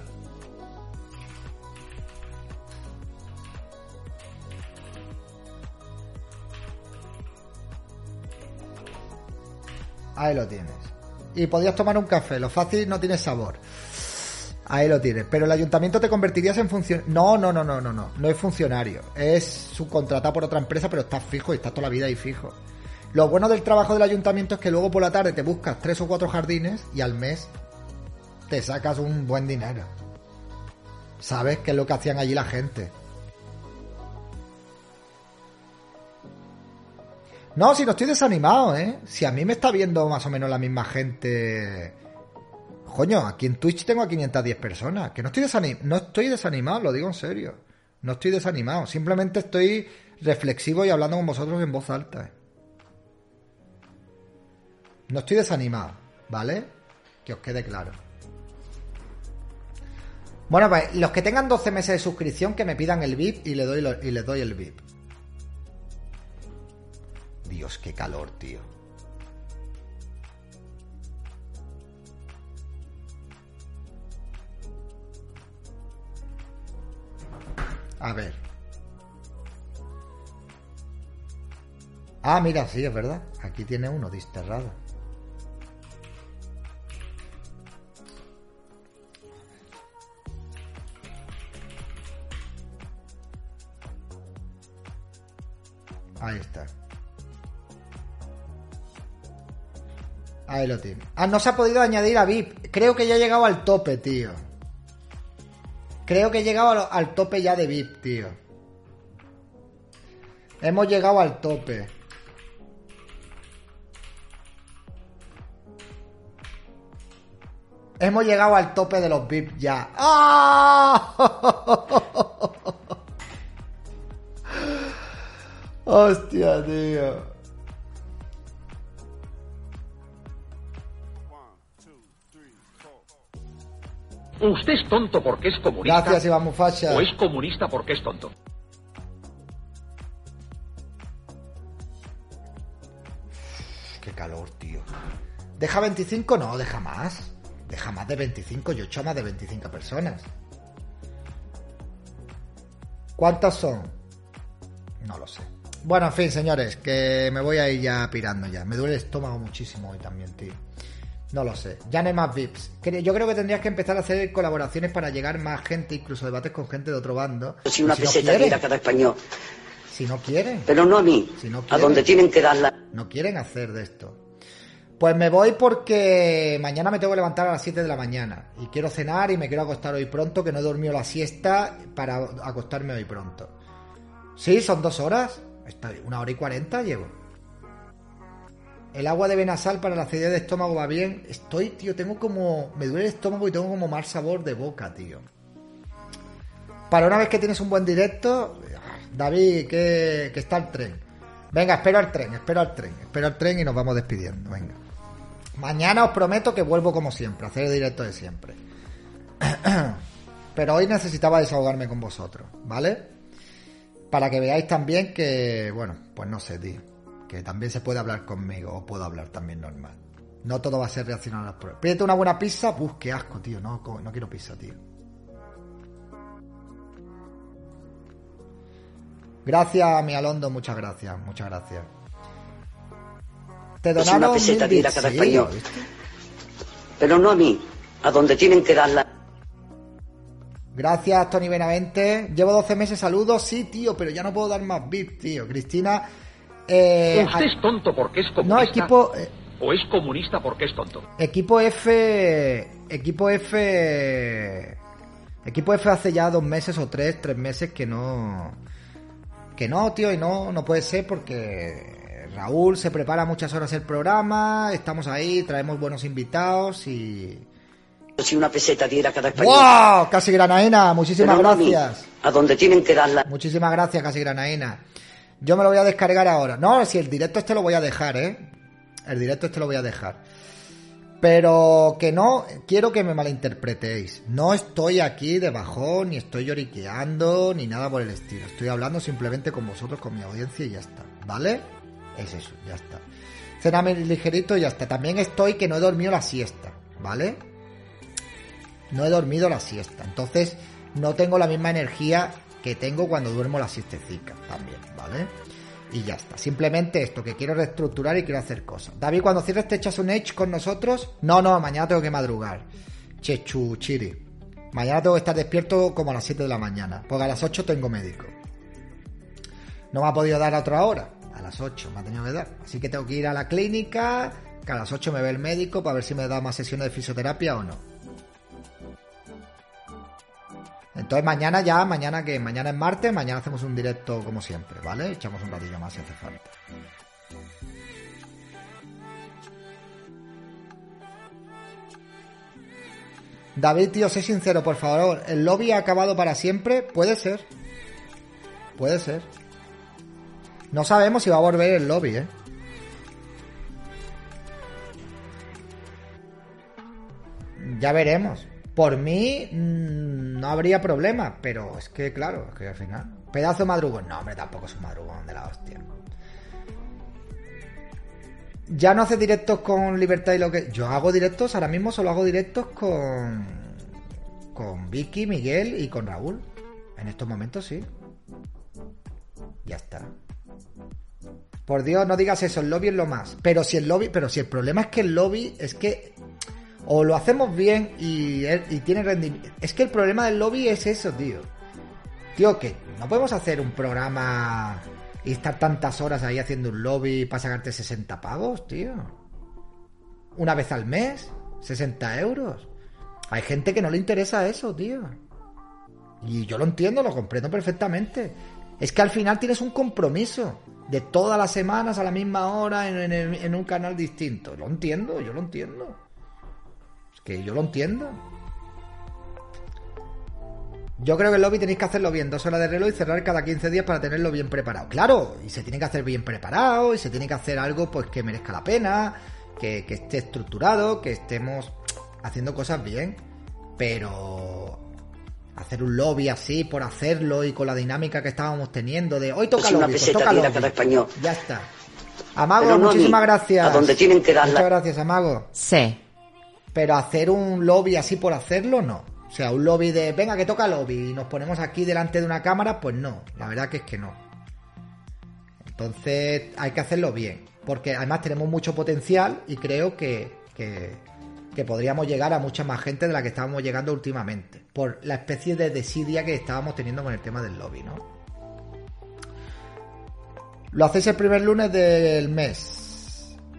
Ahí lo tienes. Y podías tomar un café, lo fácil no tiene sabor. Ahí lo tienes. Pero el ayuntamiento te convertirías en funcionario. No, no, no, no, no, no. No es funcionario. Es subcontratado por otra empresa, pero estás fijo y estás toda la vida ahí fijo. Lo bueno del trabajo del ayuntamiento es que luego por la tarde te buscas tres o cuatro jardines y al mes te sacas un buen dinero. ¿Sabes qué es lo que hacían allí la gente? No, si no estoy desanimado, ¿eh? Si a mí me está viendo más o menos la misma gente. Coño, aquí en Twitch tengo a 510 personas. Que no estoy, desanim no estoy desanimado, lo digo en serio. No estoy desanimado. Simplemente estoy reflexivo y hablando con vosotros en voz alta. ¿eh? No estoy desanimado, ¿vale? Que os quede claro. Bueno, pues los que tengan 12 meses de suscripción que me pidan el VIP y le doy, y les doy el VIP. Dios, qué calor, tío. A ver. Ah, mira, sí, es verdad. Aquí tiene uno desterrado. Ahí está. Ahí lo tiene. Ah, no se ha podido añadir a VIP. Creo que ya he llegado al tope, tío. Creo que he llegado al, tope ya de VIP, tío. Hemos llegado al tope. Hemos llegado al tope de los VIP ya. ¡Ah! (laughs) Hostia, tío. Usted es tonto porque es comunista. Gracias, Iván Mufacha. O es comunista porque es tonto. Qué calor, tío. ¿Deja 25? No, deja más. Deja más de 25. Yo he hecho más de 25 personas. ¿Cuántas son? No lo sé. Bueno, en fin, señores, que me voy a ir ya pirando ya. Me duele el estómago muchísimo hoy también, tío. No lo sé. Ya no hay más VIPs. Yo creo que tendrías que empezar a hacer colaboraciones para llegar más gente, incluso debates con gente de otro bando. Si una no peseta diera cada español. Si no quieren. Pero no a mí. Si no a quieren. donde tienen que darla. No quieren hacer de esto. Pues me voy porque mañana me tengo que levantar a las 7 de la mañana. Y quiero cenar y me quiero acostar hoy pronto, que no he dormido la siesta para acostarme hoy pronto. Sí, son dos horas. Una hora y cuarenta llevo. El agua de Benasal para la acidez de estómago va bien. Estoy, tío, tengo como... Me duele el estómago y tengo como mal sabor de boca, tío. Para una vez que tienes un buen directo, David, que, está el tren. Venga, espero al tren, espero al tren, espero al tren y nos vamos despidiendo. Venga. Mañana os prometo que vuelvo como siempre, a hacer el directo de siempre. (clears throat) Pero hoy necesitaba desahogarme con vosotros, ¿vale? Para que veáis también que, bueno, pues no sé, tío. Que también se puede hablar conmigo o puedo hablar también normal. No todo va a ser reaccionar a las pruebas. Pídete una buena pizza, uf, qué asco, tío. No, no quiero pizza, tío. Gracias, mi Alondo, muchas gracias, muchas gracias. Te Si una donaron peseta mil. Pero no a mí. A donde tienen que darla. Gracias, Tony Benavente. Llevo 12 meses, saludos. Sí, tío, pero ya no puedo dar más bits, tío. Cristina. Eh, Usted es tonto porque es no, comunista. equipo. eh, ¿O es comunista porque es tonto? Equipo F. Equipo F. Equipo F hace ya dos meses o tres, tres meses que no. Que no, tío, y no, no puede ser porque Raúl se prepara muchas horas el programa, estamos ahí, traemos buenos invitados y. Si una peseta diera cada español. ¡Wow! Casi Granaína, muchísimas Pero no a mí, gracias. A donde tienen que darla. Muchísimas gracias, Casi Granaína. Yo me lo voy a descargar ahora. No, si el directo este lo voy a dejar, ¿eh? El directo este lo voy a dejar. Pero que no, quiero que me malinterpretéis. No estoy aquí de bajón, ni estoy lloriqueando, ni nada por el estilo. Estoy hablando simplemente con vosotros, con mi audiencia y ya está. ¿Vale? Es eso, ya está. Cename ligerito y ya está. También estoy que no he dormido la siesta, ¿vale? No he dormido la siesta. Entonces, no tengo la misma energía que tengo cuando duermo la siestecica también, ¿vale? Y ya está. Simplemente esto, que quiero reestructurar y quiero hacer cosas. David, cuando cierres te echas un edge con nosotros. No, no, mañana tengo que madrugar. Chechu, chiri. Mañana tengo que estar despierto como a las 7 de la mañana. Porque a las 8 tengo médico. No me ha podido dar a otra hora. A las 8 me ha tenido que dar. Así que tengo que ir a la clínica. Que a las 8 me ve el médico para ver si me da más sesiones de fisioterapia o no. Entonces mañana ya, mañana que mañana es martes, mañana hacemos un directo como siempre, ¿vale? Echamos un ratillo más si hace falta. David, tío, sé sincero, por favor. ¿El lobby ha acabado para siempre? Puede ser. Puede ser. No sabemos si va a volver el lobby, ¿eh? Ya veremos. Por mí mm, no habría problema, pero es que, claro, es que al final. Pedazo de madrugón. No, hombre, tampoco es un madrugón de la hostia. Ya no hace directos con Libertad y lo que. Yo hago directos, ahora mismo solo hago directos con. Con Vicky, Miguel y con Raúl. En estos momentos sí. Ya está. Por Dios, no digas eso, el lobby es lo más. Pero si el lobby, pero si el problema es que el lobby es que o lo hacemos bien y, tiene rendimiento. Es que el problema del lobby es eso, tío. Tío, que no podemos hacer un programa y estar tantas horas ahí haciendo un lobby para sacarte 60 pavos, tío. Una vez al mes, 60 euros. Hay gente que no le interesa eso, tío. Y yo lo entiendo, lo comprendo perfectamente. Es que al final tienes un compromiso de todas las semanas a la misma hora en un canal distinto. Lo entiendo, yo lo entiendo. Es que yo lo entiendo. Yo creo que el lobby tenéis que hacerlo bien, dos horas de reloj y cerrar cada 15 días para tenerlo bien preparado. Claro, y se tiene que hacer bien preparado, y se tiene que hacer algo pues que merezca la pena, que, que esté estructurado, que estemos haciendo cosas bien. Pero hacer un lobby así por hacerlo y con la dinámica que estábamos teniendo de hoy toca una lobby, pues toca diera lobby. cada español. Ya está. Amago, no muchísimas gracias. a donde tienen que darla. Muchas gracias, Amago. C. Pero hacer un lobby así por hacerlo, no. O sea, un lobby de, venga, que toca lobby y nos ponemos aquí delante de una cámara, pues no. La verdad que es que no. Entonces hay que hacerlo bien. Porque además tenemos mucho potencial y creo que, que, podríamos llegar a mucha más gente de la que estábamos llegando últimamente. Por la especie de desidia que estábamos teniendo con el tema del lobby, ¿no? Lo hacéis el primer lunes del mes.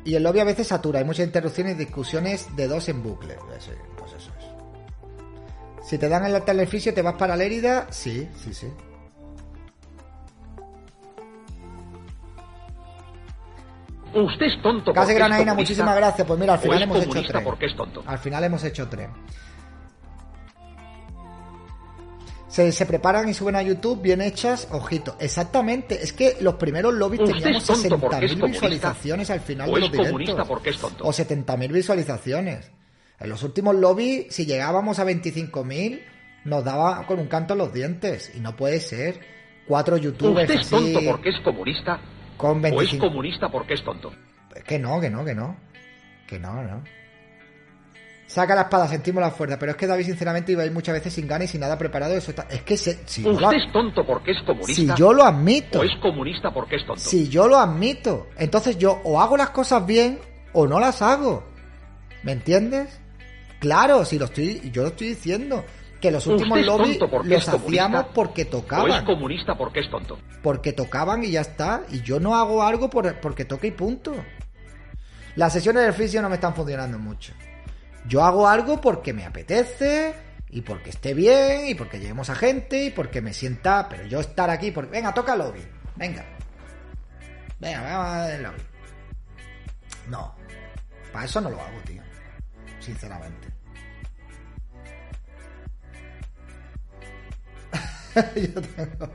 Y el lobby a veces satura. Hay muchas interrupciones y discusiones de dos en bucle. Pues sí, pues eso es. Si te dan el telefisio, ¿te vas para Lérida? Sí, sí, sí. Usted es tonto Casi comunista, muchísimas gracias. Pues mira, al final hemos hecho tres. porque es tonto. Al final hemos hecho tres. Se, se preparan y suben a YouTube bien hechas, ojito. Exactamente, es que los primeros lobbies Usted teníamos es tonto porque es 60.000 comunista, visualizaciones al final de los directos. O 70.000 visualizaciones. En los últimos lobbies, si llegábamos a 25.000, nos daba con un canto en los dientes. Y no puede ser. Cuatro youtubers Usted es tonto así, porque es comunista con o es 25... comunista porque es tonto. Que no, que no, que no. Que no, no. Saca la espada, sentimos la fuerza. Pero es que David, sinceramente, iba a ir muchas veces sin ganas y sin nada preparado. Eso está... Es que se... si, yo lo, Usted es tonto porque es si comunista yo lo admito. o es comunista porque es tonto. Si yo lo admito. Entonces yo o hago las cosas bien o no las hago. ¿Me entiendes? Claro, si lo estoy, yo lo estoy diciendo. Que los últimos Usted es lobbies los hacíamos porque o es tocaban. comunista porque es tonto. Porque tocaban y ya está. Y yo no hago algo por, porque toque y punto. Las sesiones del fisio no me están funcionando mucho. Yo hago algo porque me apetece y porque esté bien y porque lleguemos a gente y porque me sienta. Pero yo estar aquí, porque. Venga, toca lobby. Venga. Venga, vamos al lobby. No. Para eso no lo hago, tío. Sinceramente. (laughs) Yo tengo-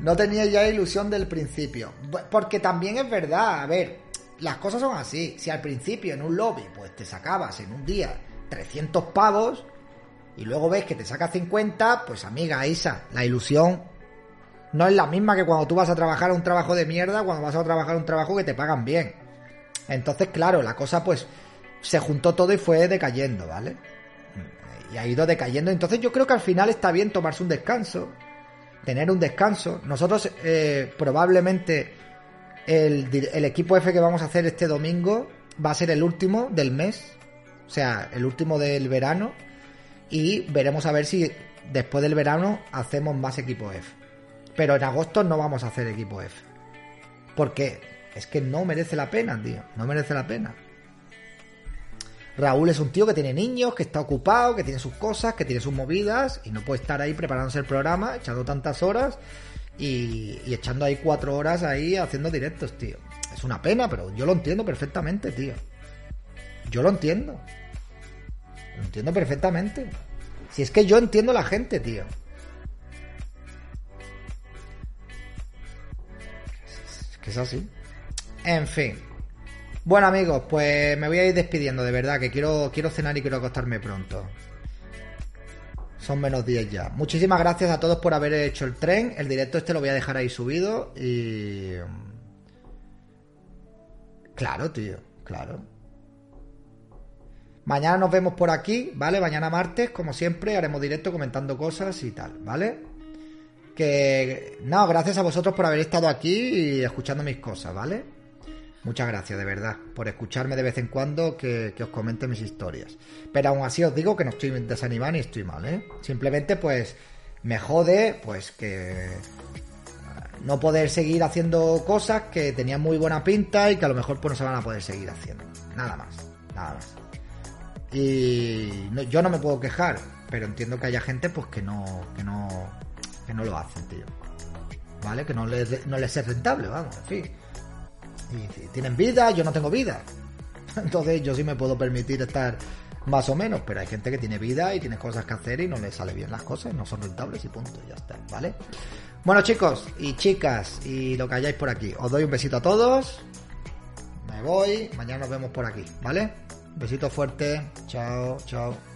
No tenía ya ilusión del principio. Porque también es verdad, a ver, las cosas son así. Si al principio en un lobby, pues te sacabas en un día 300 pavos y luego ves que te sacas 50, pues amiga Isa, la ilusión no es la misma que cuando tú vas a trabajar un trabajo de mierda, cuando vas a trabajar un trabajo que te pagan bien. Entonces, claro, la cosa pues se juntó todo y fue decayendo, ¿vale? Y ha ido decayendo. Entonces yo creo que al final está bien tomarse un descanso, tener un descanso. Nosotros eh, probablemente el, equipo F que vamos a hacer este domingo va a ser el último del mes, o sea, el último del verano. Y veremos a ver si después del verano hacemos más equipo F. Pero en agosto no vamos a hacer equipo F. Porque es que no merece la pena, tío. No merece la pena. Raúl es un tío que tiene niños, que está ocupado, que tiene sus cosas, que tiene sus movidas y no puede estar ahí preparándose el programa, echando tantas horas y, echando ahí cuatro horas ahí haciendo directos, tío. Es una pena, pero yo lo entiendo perfectamente, tío. Yo lo entiendo. Lo entiendo perfectamente. Si es que yo entiendo a la gente, tío. Que es así. En fin. Bueno amigos, pues me voy a ir despidiendo, de verdad, que quiero, quiero cenar y quiero acostarme pronto. Son menos 10 ya. Muchísimas gracias a todos por haber hecho el tren. El directo este lo voy a dejar ahí subido y... Claro, tío, claro. Mañana nos vemos por aquí, ¿vale? Mañana martes, como siempre, haremos directo comentando cosas y tal, ¿vale? Que... No, gracias a vosotros por haber estado aquí y escuchando mis cosas, ¿vale? Muchas gracias, de verdad, por escucharme de vez en cuando que, que os comente mis historias. Pero aún así os digo que no estoy desanimado ni estoy mal, ¿eh? Simplemente, pues, me jode, pues, que no poder seguir haciendo cosas que tenían muy buena pinta y que a lo mejor pues no se van a poder seguir haciendo. Nada más, nada más. Y no- yo no me puedo quejar, pero entiendo que haya gente pues que no, que no, que no lo hacen, tío. ¿Vale? Que no les, no les es rentable, vamos, en fin. Y tienen vida, yo no tengo vida. (laughs) Entonces yo sí me puedo permitir estar más o menos, pero hay gente que tiene vida y tiene cosas que hacer y no le sale bien las cosas, no son rentables y punto, ya está, ¿vale? Bueno chicos y chicas y lo que hayáis por aquí, os doy un besito a todos, me voy, mañana nos vemos por aquí, ¿vale? Besito fuerte, chao, chao.